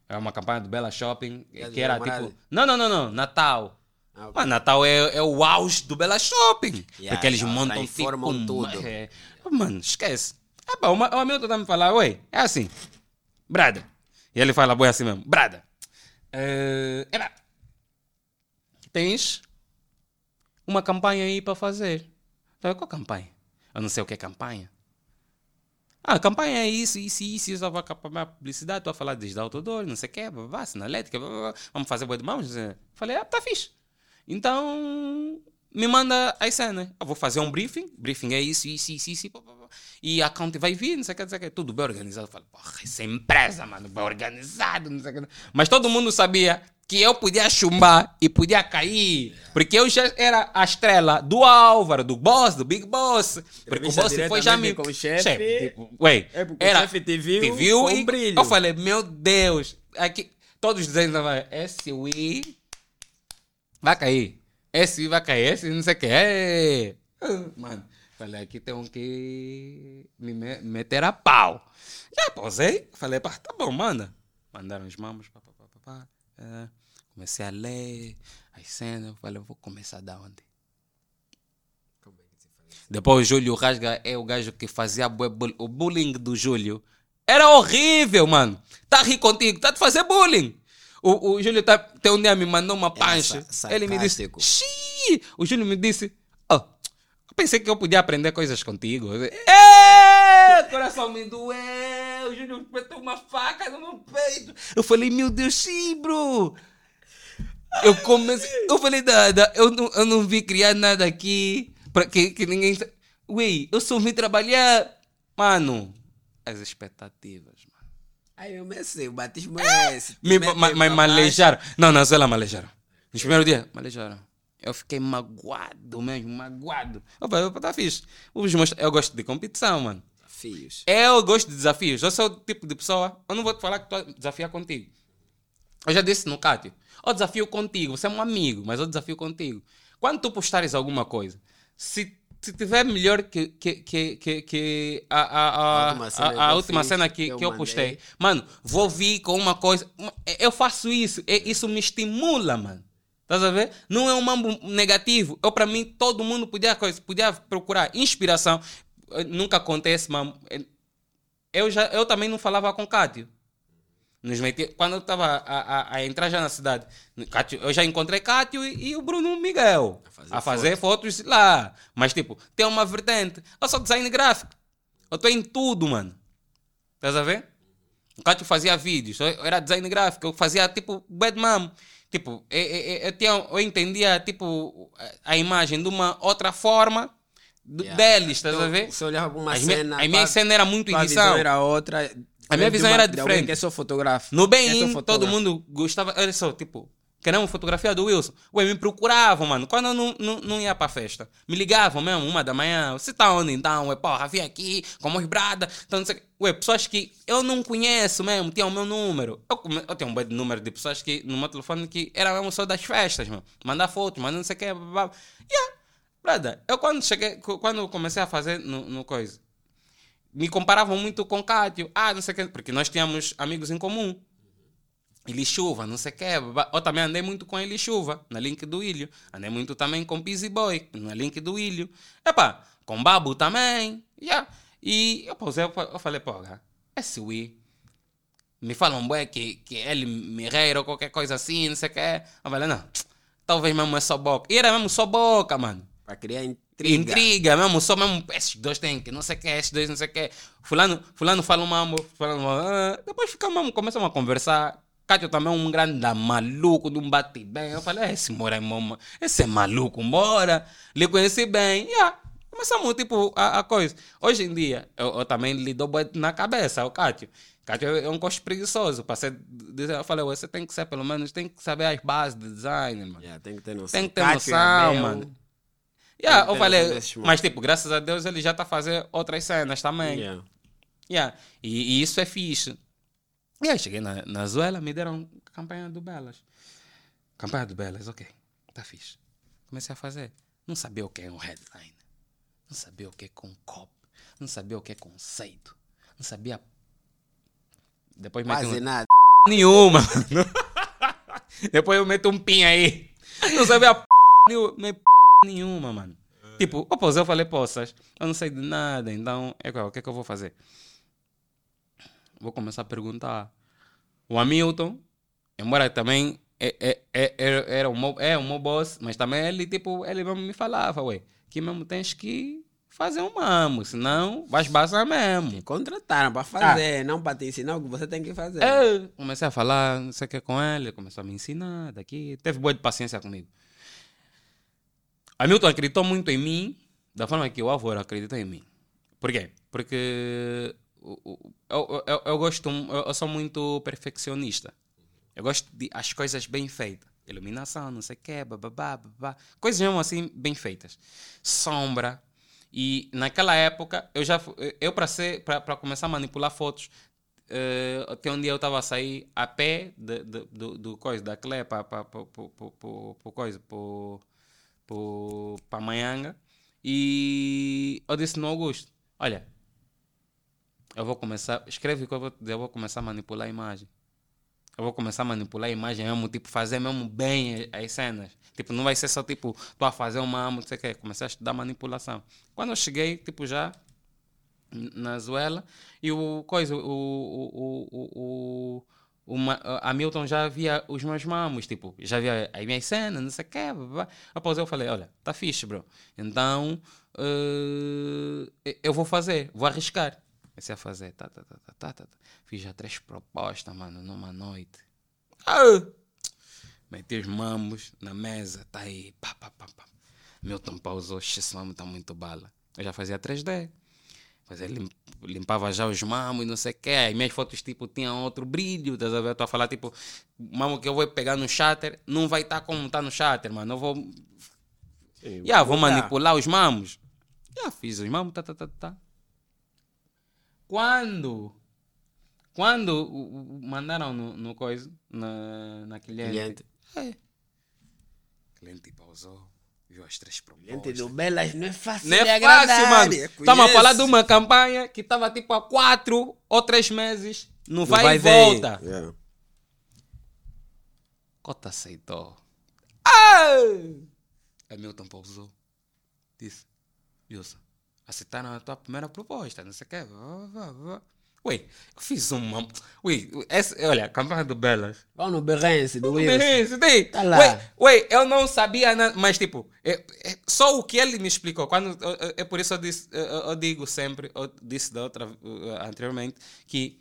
Era uma campanha do Bella Shopping Dia que era tipo. Não, não, não, não. Natal. Ah, ok. Mano, Natal é, é o auge do Bela Shopping. Yeah, porque eles montam tipo, tudo. é, mano, esquece. É pá, o, Ma- o Hamilton tá me falar, ué, é assim. Brada. E ele fala, boi assim mesmo. Brada. É, era, tens uma campanha aí para fazer. Falei, qual campanha? Eu não sei o que é campanha. Ah, a campanha é isso, isso, isso, isso. Eu vou acabar a publicidade, estou a falar desde outdoor, não sei o que, blá, sinalética, vamos fazer boi de mãos. Falei, ah, tá fixe. Então, me manda as cenas. Eu vou fazer um briefing, briefing é isso, isso, isso, isso, blá. E a account vai vir, não sei o que, não sei o que, tudo bem organizado. Eu falei, porra, essa empresa, mano, bem organizado, não sei o que. Mas todo mundo sabia que eu podia chumbar e podia cair, porque eu já era a estrela do Álvaro, do boss, do Big Boss. Porque o boss foi já me... com o chefe. tipo, ué, É porque o era, chefe te viu com e brilho. eu falei, meu Deus, aqui, todos dizendo, esse Wii vai cair, esse Wii vai cair, esse não sei o que, é. Mano, falei, aqui tem que me me- meter a pau. Já posei, falei, pá, tá bom, manda. Mandaram os mamos, pá, pá, pá, pá, pá. É, comecei a ler as cenas, falei, vou começar da onde? Depois o Júlio Rasga é o gajo que fazia o bullying do Júlio. Era horrível, mano. Tá rir contigo, tá te fazer bullying. O, o Júlio tá, até um dia me mandou uma pancha. Ele me disse. Xiii! O Júlio me disse, pensei que eu podia aprender coisas contigo. "É, coração me doeu. O Júlio meteu uma faca no meu peito. Eu falei, meu Deus, sim, bro. Eu comecei. Eu falei, nada, eu não, eu não vi criar nada aqui para que, que ninguém. Ué, eu só vim trabalhar. Mano, as expectativas, mano. Aí eu comecei, o batismo é esse. Me, ma, ma, pra malejaram. Não, na Zuela malejaram. Nos primeiros dias, malejaram. Eu fiquei magoado mesmo, magoado. Eu falei, "Opa, tá fixe. Mostrar. Eu gosto de competição, mano. baixo. Fios. Eu gosto de desafios. Eu sou o tipo de pessoa. Eu não vou te falar que estou a desafiar contigo. Eu já disse no Cátio. Eu desafio contigo. Você é um amigo, mas eu desafio contigo. Quando tu postares alguma coisa, se, se tiver melhor que, que, que, que, que a, a, a, A última cena a- que a eu última fiz, cena que, que eu eu postei, mano, vou vir com uma coisa. Eu faço isso. Isso me estimula, mano. Estás a ver? Não é um mambo negativo. Eu, para mim, todo mundo podia, podia procurar inspiração. Eh, Nunca acontece, mas eu, já, eu também não falava com Cátio. Nos quando eu estava a, a, a entrar já na cidade, Cátio- eu já encontrei Cátio e, e o Bruno Miguel A fazer a fazer fotos lá. Mas, tipo, tem uma vertente. Eu sou design gráfico. Eu estou em tudo, mano. Estás a ver? O Cátio fazia vídeos, eu era design gráfico, eu fazia tipo Batman. Tipo, eu, eu, eu, tinha, eu entendia tipo a- a imagem de uma outra forma do- Yeah. deles, estás a Então, ver? Você olhava para uma As cena. a minha cena era muito edição. visão era outra. A minha visão uma- era diferente. Que é só fotógrafo. No que é bem, todo mundo gostava. Olha só, tipo, queremos fotografia do Wilson. Ué, me procuravam, mano. Quando eu não, não, não ia pra festa, me ligavam mesmo, uma da manhã. Você tá onde então? Ué, porra, vim aqui, como brada. Então, não sei. Ué, pessoas que eu não conheço mesmo, tinham o meu número. Eu, eu tenho um de número de pessoas que no meu telefone que era mesmo só das festas, mano. Mandar fotos, mandar não sei o que. Blá, blá. Yeah. Brada, eu quando cheguei, quando comecei a fazer no, no coisa, me comparavam muito com Cátio. Ah, não sei o que, porque nós tínhamos amigos em comum. Ele Chuva, não sei o que. Eu também andei muito com ele Chuva, na link do Ilho. Andei muito também com Busy Boy, na link do Ilho. Epá, com Babu também. Yeah. E eu, pausei, eu, fa- eu falei, pô, esse Wii. Me falam, bué, que, que ele me reira ou qualquer coisa assim, não sei o que. Eu falei, não, talvez mesmo é só boca. E era mesmo só boca, mano. Para criar intriga. Intriga mesmo, só mesmo, esses dois têm que, não sei o que, esses dois não sei o que. Fulano, fulano fala um mambo, fulano, ah, depois fica mesmo, começamos a conversar. Cátio também é um grande maluco, não bate bem. Eu falei, "É, esse mora mama, esse é maluco, bora. Lhe conheci bem, yeah. Começamos, tipo, a, a coisa. Hoje em dia, eu, eu também lhe dou na cabeça, o Cátio. Cátio é um costo preguiçoso. Pra ser, eu falei, você tem que ser, pelo menos, tem que saber as bases de design, mano. Yeah, tem que ter noção. Tem que ter Cátio e noção, Abel, mano. Yeah, eu falei, desses mas tipo, graças a Deus ele já tá fazendo outras cenas também. yeah. Yeah. E, e isso é fixe. E aí cheguei na, na Zuela, me deram campanha do Belas. Campanha do Belas, ok. Tá fixe. Comecei a fazer. Não sabia o que é um headline. Não sabia o que é com cop. Não sabia o que é conceito. Não sabia. Depois meti Quase um... nada. nenhuma. Depois eu meto um pin aí. Não sabia p... nenhuma, nem p... nenhuma, mano. Tipo, opô, eu falei, poças, eu não sei de nada, então, é, qual, o que é que eu vou fazer? Vou começar a perguntar. O Hamilton, embora também é, é, é, era, era um, meu- é o meu boss, mas também ele, tipo, ele mesmo me falava, ué, que mesmo tens que fazer um mamo, senão vais passar mesmo. Contrataram para fazer, não para te ensinar o que você tem que fazer. Eu comecei a falar, não sei o que com ele, começou a me ensinar daqui, teve boa de paciência comigo. Hamilton acreditou muito em mim, da forma que o avô acreditou em mim. Por quê? Porque eu, eu, eu gosto, eu, sou muito perfeccionista. Eu gosto de as coisas bem feitas. Iluminação, não sei o quê, bababá, babá. Coisas mesmo assim bem feitas. Sombra. E naquela época, eu já eu para ser para começar a manipular fotos, eh, até um dia eu estava a sair a pé de, de- do, do coisa da Clé para coisa para Manhanga e eu disse no Augusto, olha, eu vou começar, escreve o que eu vou dizer, eu vou começar a manipular a imagem. Eu vou começar a manipular a imagem mesmo, tipo, fazer mesmo bem as cenas. Tipo, não vai ser só tipo, tu a fazer uma amo, não sei o quê. Comecei a estudar manipulação. Quando eu cheguei, tipo, já na Zuela, e o coisa, o, o, o, o, o, a Milton já via os meus mamos, tipo, já via as minhas cenas, não sei o quê. blá. Após eu falei, olha, tá fixe, bro. Então, eh, eu vou fazer, vou arriscar. Comecei a fazer, tá, tá, tá, tá, tá, tá. tá. Fiz já três propostas, mano, numa noite. Ah! Meti os mamos na mesa, tá aí, pá, pá, pá, pá. Milton pausou, "Oxe, esse mamo tá muito bala. Eu já fazia 3D. Fazia, lim- limpava já os mamos e não sei o que. As minhas fotos, tipo, tinham outro brilho, ver? Eu tô a falar, tipo, mamo que eu vou pegar no shatter não vai estar como tá no shatter, mano. Eu vou Sim, Yeah, vou manipular os mamos. Já fiz os mamos, tá, tá, tá, tá. Quando, quando mandaram no, no coisa, na, na cliente, Cliente. É. cliente pausou, viu as três propostas. Gente do Belas não é fácil Não é fácil, mano. Estamos a falar de uma campanha que estava tipo há quatro ou três meses. Não, Não vai, e ver. volta. Yeah. Cota aceitou. Ah! Hamilton pausou. Disse: Wilson, aceitaram a tua primeira proposta, não sei o quê. Ué, eu fiz uma. Ué, essa, olha, campanha do Belas. Vamos no Berrense do Wilson. Isso, tem. Tá lá. Ué, ué, eu não sabia nada, mas tipo, é, é só o que ele me explicou. Quando, eu- é por isso eu, disse, eu, eu digo sempre, eu disse da outra, uh, anteriormente, que,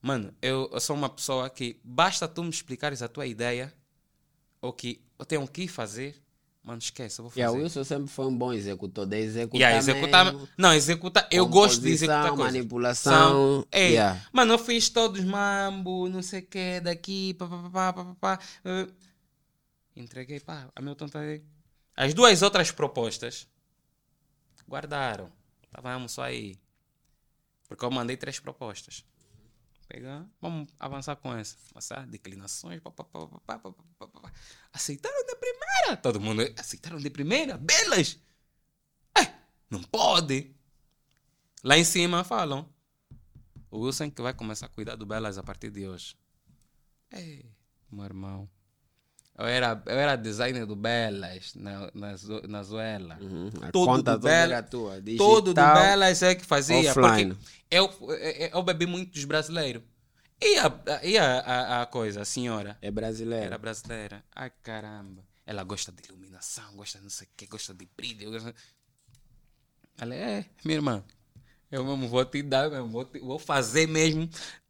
mano, eu, eu sou uma pessoa que basta tu me explicares a tua ideia, ou que eu tenho que fazer, mano, esquece, eu vou fazer. Yeah, o Wilson sempre foi um bom executor, de executar Yeah, executar. mesmo. Não, executar. Eu gosto de executar coisas. manipulação, São- é, yeah. Mano, eu fiz todos mambo, não sei o que, daqui, pá, pá, pá, pá, pá, pá. eh, entreguei, pá, a Milton tá aí. As duas outras propostas guardaram. Estávamos só aí. Porque eu mandei três propostas pegar, vamos avançar com essa. Passar, declinações, pá, pá, pá, pá, pá, pá, pá, aceitaram de primeira. Todo mundo, aceitaram de primeira, belas. É, não pode. Lá em cima falam, o Wilson é que vai começar a cuidar do belas a partir de hoje. é meu irmão. Eu era, eu era designer do Belas na, na, na Zuela. Uhum. Todo conta do toda Bela- era tua. Todo do. Belas é que fazia. offline. Porque eu, eu, eu bebi muito dos brasileiros. E a, e a, a, a coisa, a senhora? É brasileiro. Era brasileira. Ai, caramba. Ela gosta de iluminação, gosta de não sei o que, gosta de brilho. Gosta... Ela é, minha irmã. Eu mesmo vou te dar, mesmo, vou, te- vou fazer mesmo.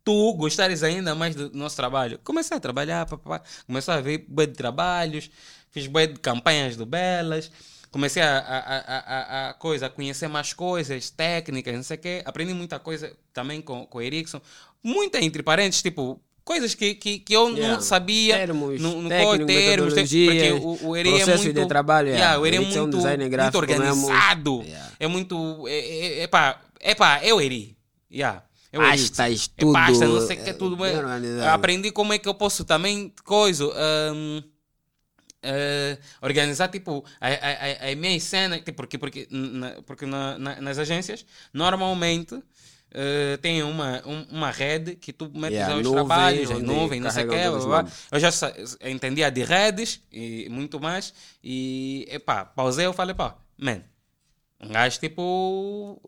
Tu gostares ainda mais do nosso trabalho. Comecei a trabalhar, papá. Comecei a ver bué de trabalhos, fiz bué de campanhas do Belas. Comecei a, a, a, a, coisa, a conhecer mais coisas, técnicas, não sei o quê. Aprendi muita coisa também com, com o Erickson. Muita entre parênteses, tipo, coisas que, que, que eu Yeah. não sabia. Termos, no, no técnico, termos, te- porque o, o Eri é processo muito... de trabalho, yeah. Yeah, o Eri é é um muito, muito gráfico mesmo. organizado. Yeah. É muito... É, é, é, pá, é pá, é o Eri. Yeah. É Eri. Pastas, É pasta, não tudo, sei o que, é, tudo. Aprendi como é que eu posso também, coisa, hum, eh, organizar, tipo, a, a, a, a minha cena, tipo, porque, porque, na, porque na, na- nas agências, normalmente, eh, tem uma, um- uma rede que tu metes Yeah, os nuvens, trabalhos, em onde nuvem, não sei o blá. Eu já entendia de redes e muito mais. E, epá, pausei eu falei, pá, man, um gajo tipo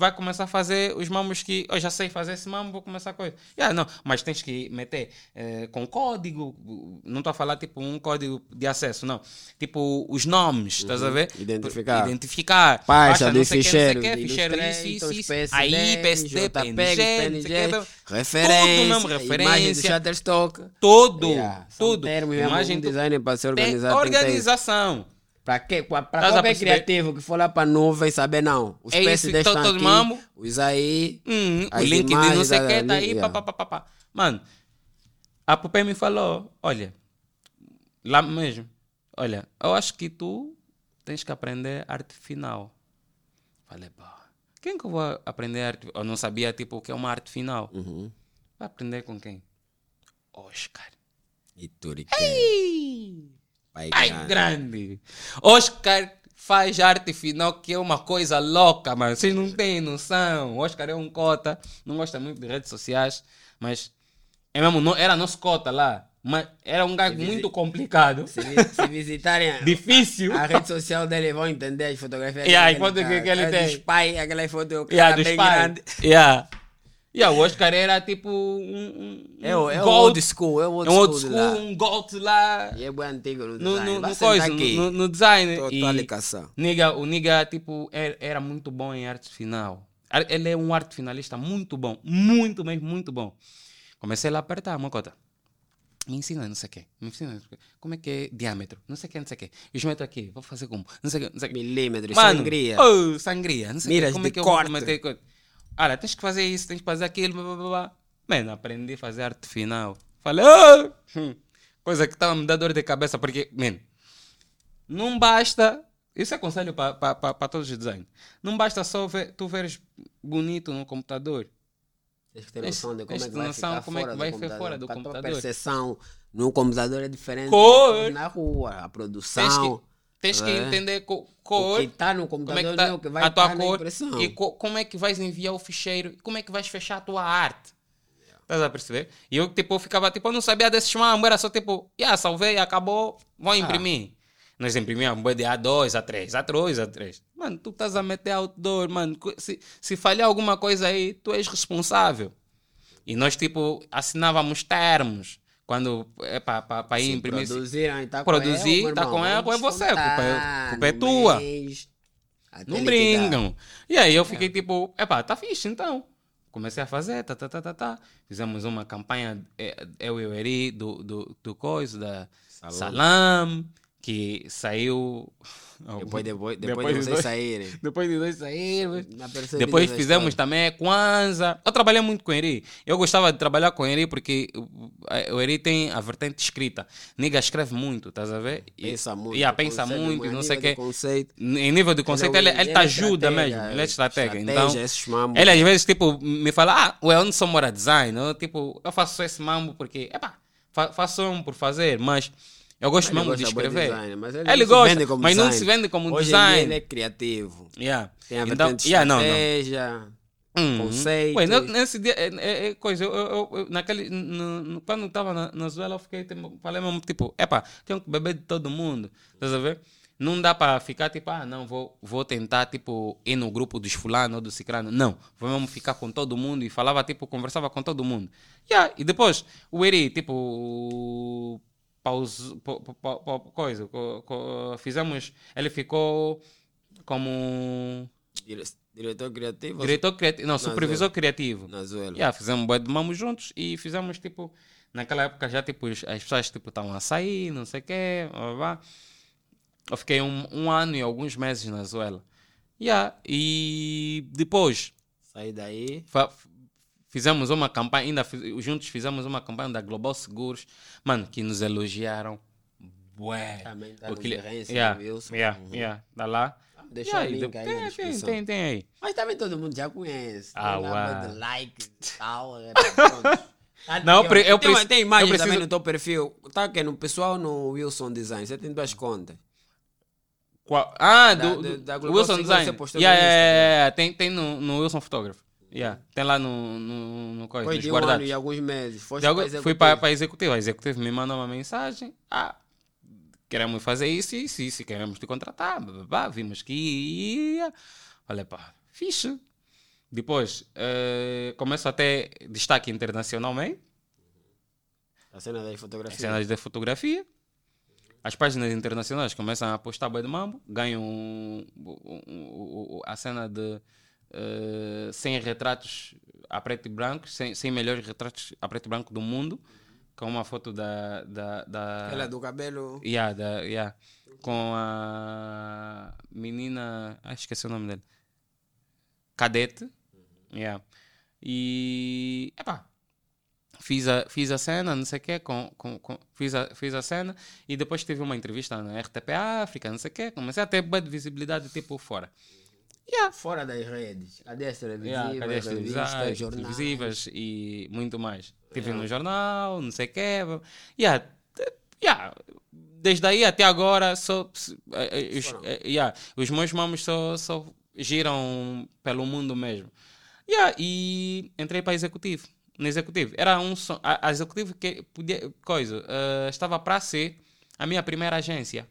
vai começar a fazer os mamos que eu já sei fazer esse mamo, vou começar a coisa. Yeah, não, mas tens que meter eh, com código, não estou a falar tipo um código de acesso, não. Tipo os nomes, estás a ver? Uhum. Identificar. Identificar. Pasta não dos sei o quê, não sei o ficheiros, quê, de ficheiro isso, isso, isso. PSD, Aí, PSD, PNG, PNG, referência, mesmo, imagem do referência, Shutterstock. tudo, Yeah, tudo. mesmo, Imagem tu- designer para ser organizado. que isso. organização. Para quê? Para Estás a qualquer criativo que for lá para nuvem saber, não. Os É isso, estão todos aqui, mambo. os aí, Hum, o as link de não imagens sei o que tá aí, yeah. pá, pá, pá, pá. Mano, a Pupé me falou, olha, lá mesmo, olha, eu acho que tu tens que aprender arte final. Falei, pá, quem que eu vou aprender arte? Eu não sabia, tipo, o que é uma arte final. Uhum. Vai aprender com quem? Oscar. E Turiquém. Pai Ai, grande. grande. Oscar faz arte final que é uma coisa louca, mano. Vocês não têm noção. Oscar é um cota, não gosta muito de redes sociais, mas é mesmo, era nosso cota lá. Mas era um gajo muito complicado, Se, se visitarem a- difícil. a rede social dele, vão entender as fotografias Yeah, dele, as fotos que- que ele é tem. Dos pais, aquela foto Yeah, dos grande. Yeah. Yeah, o Oscar era tipo um, um, É o, um é gold, old school, é o old é um old school, school, um gold lá E é bem antigo no no, design. no, no, sentar coisa, no, no design. Tô E-. Niga, o Niga, tipo, era, era muito bom em arte final. Ele é um arte finalista muito bom. Muito, mesmo, muito bom. Comecei lá a apertar, Mocota. Me ensina não sei o quê. Me ensina não sei o quê. como é que é diâmetro. Não sei o quê, não sei o quê. E os metros aqui, vou fazer como? Não sei o quê, não sei o quê. Milímetros, Mano, sangria. oh, sangria. Não sei o quê. Miras como de é que eu corte. vou meter coisa. Olha, tens que fazer isso, tens que fazer aquilo, blá, blá, blá. Mano, aprendi a fazer arte final. Falei, oh! Coisa que estava me dando dor de cabeça, porque, mano, não basta. Isso é conselho para todos os designs. Não basta só ver, tu veres bonito no computador. Tens que ter noção de como é que vai noção ficar como é que vai do computador. fora do computador. percepção no computador é diferente Cor. na rua. A produção. Tens que É. entender co- cor, que está no como é computador que não é tá o que vai a tua na cor e co- como é que vais enviar o ficheiro, como é que vais fechar a tua arte. Estás a perceber? E eu, tipo, eu ficava, tipo, eu não sabia desses mambos, era só tipo, yeah, salvei, acabou, vou imprimir. Nós imprimíamos um de A2, A3, A3, A3. Mano, tu estás a meter outdoor, mano. Se, se falhar alguma coisa aí, tu és responsável. E nós, tipo, assinávamos termos. Quando é para ir Se imprimir. produziram e tá Produzir, com tá com irmão, erro, é vamos você, a culpa é- culpa é tua. mês, Não brincam. E aí eu fiquei tipo, epá, tá fixe então. Comecei a fazer, tá, tá, tá, tá, tá. Fizemos uma campanha, eh, eu e o Eri, do, do, do coisa, da. Salam, que saiu... Depois, depois, depois, Depois de de vocês dois- saírem. Depois de dois percepção Depois da fizemos história. também a Kwanzaa. Eu trabalhei muito com o Eri. Eu gostava de trabalhar com o Eri porque o- Eri tem a vertente escrita. Niga escreve muito, estás a ver? E- Pensa muito. Yeah, pensa muito, não sei o nível quê. de Conceito, Em nível de conceito, ele, ele, te é ajuda estratégia, mesmo. Ele é estratégia, Então, ele às vezes, tipo, me fala, ah, o Anderson mora design. Eu, tipo, eu faço esse mambo porque, epá, fa faço um por fazer, mas eu gosto Ele mesmo de escrever. design, mas ele ele não se gosta, mas não design. se vende como Hoje design. ele é criativo. Yeah. Tem a Então, yeah, não, não. Hum. Ué, ne- nesse dia, é, é- é coisa, eu, eu- eu- naquele, no- no- quando estava na, na Zuela, eu fiquei, tipo, falei mesmo, tipo, epa, tenho que beber de todo mundo, estás a ver? Não dá para ficar, tipo, ah, não, vou, vou tentar, tipo, ir no grupo dos fulano ou do ciclano. Não, vou mesmo ficar com todo mundo e falava, tipo, conversava com todo mundo. Yeah, e depois, o Eri, tipo, paus, pa- pa- pa- coisa, co- co- fizemos, ele ficou como Dire- Diretor criativo. diretor criativo, não, supervisor criativo. Na Zuela. Yeah, fizemos um bué de mamos juntos e fizemos tipo. Naquela época já tipo, as as pessoas tipo estavam a sair, não sei o quê. Blá, blá. Eu fiquei um, um ano e alguns meses na Zuela. Yeah, e depois Saí daí. fa- fizemos uma campanha, ainda fiz- juntos fizemos uma campanha da Global Seguros, mano, que nos elogiaram. Bué. Também tá O no Gerência yeah, do Wilson. yeah, Uhum. yeah, tá lá. Deixa Yeah, o link aí tem, na tem, descrição. tem, tem aí. Mas também todo mundo já conhece. Ah, uau. de like e tal. Tá Não, eu eu tem, tem imagem preciso- também no teu perfil. Tá aqui no pessoal no Wilson Design. Você tem duas contas. Qual? Ah, Da- do, do- da Wilson Design. você postou Yeah, yeah, yeah, yeah. Tem, tem no, no Wilson Photography. Yeah. Tem lá no, no, no coisa, Foi de um ano guardados. e alguns meses. Foste De algu- para fui executivo. para a executiva. A executiva me mandou uma mensagem. Ah, queremos fazer isso, isso, isso. Queremos te contratar. Blá, blá, blá. Vimos que ia. Falei, pá, fixe. Depois, eh, começo a ter destaque internacionalmente. A cena das fotografias. cenas de fotografia. As páginas internacionais começam a postar boi de mambo, ganham um- um- um- a cena de eh, 100 retratos a preto e branco, 100, 100 melhores retratos a preto e branco do mundo, com uma foto da. da, da Aquela do cabelo. Yeah, da, yeah. Com a menina. Ah, esqueci o nome dele. Cadete. Yeah. E. Epá. Fiz a, fiz a cena, não sei o quê, com, com, com- fiz, a, fiz a cena e depois tive uma entrevista na RTP África, não sei o quê. Comecei a ter boa de visibilidade tipo fora. Yeah. Fora das redes. Cadê as televisivas, Yeah, cadê as revistas, televisões, jornais? televisivas e muito mais. Tive no jornal, não sei o quê. Yeah, yeah. Desde aí até agora, só, eh, eh, os, eh, yeah, os meus mamos só, só giram pelo mundo mesmo. Yeah, e entrei para executivo. No executivo. Era um a, a executivo que podia. Coisa, eh, estava para ser a minha primeira agência.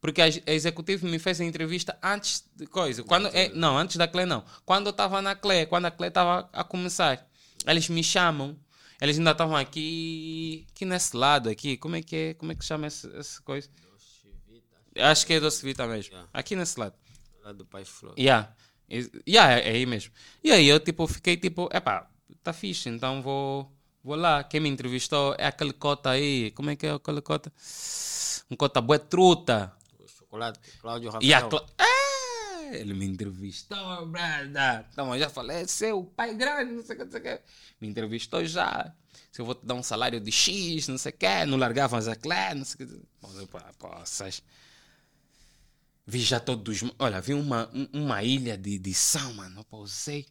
Porque a, a executivo me fez a entrevista antes de coisa. Quando, é, não, antes da CLE não. Quando eu estava na CLE, quando a CLE estava a começar, eles me chamam. Eles ainda estavam aqui, aqui nesse lado aqui. Como é que é? Como é que chama esse coisa? Acho que é Doce Vita mesmo. Yeah. Aqui nesse lado. Lá do Pai Flor. Yeah. Yeah, é, é aí mesmo. E aí eu tipo fiquei tipo, epá, tá fixe, então vou, vou lá. Quem me entrevistou é aquele cota aí. Como é que é aquele cota? Um cota bué truta. Cláudio Rafael. E a Cla- É, ele me entrevistou, brada. Então eu já falei, "É seu pai grande, não sei o que, não sei o que. Me entrevistou já. Se eu vou te dar um salário de X, não sei o que, não largavam as Clé, não sei o que. Mas eu, pá, poças. Vi já todos. Olha, vi uma, um- uma ilha de, de sal, mano. Eu pausei.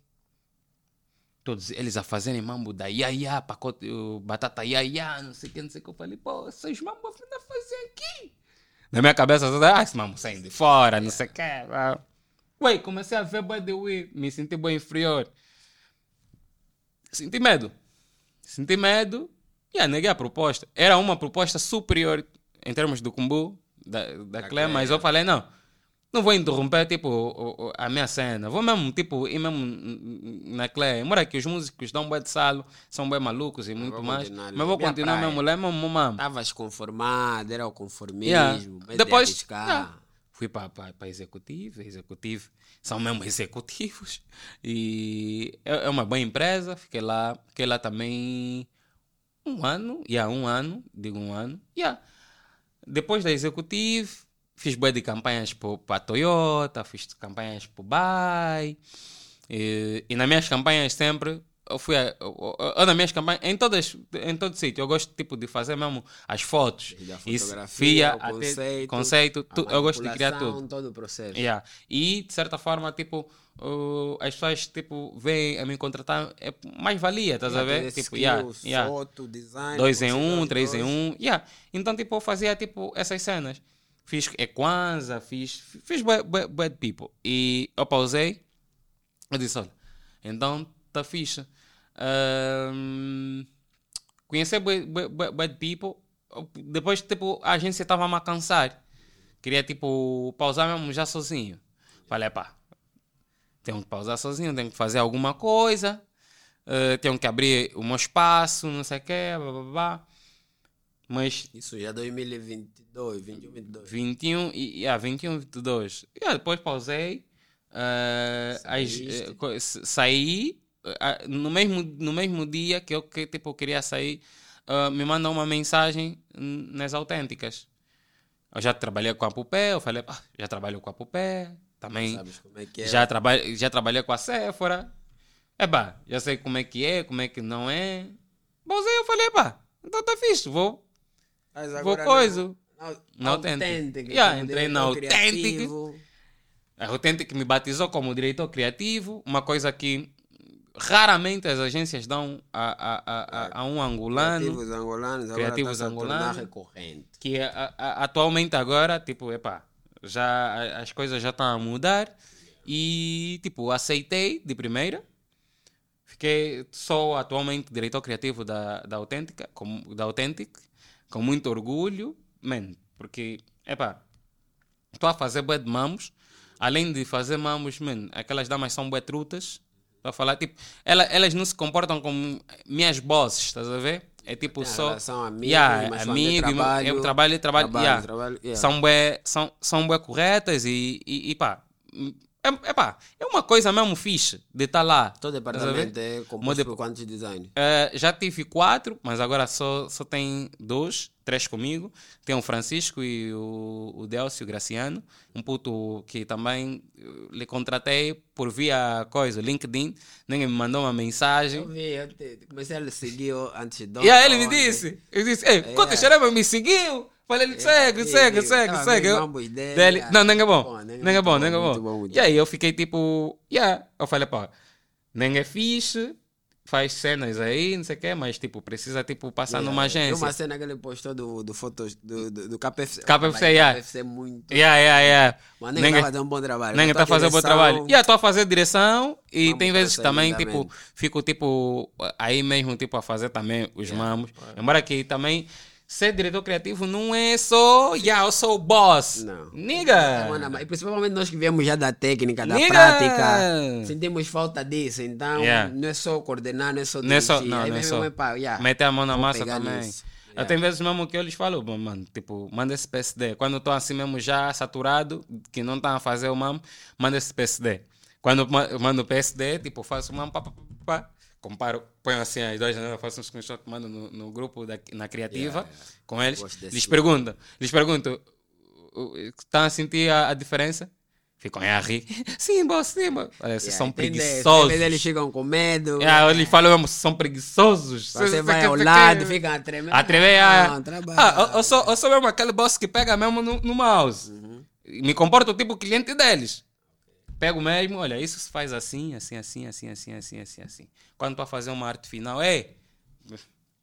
Todos eles a fazerem mambo da iaia, pacote, uh, batata iaia, não sei o que, não sei o que. Eu falei, pô, esses mambo a fazer aqui. Na minha cabeça, ah, esse mambo saindo de fora, não sei o que. Ué, comecei a ver by the way, me senti bem inferior. Senti medo. Senti medo e yeah, neguei a proposta. Era uma proposta superior em termos do Kumbu, da, da, Da Clé. mas eu falei, não, não vou interromper, tipo, a minha cena. Vou mesmo, tipo, ir mesmo na Clé. Mora que os músicos dão bué de salo, são bem malucos e muito mais. continuar. Mas vou continuar praia. mesmo lá, mesmo, mesmo. Estavas conformado, era o conformismo. Yeah. Depois, de yeah, fui para para executivo, executivo, são mesmo executivos e é, é uma boa empresa. Fiquei lá, fiquei lá também um ano, yeah, um ano, digo um ano, yeah. Depois da executivo, fiz boa de campanhas para a Toyota, fiz campanhas para o Bay e, e nas minhas campanhas sempre eu fui a, eu, eu- eu nas minhas campanhas em todas em todo sítio eu gosto tipo de fazer mesmo as fotos Isso, fotografia, fia, o conceito, conceito tu- eu gosto de criar tudo todo o processo. Yeah. E de certa forma, tipo, uh, as pessoas tipo, vêm a me contratar, é mais valia, estás a ver? Tipo, skill, yeah, yeah. foto, design. Dois em um, três em dois. um. Yeah. Então, tipo, eu fazia tipo essas cenas. Fiz Equanza, fiz, fiz bad, bad, bad people. E eu pausei. Eu disse, olha, então tá fixe. Ahm, conhecer bad, bad, bad people. Depois, tipo, a agência estava a cansar. Queria, tipo, pausar mesmo já sozinho. Falei, pá, tenho que pausar sozinho, tenho que fazer alguma coisa. eh, tenho que abrir o meu espaço, não sei o quê, blá, blá, blá. Mas Isso já 2022, 21, 22. 21 e yeah, 21, 22. E yeah, depois pausei. eh, as- s- saí. eh, no, mesmo, no mesmo dia que eu que, tipo, queria sair, eh, me mandam uma mensagem nas autênticas. Eu já trabalhei com a Pupé, eu falei, "Ah, já trabalho com a Pupé, também é é? já, trabalhei, já trabalhei com a Sephora. É pá, já sei como é que é, como é que não é. Pausei, eu falei, pá, então tá fixe, vou Mas Vou agora coisa. Na, na, Na autêntica. autêntica. Yeah, como entrei na autêntica. A Authentic me batizou como diretor criativo, uma coisa que raramente as agências dão a, a, a, a, um angolano, Criativos angolanos, Criativos tornar angolanos. recorrente. que a- a- atualmente agora, tipo, epá, já, as coisas já estão a mudar e, tipo, aceitei de primeira Fiquei, sou atualmente diretor criativo da, da Autêntica, com, da Authentic, com muito orgulho, man, porque, epá, estou a fazer bué de mamos, além de fazer mamos, man, aquelas damas são bué trutas, para falar, tipo, ela, elas não se comportam como minhas bosses, estás a ver? É tipo Tem a só. relação amigo, yeah, quando é amigo, trabalho, eu trabalho e trabalho. trabalho, yeah. trabalho, yeah. São bué, são, são bué corretas e, e, e pá. É, é pá, é uma coisa mesmo fixe de estar lá. Todo departamento é composto de- por quantos designs? Eh, já tive quatro, mas agora só, só tem dois, três comigo. Tem o Francisco e o, o Delcio Graciano, um puto que também eh, lhe contratei por via coisa, LinkedIn. Ninguém me mandou uma mensagem. Eu vi, eu te- comecei a lhe seguir antes de E aí ele me disse, ele disse, ei, É. quando Xerema me seguiu, falei, ele segue, e- segue, e- segue, tava segue. Eu- dele, ah, não, nem é bom, bom, nem é nem é bom, bom, nem é bom. bom, E aí eu fiquei tipo, yeah, eu falei, pá, nem é fixe, faz cenas aí, não sei o quê, mas tipo, precisa tipo passar Yeah, numa Tem agência. uma cena que ele postou do, do fotos do, do, do KPFC. KPFC, Vai, yeah. KPFC é muito. Yeah, yeah, yeah. Mas nem Ninguém- tá fazendo um bom trabalho. Tua está fazendo bom direção- trabalho. E estou a fazer direção e Vamos tem vezes também, tipo, fico tipo aí mesmo tipo a fazer também os mamos. Embora que também ser diretor criativo não é só, yeah, eu sou o boss. Não. Niga. Mano, mas principalmente nós que viemos já da técnica, da Nigga! prática, sentimos falta disso. Então, Yeah. não é só coordenar, não é só Não é só, dirigir. não, Aí não é só. é pá, yeah, Meter a mão na massa também. nisso. Eu tenho vezes mesmo que eu lhes falo, "Bom, mano, tipo, manda esse PSD. Quando eu estou assim mesmo já saturado, que não estão a fazer o mamo, manda esse PSD. Quando mando o PSD, tipo, faço o mamo, pá, pá, pá, pá, comparo, ponho assim as duas, né, faço um screenshot, mando no, no grupo da, na criativa com eles. Gosto desse Lhes pergunto, lhes pergunto, estão a sentir a, a diferença? Ficam a rir. Sim, boss, sim, boss. Olha, vocês Yeah, são entende? preguiçosos. Eles chegam com medo. Ah, eles falam mesmo, são preguiçosos. Você Cê- vai ao lado, fica a tremer. a tremer, ah, ah, eu, eu sou, eu sou mesmo aquele boss que pega mesmo no, no mouse. Me comporto tipo cliente deles. Pego mesmo, olha, isso se faz assim, assim, assim, assim, assim, assim, assim, assim. Quando para fazer uma arte final, ei,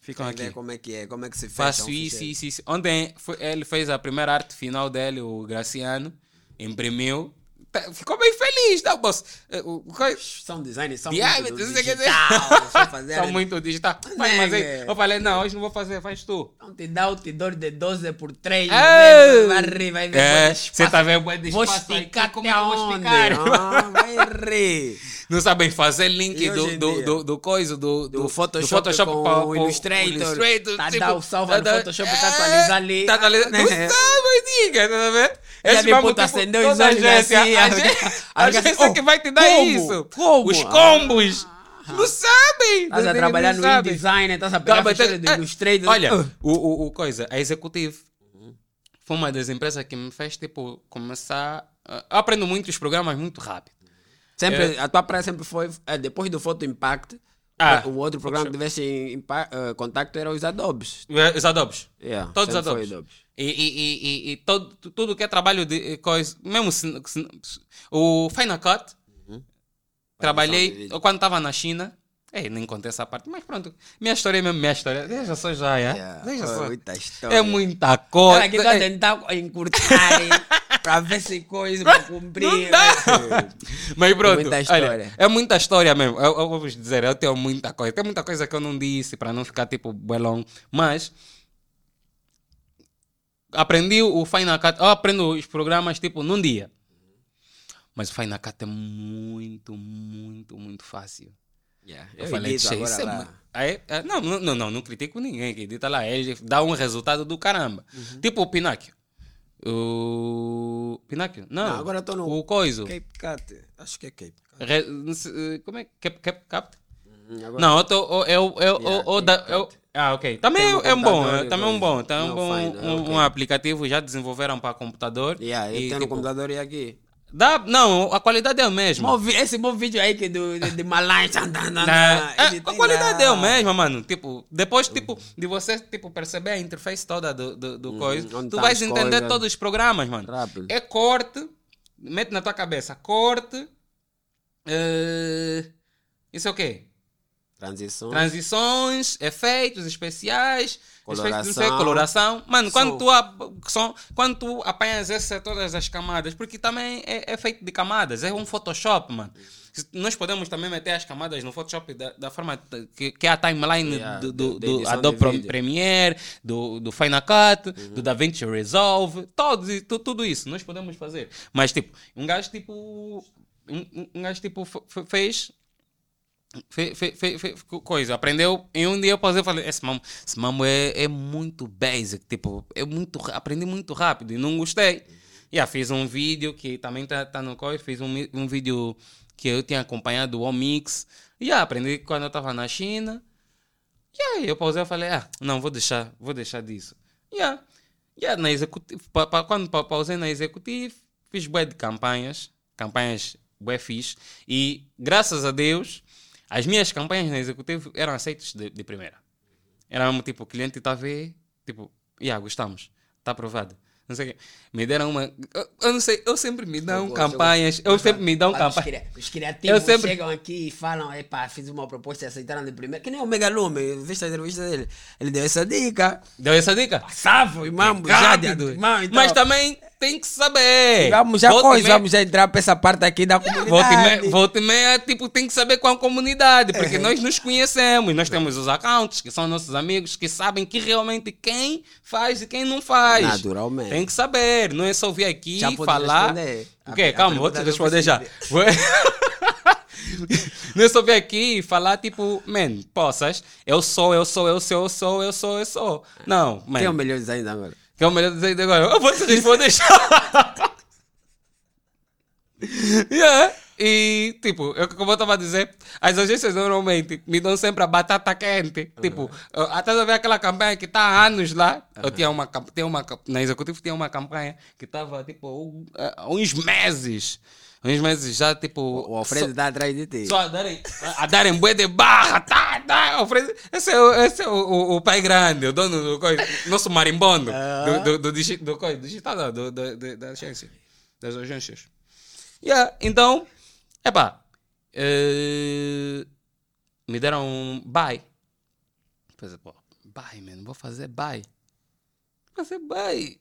ficam aqui. como é que é, como é que se faz. Faço isso, isso, isso. Ontem foi- ele fez a primeira arte final dele, o Graciano, imprimiu. Tá- Ficou bem feliz, tá, boss? Eh, o- o coi- São designers, são Diámetro, muito não o digital, fazer São muito digital. Mas, mas aí, eu falei, não, hoje não vou fazer, faz tu. Então te dá outdoor de 12 por 3. É. Vai rir, vai ver. É, você tá vendo bué de Vou espaço aqui, esticar como é eu vou esticar? Ah, vai rir. Não sabem fazer link hoje do, em do, dia? do, do coisa, do, Do Photoshop, com pra- o pro- Illustrator. Tá, dá o salva no tá- Photoshop, tá atualizar ali. Tá atualizar. Não É. sabe, diga, tá vendo? Esse mesmo puta tipo, acendeu os olhos assim, a a- a- a agência oh, que vai te dar como? isso. Como? Os combos. Não sabem. Estás a trabalhar no. InDesign, estás a Tá, pegar mas fecheiro tem- do é, Illustrator. Olha, Ah. o, o, o coisa, a executivo foi uma das empresas que me fez tipo começar. ah, Eu aprendo muito os programas muito rápido. Sempre, A tua praia sempre foi, é, depois do Photo Impact, Ah, o outro programa que tivesse em contacto era os Adobes. Os adobes. Yeah, Todos os adobes. Adobes. E, e, e, e, todo, tudo que é trabalho de eh, coisa, mesmo se, se- o Final Cut, de trabalhei quando estava na China. Ei, nem contei essa parte, mas pronto. Minha história é mesmo minha história. Deixa só já, é? Yeah, Deixa só. muita história. É muita coisa. Cara, aqui tá tentar encurtar pra ver se coisa pra cumprir. Não dá. Mas pronto, Muita olha, história. é muita história mesmo. Eu, eu vou vos dizer, eu tenho muita coisa. Tem muita coisa que eu não disse para não ficar tipo belão. Mas aprendi o Final Cut. Eu aprendo os programas tipo num dia. Mas o Final Cut é muito, muito, muito fácil. Yeah, Eu, eu falei, edito "Che, agora isso é é, não, não, não, não, critico ninguém que edita lá. Ele dá um resultado do caramba. Uhum. Tipo o Pináquio. O. Pináquio? Não, Não, agora tô no- O Coiso. Cape Cut. Acho que é Cape Cut. Re- eh, como é? Cap, cap, cap? Uhum, agora- Não, eu tô. Eu, eu, eu, Yeah, Cape eu- ah, ok. Também no é um bom. é- e Também é um coisa. bom. Também é um bom. é um, ok. um aplicativo já desenvolveram para computador. Yeah, eu e, tenho tipo, computador e aqui. dá, não, a qualidade é a mesma. Esse bom vídeo aí que do, de, de Malai. Na- é, a qualidade é a mesma, mano. Tipo, depois tipo, de você tipo, perceber a interface toda do, do, do coisa, onde tu tá vais entender coisas. todos os programas, mano. Rápido. É corte, mete na tua cabeça, corte. eh, isso é o quê? Transição. Transições, efeitos especiais, efeitos, não sei, Coloração. coloração. Mano, quando tu, som, quando tu apanhas essa, todas as camadas, porque também é, é feito de camadas, é um Photoshop, mano. Nós podemos também meter as camadas no Photoshop da, da forma que, que é a timeline Yeah, do, do, do edição Adobe. Premiere, do, do Final Cut, Uhum. do DaVinci Resolve, todos, e tu- tudo isso nós podemos fazer. Mas, tipo, um gajo tipo. Um, um- gajo tipo fez Fe, fe, fe, fe- co- coisa, aprendeu em um dia eu pausei e falei, esse mamo, esse mamo é, é muito basic, tipo, é muito, aprendi muito rápido e não gostei. E aí fiz um vídeo que também tá, tá no coisa, fiz um, um vídeo que eu tinha acompanhado o Omix, e aí aprendi quando eu estava na China. E aí eu pausei e falei, ah, não, vou deixar, vou deixar disso. E e aí na executiva, pa, pa, quando pa, pausei na executiva, fiz bué de campanhas, campanhas bué fixe, e graças a Deus, as minhas campanhas na executiva eram aceitas de, de primeira. Era mesmo tipo, o cliente está a ver, tipo, yeah, gostamos, está aprovado. Não sei o quê. Me deram uma. Eu, eu não sei, eu sempre me dão Eu gosto, eu campanhas, eu sempre me dão campanhas. Os criativos Eu sempre- chegam aqui e falam, epá, fiz uma proposta e aceitaram de primeira. Que nem o Megalume, viste a entrevista dele. Ele deu essa dica. Deu essa dica? Passava, irmão, já de irmão, então, Mas também tem que saber. Vamos já Volta e coisa, meia- vamos já entrar para essa parte aqui da Volta e, comunidade. meia, volta e meia, tipo, tem que saber qual comunidade, É. porque nós nos conhecemos, nós temos os accounts, que são nossos amigos, que sabem que realmente quem faz e quem não faz. Naturalmente. Tem que saber, não é só vir aqui Já falar. responder. O quê? A- a Calma, vou te responder já. Não é só vir aqui e falar tipo, man, poças, eu sou, eu sou, eu sou, eu sou, eu sou, eu sou. Não, man. Quem é o melhor design agora? Que é o melhor dizer agora. Eu vou te responder já. yeah. E, tipo, eu, como eu estava a dizer, as agências normalmente me dão sempre a batata quente. Tipo, eu- até eu ver aquela campanha que está há anos lá. Eu tinha uma, tinha uma, na executiva tinha uma campanha que estava, tipo, um- há uns meses. Uns meses já, tipo. O Alfredo está atrás de ti. Só a darem, a darem bué de barra, tá, tá, Alfredo. Esse é, o, esse é o, o, pai grande, o dono do coisa, nosso marimbondo, do, do, do, digi- do, coisa, do digital, do, do, do- da agência, das agências. Yeah, então, epá, eh, me deram um buy. Pensei, pô, buy, man, vou fazer buy. Vou fazer buy.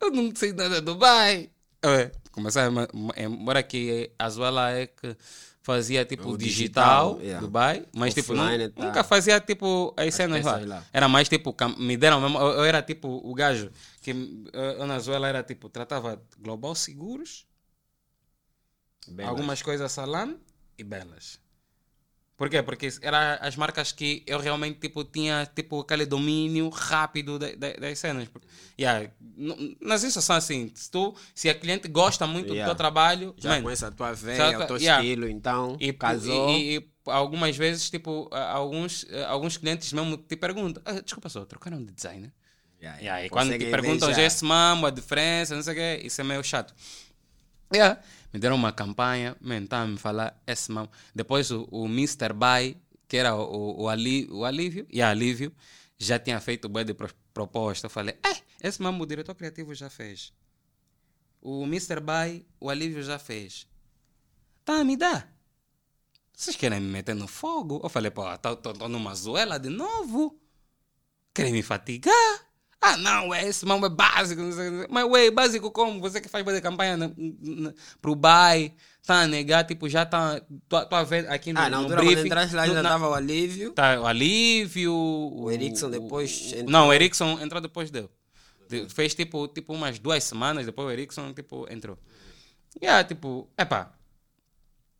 Eu não sei nada do buy. É, começar a embora que a Zuela é que fazia tipo O digital, digital, yeah. Dubai, mas tipo nu- Offline, tá. nunca fazia tipo as cenas lá. lá. Era mais tipo, me deram mesmo, eu, eu era tipo o gajo que eh, eu na Zuela era tipo, tratava global seguros, Bem, algumas coisas salame e belas. Por quê? Porque eram as marcas que eu realmente tipo, tinha tipo, aquele domínio rápido de- de- das cenas. Yeah. Nas são assim, se, tu, se a cliente gosta muito Yeah. do teu trabalho, Já man, conhece a tua veia, tá- o teu yeah. estilo, então, e, casou. E, e- algumas vezes, tipo, alguns, eh, alguns clientes mesmo te perguntam: ah, desculpa só, trocaram de designer? Yeah, Yeah, e yeah. quando te perguntam já esse mamo, a diferença, não sei o quê, isso é meio chato. Yeah. Me deram uma campanha, man, tá a me falar esse mamo. Depois o, o Mr. Buy, que era o, o, o, ali, o alívio, e a alívio, já tinha feito bué de pro- proposta. Eu falei, é, esse mamo o diretor criativo já fez. O Mr. Buy, o alívio já fez. Tá, me dá. Vocês querem me meter no fogo? Eu falei, pô, tô, tô, tô numa zoela de novo. Querem me fatigar? Ah, não, é esse mamo é básico. não não. Mas, ué, básico como? Você que faz de campanha na, na, pro BAI, tá a negar, tipo, já tá. Tô, tô a ver aqui no, Ah, na no quando briefing. entraste lá já na- estava o alívio. Tá, o Alívio. O, Erickson depois o- entrou. Não, o Erickson entrou depois dele. De- Fez tipo, tipo umas duas semanas, depois o Erickson tipo, entrou. E aí, tipo, epá.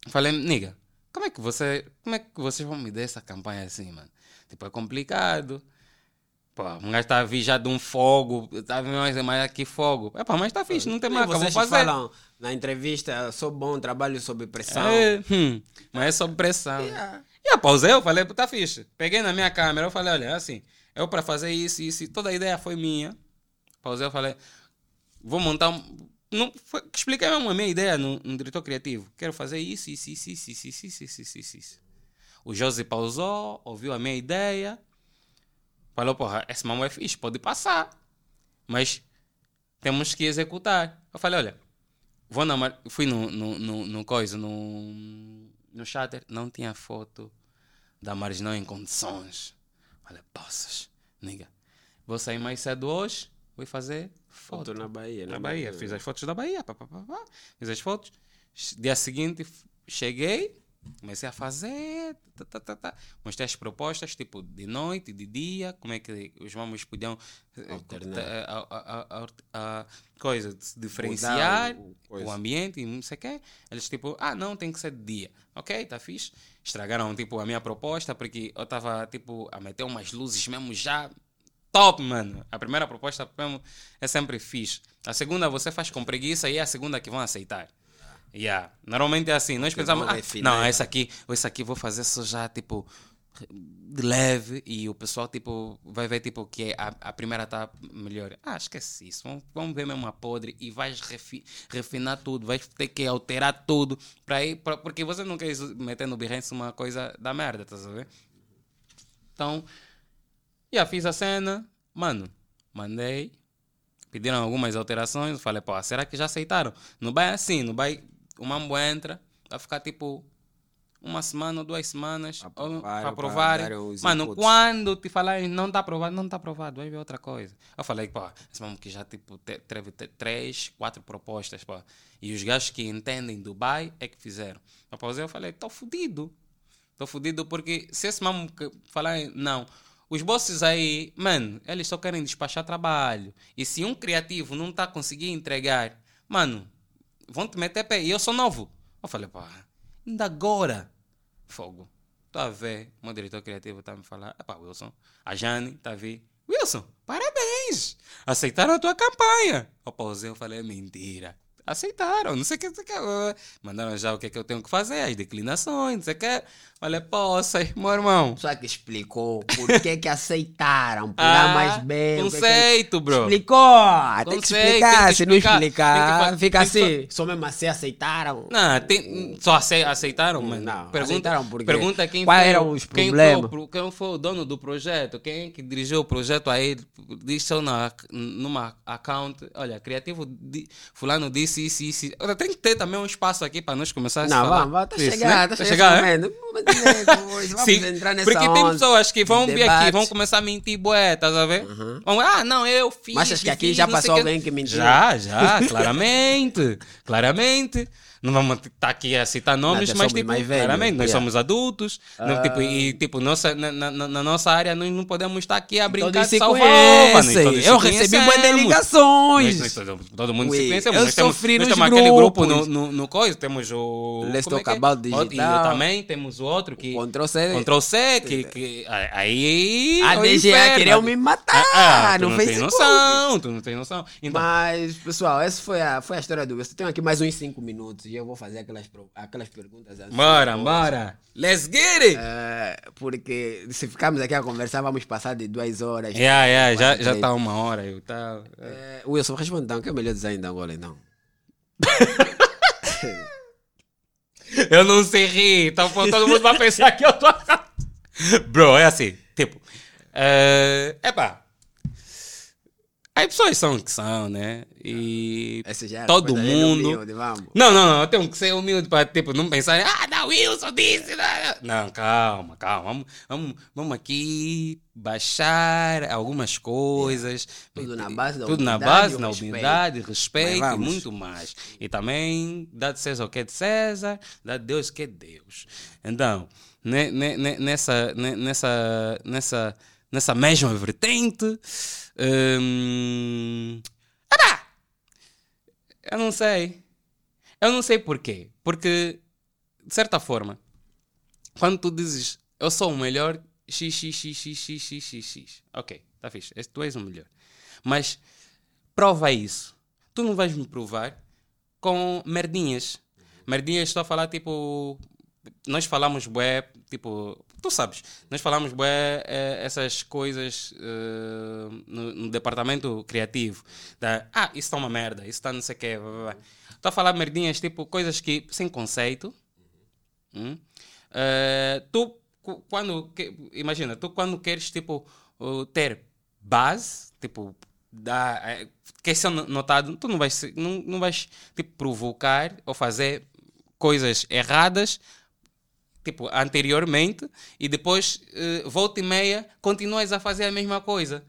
Falei, nigga, como é que você. Como é que vocês vão me dar essa campanha assim, mano? Tipo, é complicado. Pô, um gajo tá a vir já de um fogo, tá vendo mais, aqui fogo. Epá, mas tá fixe, não tem mais, vou vocês fazer. falam na entrevista, sou bom, trabalho sob pressão. É, hum, mas é sob pressão. Yeah. E eu pausei, eu falei, tá fixe. Peguei na minha câmera, eu falei, olha, é assim, eu para fazer isso, isso, toda a ideia foi minha. Pausei, eu falei, vou montar um. Não, foi, expliquei mesmo a minha ideia no, no diretor criativo. Quero fazer isso, isso, isso, isso, isso, isso, isso, isso, isso. O Josi pausou, ouviu a minha ideia, falou, porra, esse mamão é fixe, pode passar. Mas temos que executar. Eu falei, olha, vou na, mar- fui no, no, no, no coisa, no, no chatter, não tinha foto da marginal em condições. Olha, poças, nigga. Vou sair mais cedo hoje, vou fazer foto. Foto na Bahia, Na né? Bahia, fiz as fotos da Bahia, pá, pá, pá, pá. fiz as fotos. Dia seguinte, cheguei, comecei a fazer, tá, tá, tá, tá. mostrei as propostas, tipo, de noite, de dia, como é que os mamos podiam eh, cortar, a, a, a, coisa, diferenciar o- o o, coisa. ambiente e não sei o quê. Eles, tipo, ah, não, tem que ser de dia. Ok, tá fixe. Estragaram, tipo, a minha proposta, porque eu tava, tipo, a meter umas luzes mesmo já top, mano. A primeira proposta mesmo é sempre fixe. A segunda você faz com preguiça e é a segunda que vão aceitar. Yeah. Normalmente é assim. Nós pensamos, vão ah, não, esse aqui, esse aqui vou fazer só já, tipo, de leve e o pessoal, tipo, vai ver, tipo, que a, a primeira tá melhor. Ah, esquece isso. Vamos, vamos ver mesmo a podre e vais refi- refinar tudo. Vais ter que alterar tudo para ir, pra, porque você não quer meter no Behance uma coisa da merda, a ver? Então, já fiz a cena, mano, mandei, pediram algumas alterações, falei, pô, será que já aceitaram? Não vai assim, não vai, o mambo entra, vai ficar tipo uma semana ou duas semanas Pra ou- provar, pra pra provar. darem os Mano, inputs. quando te falarem não está aprovado, não está aprovado, vai ver outra coisa. Eu falei, pô, esse mambo que já tipo te- teve te- três, quatro propostas, pô. E os gajos que entendem Dubai é que fizeram. Após eu falei, tô fudido. Tô fudido porque se esse mambo que falar não, os bosses aí, mano, eles só querem despachar trabalho. E se um criativo não tá conseguindo entregar, mano, vão te meter pé. E eu sou novo. Eu falei, pá, ainda agora, fogo. Tá a ver, meu diretor criativo tá a me falar, pá, Wilson, a Jane tá a ver. Wilson, parabéns! Aceitaram a tua campanha. Eu pausei, eu falei, mentira. Aceitaram, não sei o que, não sei o que. Mandaram já o que é que eu tenho que fazer, as declinações, não sei o que. Falei, poça, meu irmão. Só que explicou por que que aceitaram, por dar mais bem. o que que- Conceito, bro. Explicou! Tem que Conceito, explicar. tem que Se não explicar, explicar, tem que fica assim. Só mesmo assim aceitaram. Não, tem, só ace- aceitaram, mano. Não, pergunta, aceitaram por quê? pergunta quem Quais foi, eram o- os quem problemas? Foi, o pro- quem foi o dono do projeto, quem que dirigiu o projeto aí, disse na, numa account, olha, criativo, di- fulano disse isso, isso. isso. Olha, Tem que ter também um espaço aqui para nós começar a Não, falar vamos, vamos, tá chegar, né? tá chegar, né? chegando. Vamos Sim, entrar nessa porque tem pessoas que vão vir aqui, vão começar a mentir bué, tá a ver? Vão, ah, não, eu fiz. Mas achas que aqui fiz, já não passou quê." alguém que mentiu? Já, já, claramente. claramente. Não vamos estar aqui a citar nomes, já mas tipo, mais velhos, claramente, nós yeah. somos adultos. não, tipo, e tipo, nossa, na, na, na nossa área nós não podemos estar aqui a brincar Todos de salvar Eu recebi boas ligações. Nós, nós, todo, mundo Ui, se conhecemos. eu Nós temos, nós temos aquele grupo no, no, no coisa, temos o. Let's como é que é? Outro- E eu Digital. também temos o outro que. Ctrl C. Ctrl C, que, que aí. A DGA queriam me matar Ah, ah, tu no não tem Facebook. noção, tu não tem noção. Então, Mas, pessoal, essa foi a, foi a história do Wilson. Tenho aqui mais uns 5 minutos e eu vou fazer aquelas, aquelas perguntas assim. bora, bora. Let's get it! É, porque se ficarmos aqui a conversar, vamos passar de duas horas. Yeah, yeah, já, quatro, já tá uma hora e tal. É, Wilson, responde então, que é o melhor design da Angola, então? Eu não sei rir, então todo mundo vai pensar que eu tô. Bro, é assim, tipo. É, epá. As pessoas são o que são, né? E era todo mundo. humilde, vamos. Não, não, não, eu tenho que ser humilde para tipo, não pensar, ah, não, Wilson disse. Não, não calma, calma. Vamos, vamos, vamos aqui baixar algumas coisas. Tudo na base da Tudo na humildade base, na respeito. humildade, respeito e muito mais. E também dá de César o que é de César, dá de Deus o que é de Deus. Então, ne- ne- ne- nessa, ne- nessa, nessa, nessa mesma vertente. hum, epá, eu não sei. Eu não sei porquê. Porque, de certa forma, quando tu dizes eu sou o melhor, x, x, x, x, x, x, x, x. Ok, tá fixe. Esse- Tu és o melhor. Mas prova isso. Tu não vais me provar com merdinhas. Merdinhas, estou a falar tipo. Nós falamos bué, tipo. Tu sabes, nós falamos bué eh, essas coisas eh, no, no departamento criativo. Da, ah, isso está uma merda, isso está não sei o quê. Estou a falar merdinhas, tipo, coisas que sem conceito. Hum? Eh, tu, quando, que- imagina, tu quando queres, tipo, uh, ter base, tipo, eh, quer ser no- notado, tu não vais, não, não vais, tipo, provocar ou fazer coisas erradas tipo, anteriormente, e depois, eh, volta e meia, continuas a fazer a mesma coisa.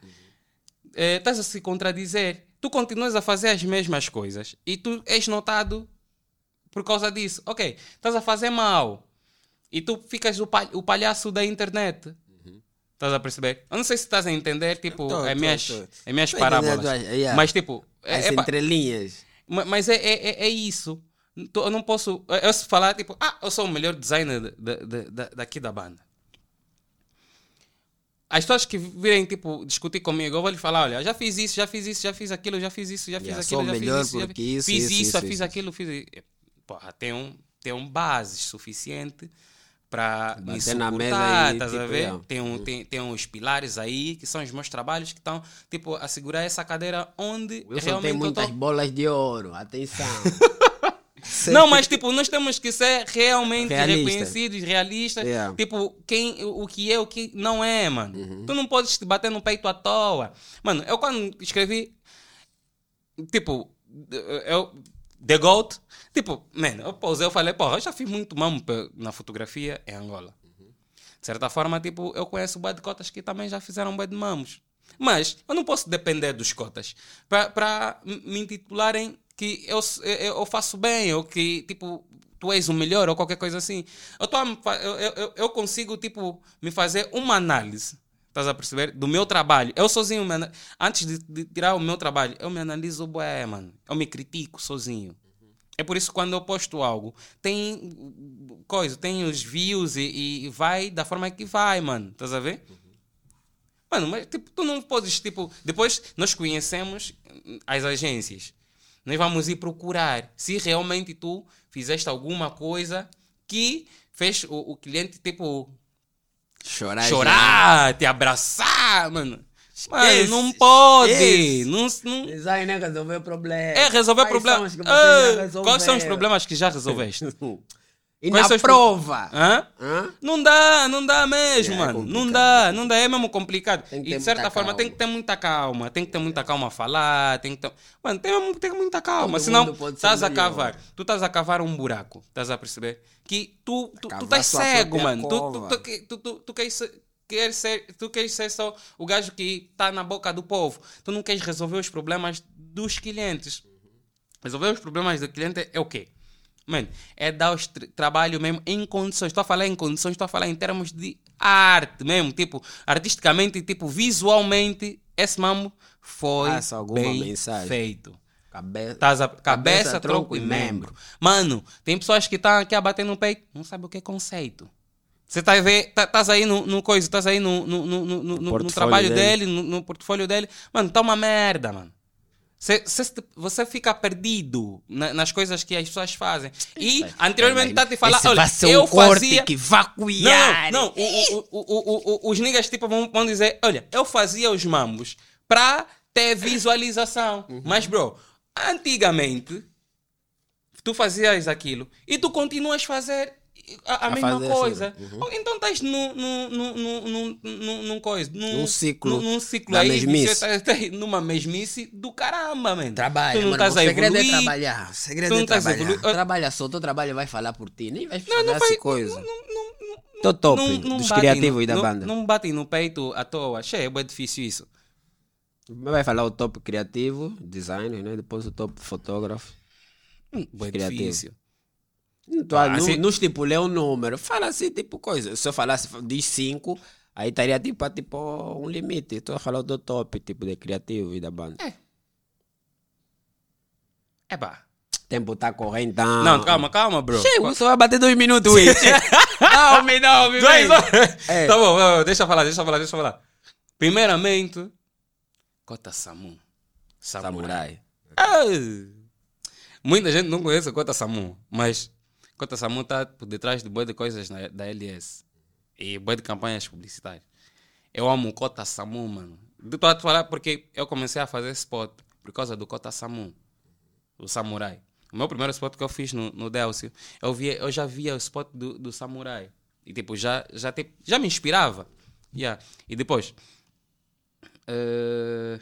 Eh, estás a se contradizer. Tu continuas a fazer as mesmas coisas e tu és notado por causa disso. Ok, estás a fazer mal e tu ficas o, pal- o palhaço da internet. Estás a perceber? Eu não sei se estás a entender, tipo, Tô, as minhas, tô. as minhas parábolas. entendendo. Mas, tipo, é, As é, pá, entrelinhas. Ma- Mas é, é, é- é isso. Eu não posso. Eu se falar, tipo, ah, eu sou o melhor designer da, da, da- daqui da banda. As pessoas que virem, tipo, discutir comigo, eu vou lhe falar: olha, já fiz isso, já fiz isso, já fiz aquilo, já fiz isso, já fiz Yeah, aquilo, sou já melhor fiz isso, já fiz, isso, fiz isso, isso, já isso. fiz aquilo, fiz. Porra, tem um, tem um bases suficiente para me suportar, e, estás a tipo, ver? yeah. Tem, um, tem, tem uns pilares aí que são os meus trabalhos que estão, tipo, a segurar essa cadeira onde Wilson realmente tem muitas tô- bolas de ouro. Atenção. não, mas tipo, nós temos que ser realmente Realista. reconhecidos, realistas. Yeah. Tipo, quem, o que é, o que não é, mano. Tu não podes te bater no peito à toa. Mano, eu quando escrevi, tipo, eu, The Goat, tipo, mano, eu pausei, eu falei, porra, eu já fiz muito mamo pe- na fotografia em Angola. De certa forma, tipo, eu conheço bué de cotas que também já fizeram bué de mamos. Mas eu não posso depender dos cotas para me intitularem que eu, eu, faço bem ou que, tipo, tu és o melhor ou qualquer coisa assim. Eu, tô a eu, eu, eu- consigo, tipo, me fazer uma análise, estás a perceber? Do meu trabalho. Eu sozinho, antes de, de tirar o meu trabalho, eu me analiso, bué, mano. Eu me critico sozinho. É por isso que quando eu posto algo, tem coisa, tem os views e, e vai da forma que vai, mano. Estás a ver? Mano, mas tipo, tu não podes, tipo, depois nós conhecemos as agências. Nós vamos ir procurar se realmente tu fizeste alguma coisa que fez o, o cliente, tipo, Chorar. chorar, te abraçar, mano. Mano, não pode. Não, não, Design é resolver problema. é resolver Quais problema. são os que você Ah, Quais são os problemas que já resolveste? E Quais na prova. Hã? Hã? Não dá, não dá mesmo, É, é mano. não complicado. dá, não dá, é mesmo complicado. E de certa forma calma. tem que ter muita calma, tem que ter muita calma a falar, tem que ter... Mano, tem, mesmo- tem muita calma, Todo senão estás a cavar, tu estás a cavar um buraco, estás a perceber? Que tu, tu, tu estás cego, mano. Tu, tu, tu, tu, tu, tu queres. Queres ser, tu queres ser só o gajo que está na boca do povo. Tu não queres resolver os problemas dos clientes. Resolver os problemas do cliente é o quê? Mano, é dar tra- trabalho mesmo em condições. Estou a falar em condições, estou a falar em termos de arte mesmo. Tipo, artisticamente, tipo, visualmente, esse mambo foi Passa alguma bem mensagem. feito. Cabeça. Tás a- cabeça, tronco e membro. Mano, tem pessoas que estão aqui a bater no peito, não sabe o que é conceito. Você tá ver, tá- estás aí no, no coisa, estás aí no, no, no, no, no- trabalho dele. dele, no, no portfólio dele. Mano, tá uma merda, mano. Cê, cê- você fica perdido na- nas coisas que as pessoas fazem. E anteriormente tá te falar, olha, eu um corte fazia. que vai cuidar. Não, não, o- o- o- os niggas tipo, vão, vão dizer, olha, eu fazia os mambos pra ter visualização. Uhum. Mas, bro, antigamente, tu fazias aquilo e tu continuas a fazer a, a A mesma fazer coisa. assim, uhum. Então estás num, num, num, num, num, coisa. Num, Num ciclo Num, ciclo aí. mesmice. Você tá, tá aí numa mesmice do caramba, mano. Trabalha, Tu não mano. estás o segredo é trabalhar. O segredo não é a trabalhar. evoluir. Trabalha só, o teu trabalho vai falar por ti. Nem vai Não, fazer não essa vai. coisa. Não, não, não, não, Tô top não- não dos criativos no- e da não- banda. Não batem no peito à toa. Che, é difícil isso. Vai falar o top criativo, designer, né? Depois o top fotógrafo. Hum, Bem criativo. difícil. Não, tô- Ah, não, assim- não estipulei um número. Fala assim, tipo coisa. Se eu falasse de cinco, aí estaria tipo, a, tipo um limite. Estou a falar do top, tipo, de criativo e da banda. É pá. Tempo tá correndo, então. Não, calma, calma, bro. Chega, você vai bater dois minutos, Will. não, me não, me Dois. É. Tá bom, deixa eu falar, deixa eu falar, deixa eu falar. Primeiramente, Kota Samu. Samurai. Ah, muita gente não conhece o Kota Samu, mas Kota Samu está por detrás de boa de coisas na- da LS e boa de campanhas publicitárias. Eu amo o Kota Samu, mano. Estou a te falar porque eu comecei a fazer spot por causa do Kota Samu, o Samurai. O meu primeiro spot que eu fiz no, no Delcio, eu, via, eu já via o spot do, do Samurai. E tipo, já, já, tipo, já me inspirava. Yeah. E depois, eh,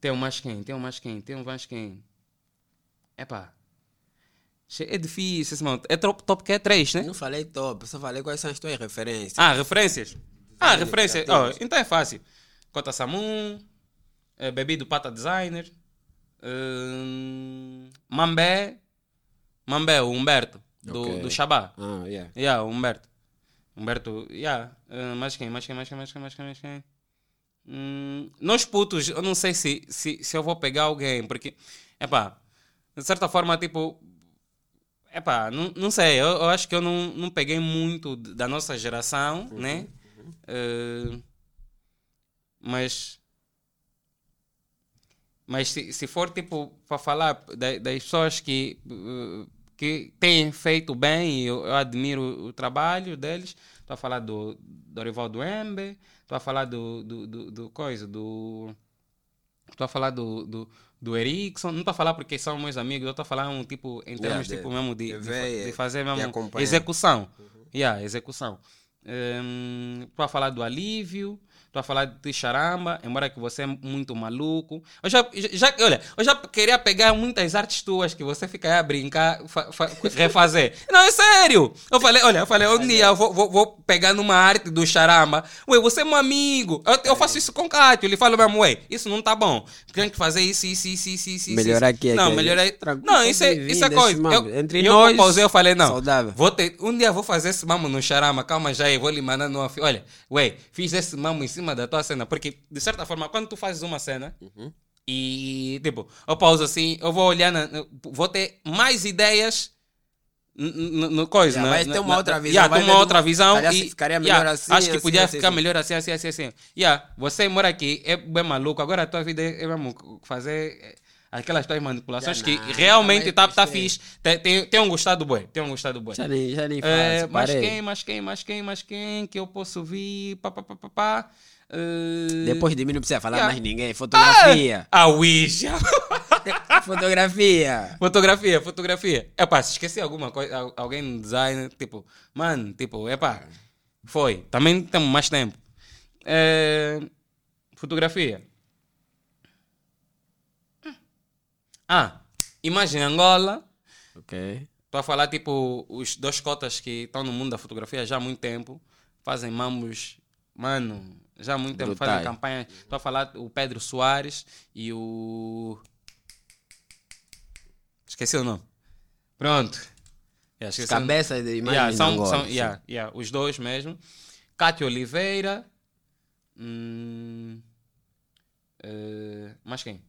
tem um mais quem, tem um mais quem, tem um mais quem. Epá. É difícil esse mano. É top, top que é 3, né? Não falei top, só falei quais são as tuas referências. Ah, referências. Ah, referências. Oh, então é fácil. Cota Samun, Bebi do Pata Designer, hum, Mambé, Mambé, o Humberto, do, Ok. do Shabá. Ah, yeah. Yeah, o Humberto. Humberto, yeah. Uh, mais quem, mais quem, mais quem, mais quem, mais quem, mais quem? Hum, nós putos, eu não sei se, se, se eu vou pegar alguém, porque, epá, de certa forma, tipo, epá, não, não sei, eu, eu acho que eu não, não peguei muito da nossa geração, né? Uh, mas, mas se, se for, tipo, para falar da- das pessoas que, uh, que têm feito bem, e eu, eu admiro o trabalho deles, estou a falar do Dorival do Embe, estou a falar do, do, do, do coisa, do... Estou a falar do, do, do Erickson, não estou a falar porque são meus amigos, eu estou a falar um tipo, em termos de- tipo mesmo de, de de, fazer mesmo execução. Yeah, execução. Estou a falar do alívio, estou a falar de charamba, embora que você é muito maluco. Eu já, já, olha, eu já queria pegar muitas artes tuas que você fica aí a brincar, fa- fa- refazer. Não, é sério. Eu falei, olha, eu falei, um dia eu vou, vou, vou pegar numa arte do charamba. Ué, você é meu amigo. Eu, eu faço isso com o Cátio. Ele fala mesmo, ué, isso não tá bom. Tem que fazer isso, isso, isso, isso, isso. Melhorar aqui, Não, melhorar. Não, isso é, isso é coisa. Eu. Entre eu nós, pausei, eu falei, não. saudável. Vou ter, um dia vou fazer esse mamo no charama, calma já aí, vou lhe mandar Olha, ué, fiz esse mamo em cima da tua cena, porque de certa forma, quando tu fazes uma cena Uhum. e tipo, eu pauso assim, eu vou olhar, na, vou ter mais ideias no coisa, Yeah, na- ter uma outra visão, Yeah, tem uma outra visão e ficaria melhor yeah, assim, acho que assim, podia assim, ficar assim. melhor assim, assim, assim, assim. Yeah, você mora aqui, é bem maluco, agora a tua vida é mesmo fazer aquelas tuas manipulações Já que não, realmente tá, tá fixe. Tem, tem, um gostado bué, tem um gostado bué. Já nem, já nem faço, É, mas parei. quem, mas quem, mas quem, mas quem que eu posso vir? Pá, pá, pá, pá, pá. Eh, Depois de mim não precisa falar Yeah. mais ninguém. Fotografia. A Wish. Fotografia. fotografia, fotografia. Epá, se esqueci alguma coisa, al- alguém no design, tipo, mano, tipo, epá, foi. Também temos mais tempo. É, fotografia. Ah, imagem Angola. Ok. Estou a falar, tipo, os dois cotas que estão no mundo da fotografia já há muito tempo. Fazem mamos, mano, já há muito tempo. Fazem campanha. Estou a falar o Pedro Soares e o. Esqueci o nome. Pronto. Yeah, esqueci o. Cabeça de imagem Yeah, são, Angola, são, yeah, yeah, os dois mesmo. Cátia Oliveira. Hum, eh, mais quem?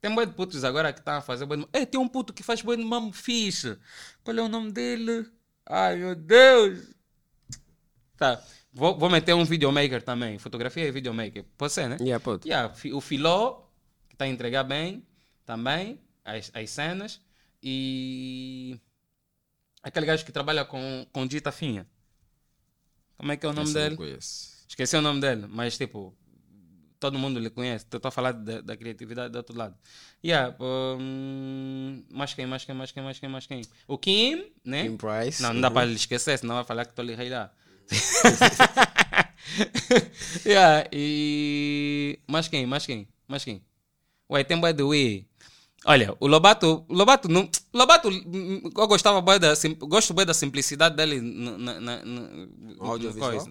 Tem boi de putos agora que estão a fazer boi de... Tem um puto que faz boi de mamo fixe. Qual é o nome dele? Ai, meu Deus! Tá. Vou, vou meter um videomaker também. Fotografia e videomaker. Pode ser, né? Yeah, pô. Yeah, o Filó, que está a entregar bem também, as, as cenas. E aquele gajo que trabalha com, com Dita Finha. Como é que é o nome Esse dele? Esqueci o nome dele, mas tipo, todo mundo lhe conhece. Estou a falar da, da criatividade do outro lado. Yeah, hum, mais quem, mais quem, mais quem, mais quem, mais quem? O Kim, né? Kim Price. Não, não dá uhum. para lhe esquecer, senão vai falar que estou lhe reirar. yeah, e. Mais quem? Mais quem? Mais quem? Ué, tem boy do Wii. Olha, o Lobato, o Lobato não. Lobato, hum, eu gostava bué da, sim- gosto bem da simplicidade dele na, na, na, na- Audiovisual? coisa,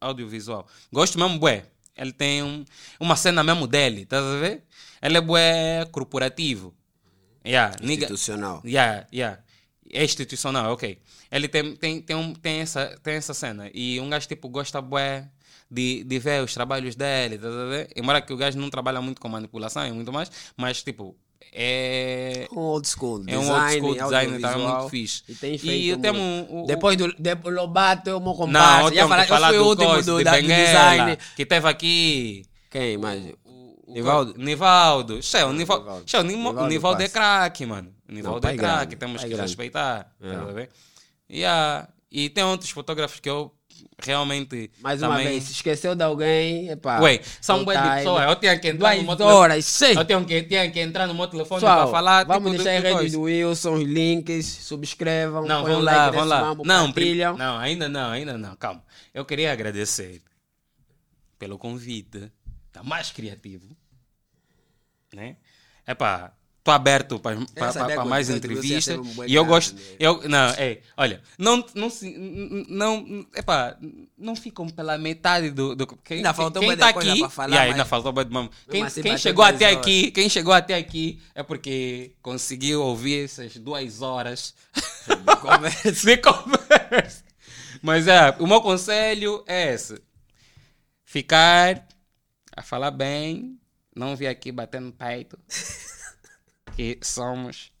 audiovisual. Gosto mesmo bué. Ele tem um- uma cena mesmo dele, tá a ver? Ele é bué corporativo. Yeah, nigga- Institucional. Yeah, yeah. É institucional, ok. Ele tem, tem, tem, um, tem, essa, tem essa cena. E um gajo tipo gosta bué de, de ver os trabalhos dele, tá a ver? Embora que o gajo não trabalha muito com manipulação e muito mais, mas tipo, é. Um old school. É um old school design, tá muito fixe. E tem E eu tenho um- o- Depois do, do Lobato, eu vou Não, comparar. eu tenho falar, o do último do, de da, do Benguela, design. que teve aqui. Quem mais? O- Nivaldo? Nivaldo. Che, o Nivaldo, Nivaldo. o Nimo- Nivaldo o Nivaldo é craque, mano. O Nivaldo pai é craque, temos pai que grande. respeitar. É. tá? Yeah. E tem outros fotógrafos que eu realmente. Mais uma também... vez, se esqueceu de alguém, epá. Ué, são bué de pessoas. Eu tinha que entrar no meu horas, sei. Eu tinha que, tinha que entrar no meu telefone para falar. vamos tipo, deixar de- a de rede do Wilson, os links, subscrevam, Não, vamos um lá, like vamos lá. mambo, Não, partilham. não, ainda não, ainda não. Calma. Eu queria agradecer pelo convite. Tá mais criativo. Né? Epá, Estou aberto para mais entrevistas. E eu gosto. né? Eu, não, é, olha, não, não, não, epá, não ficam pela metade do. do quem, Ainda faltou quem bué de tá aqui. pra falar, Yeah, mas- ainda faltou de Quem, quem chegou até horas. aqui, quem chegou até aqui é porque conseguiu ouvir essas duas horas Conversa. de conversa. Mas é, o meu conselho é esse: ficar a falar bem, não vir aqui batendo peito, que somos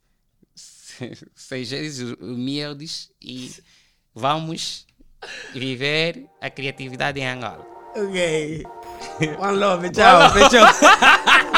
se- seres humildes e vamos viver a criatividade em Angola. Ok. One love, tchau. Fechou.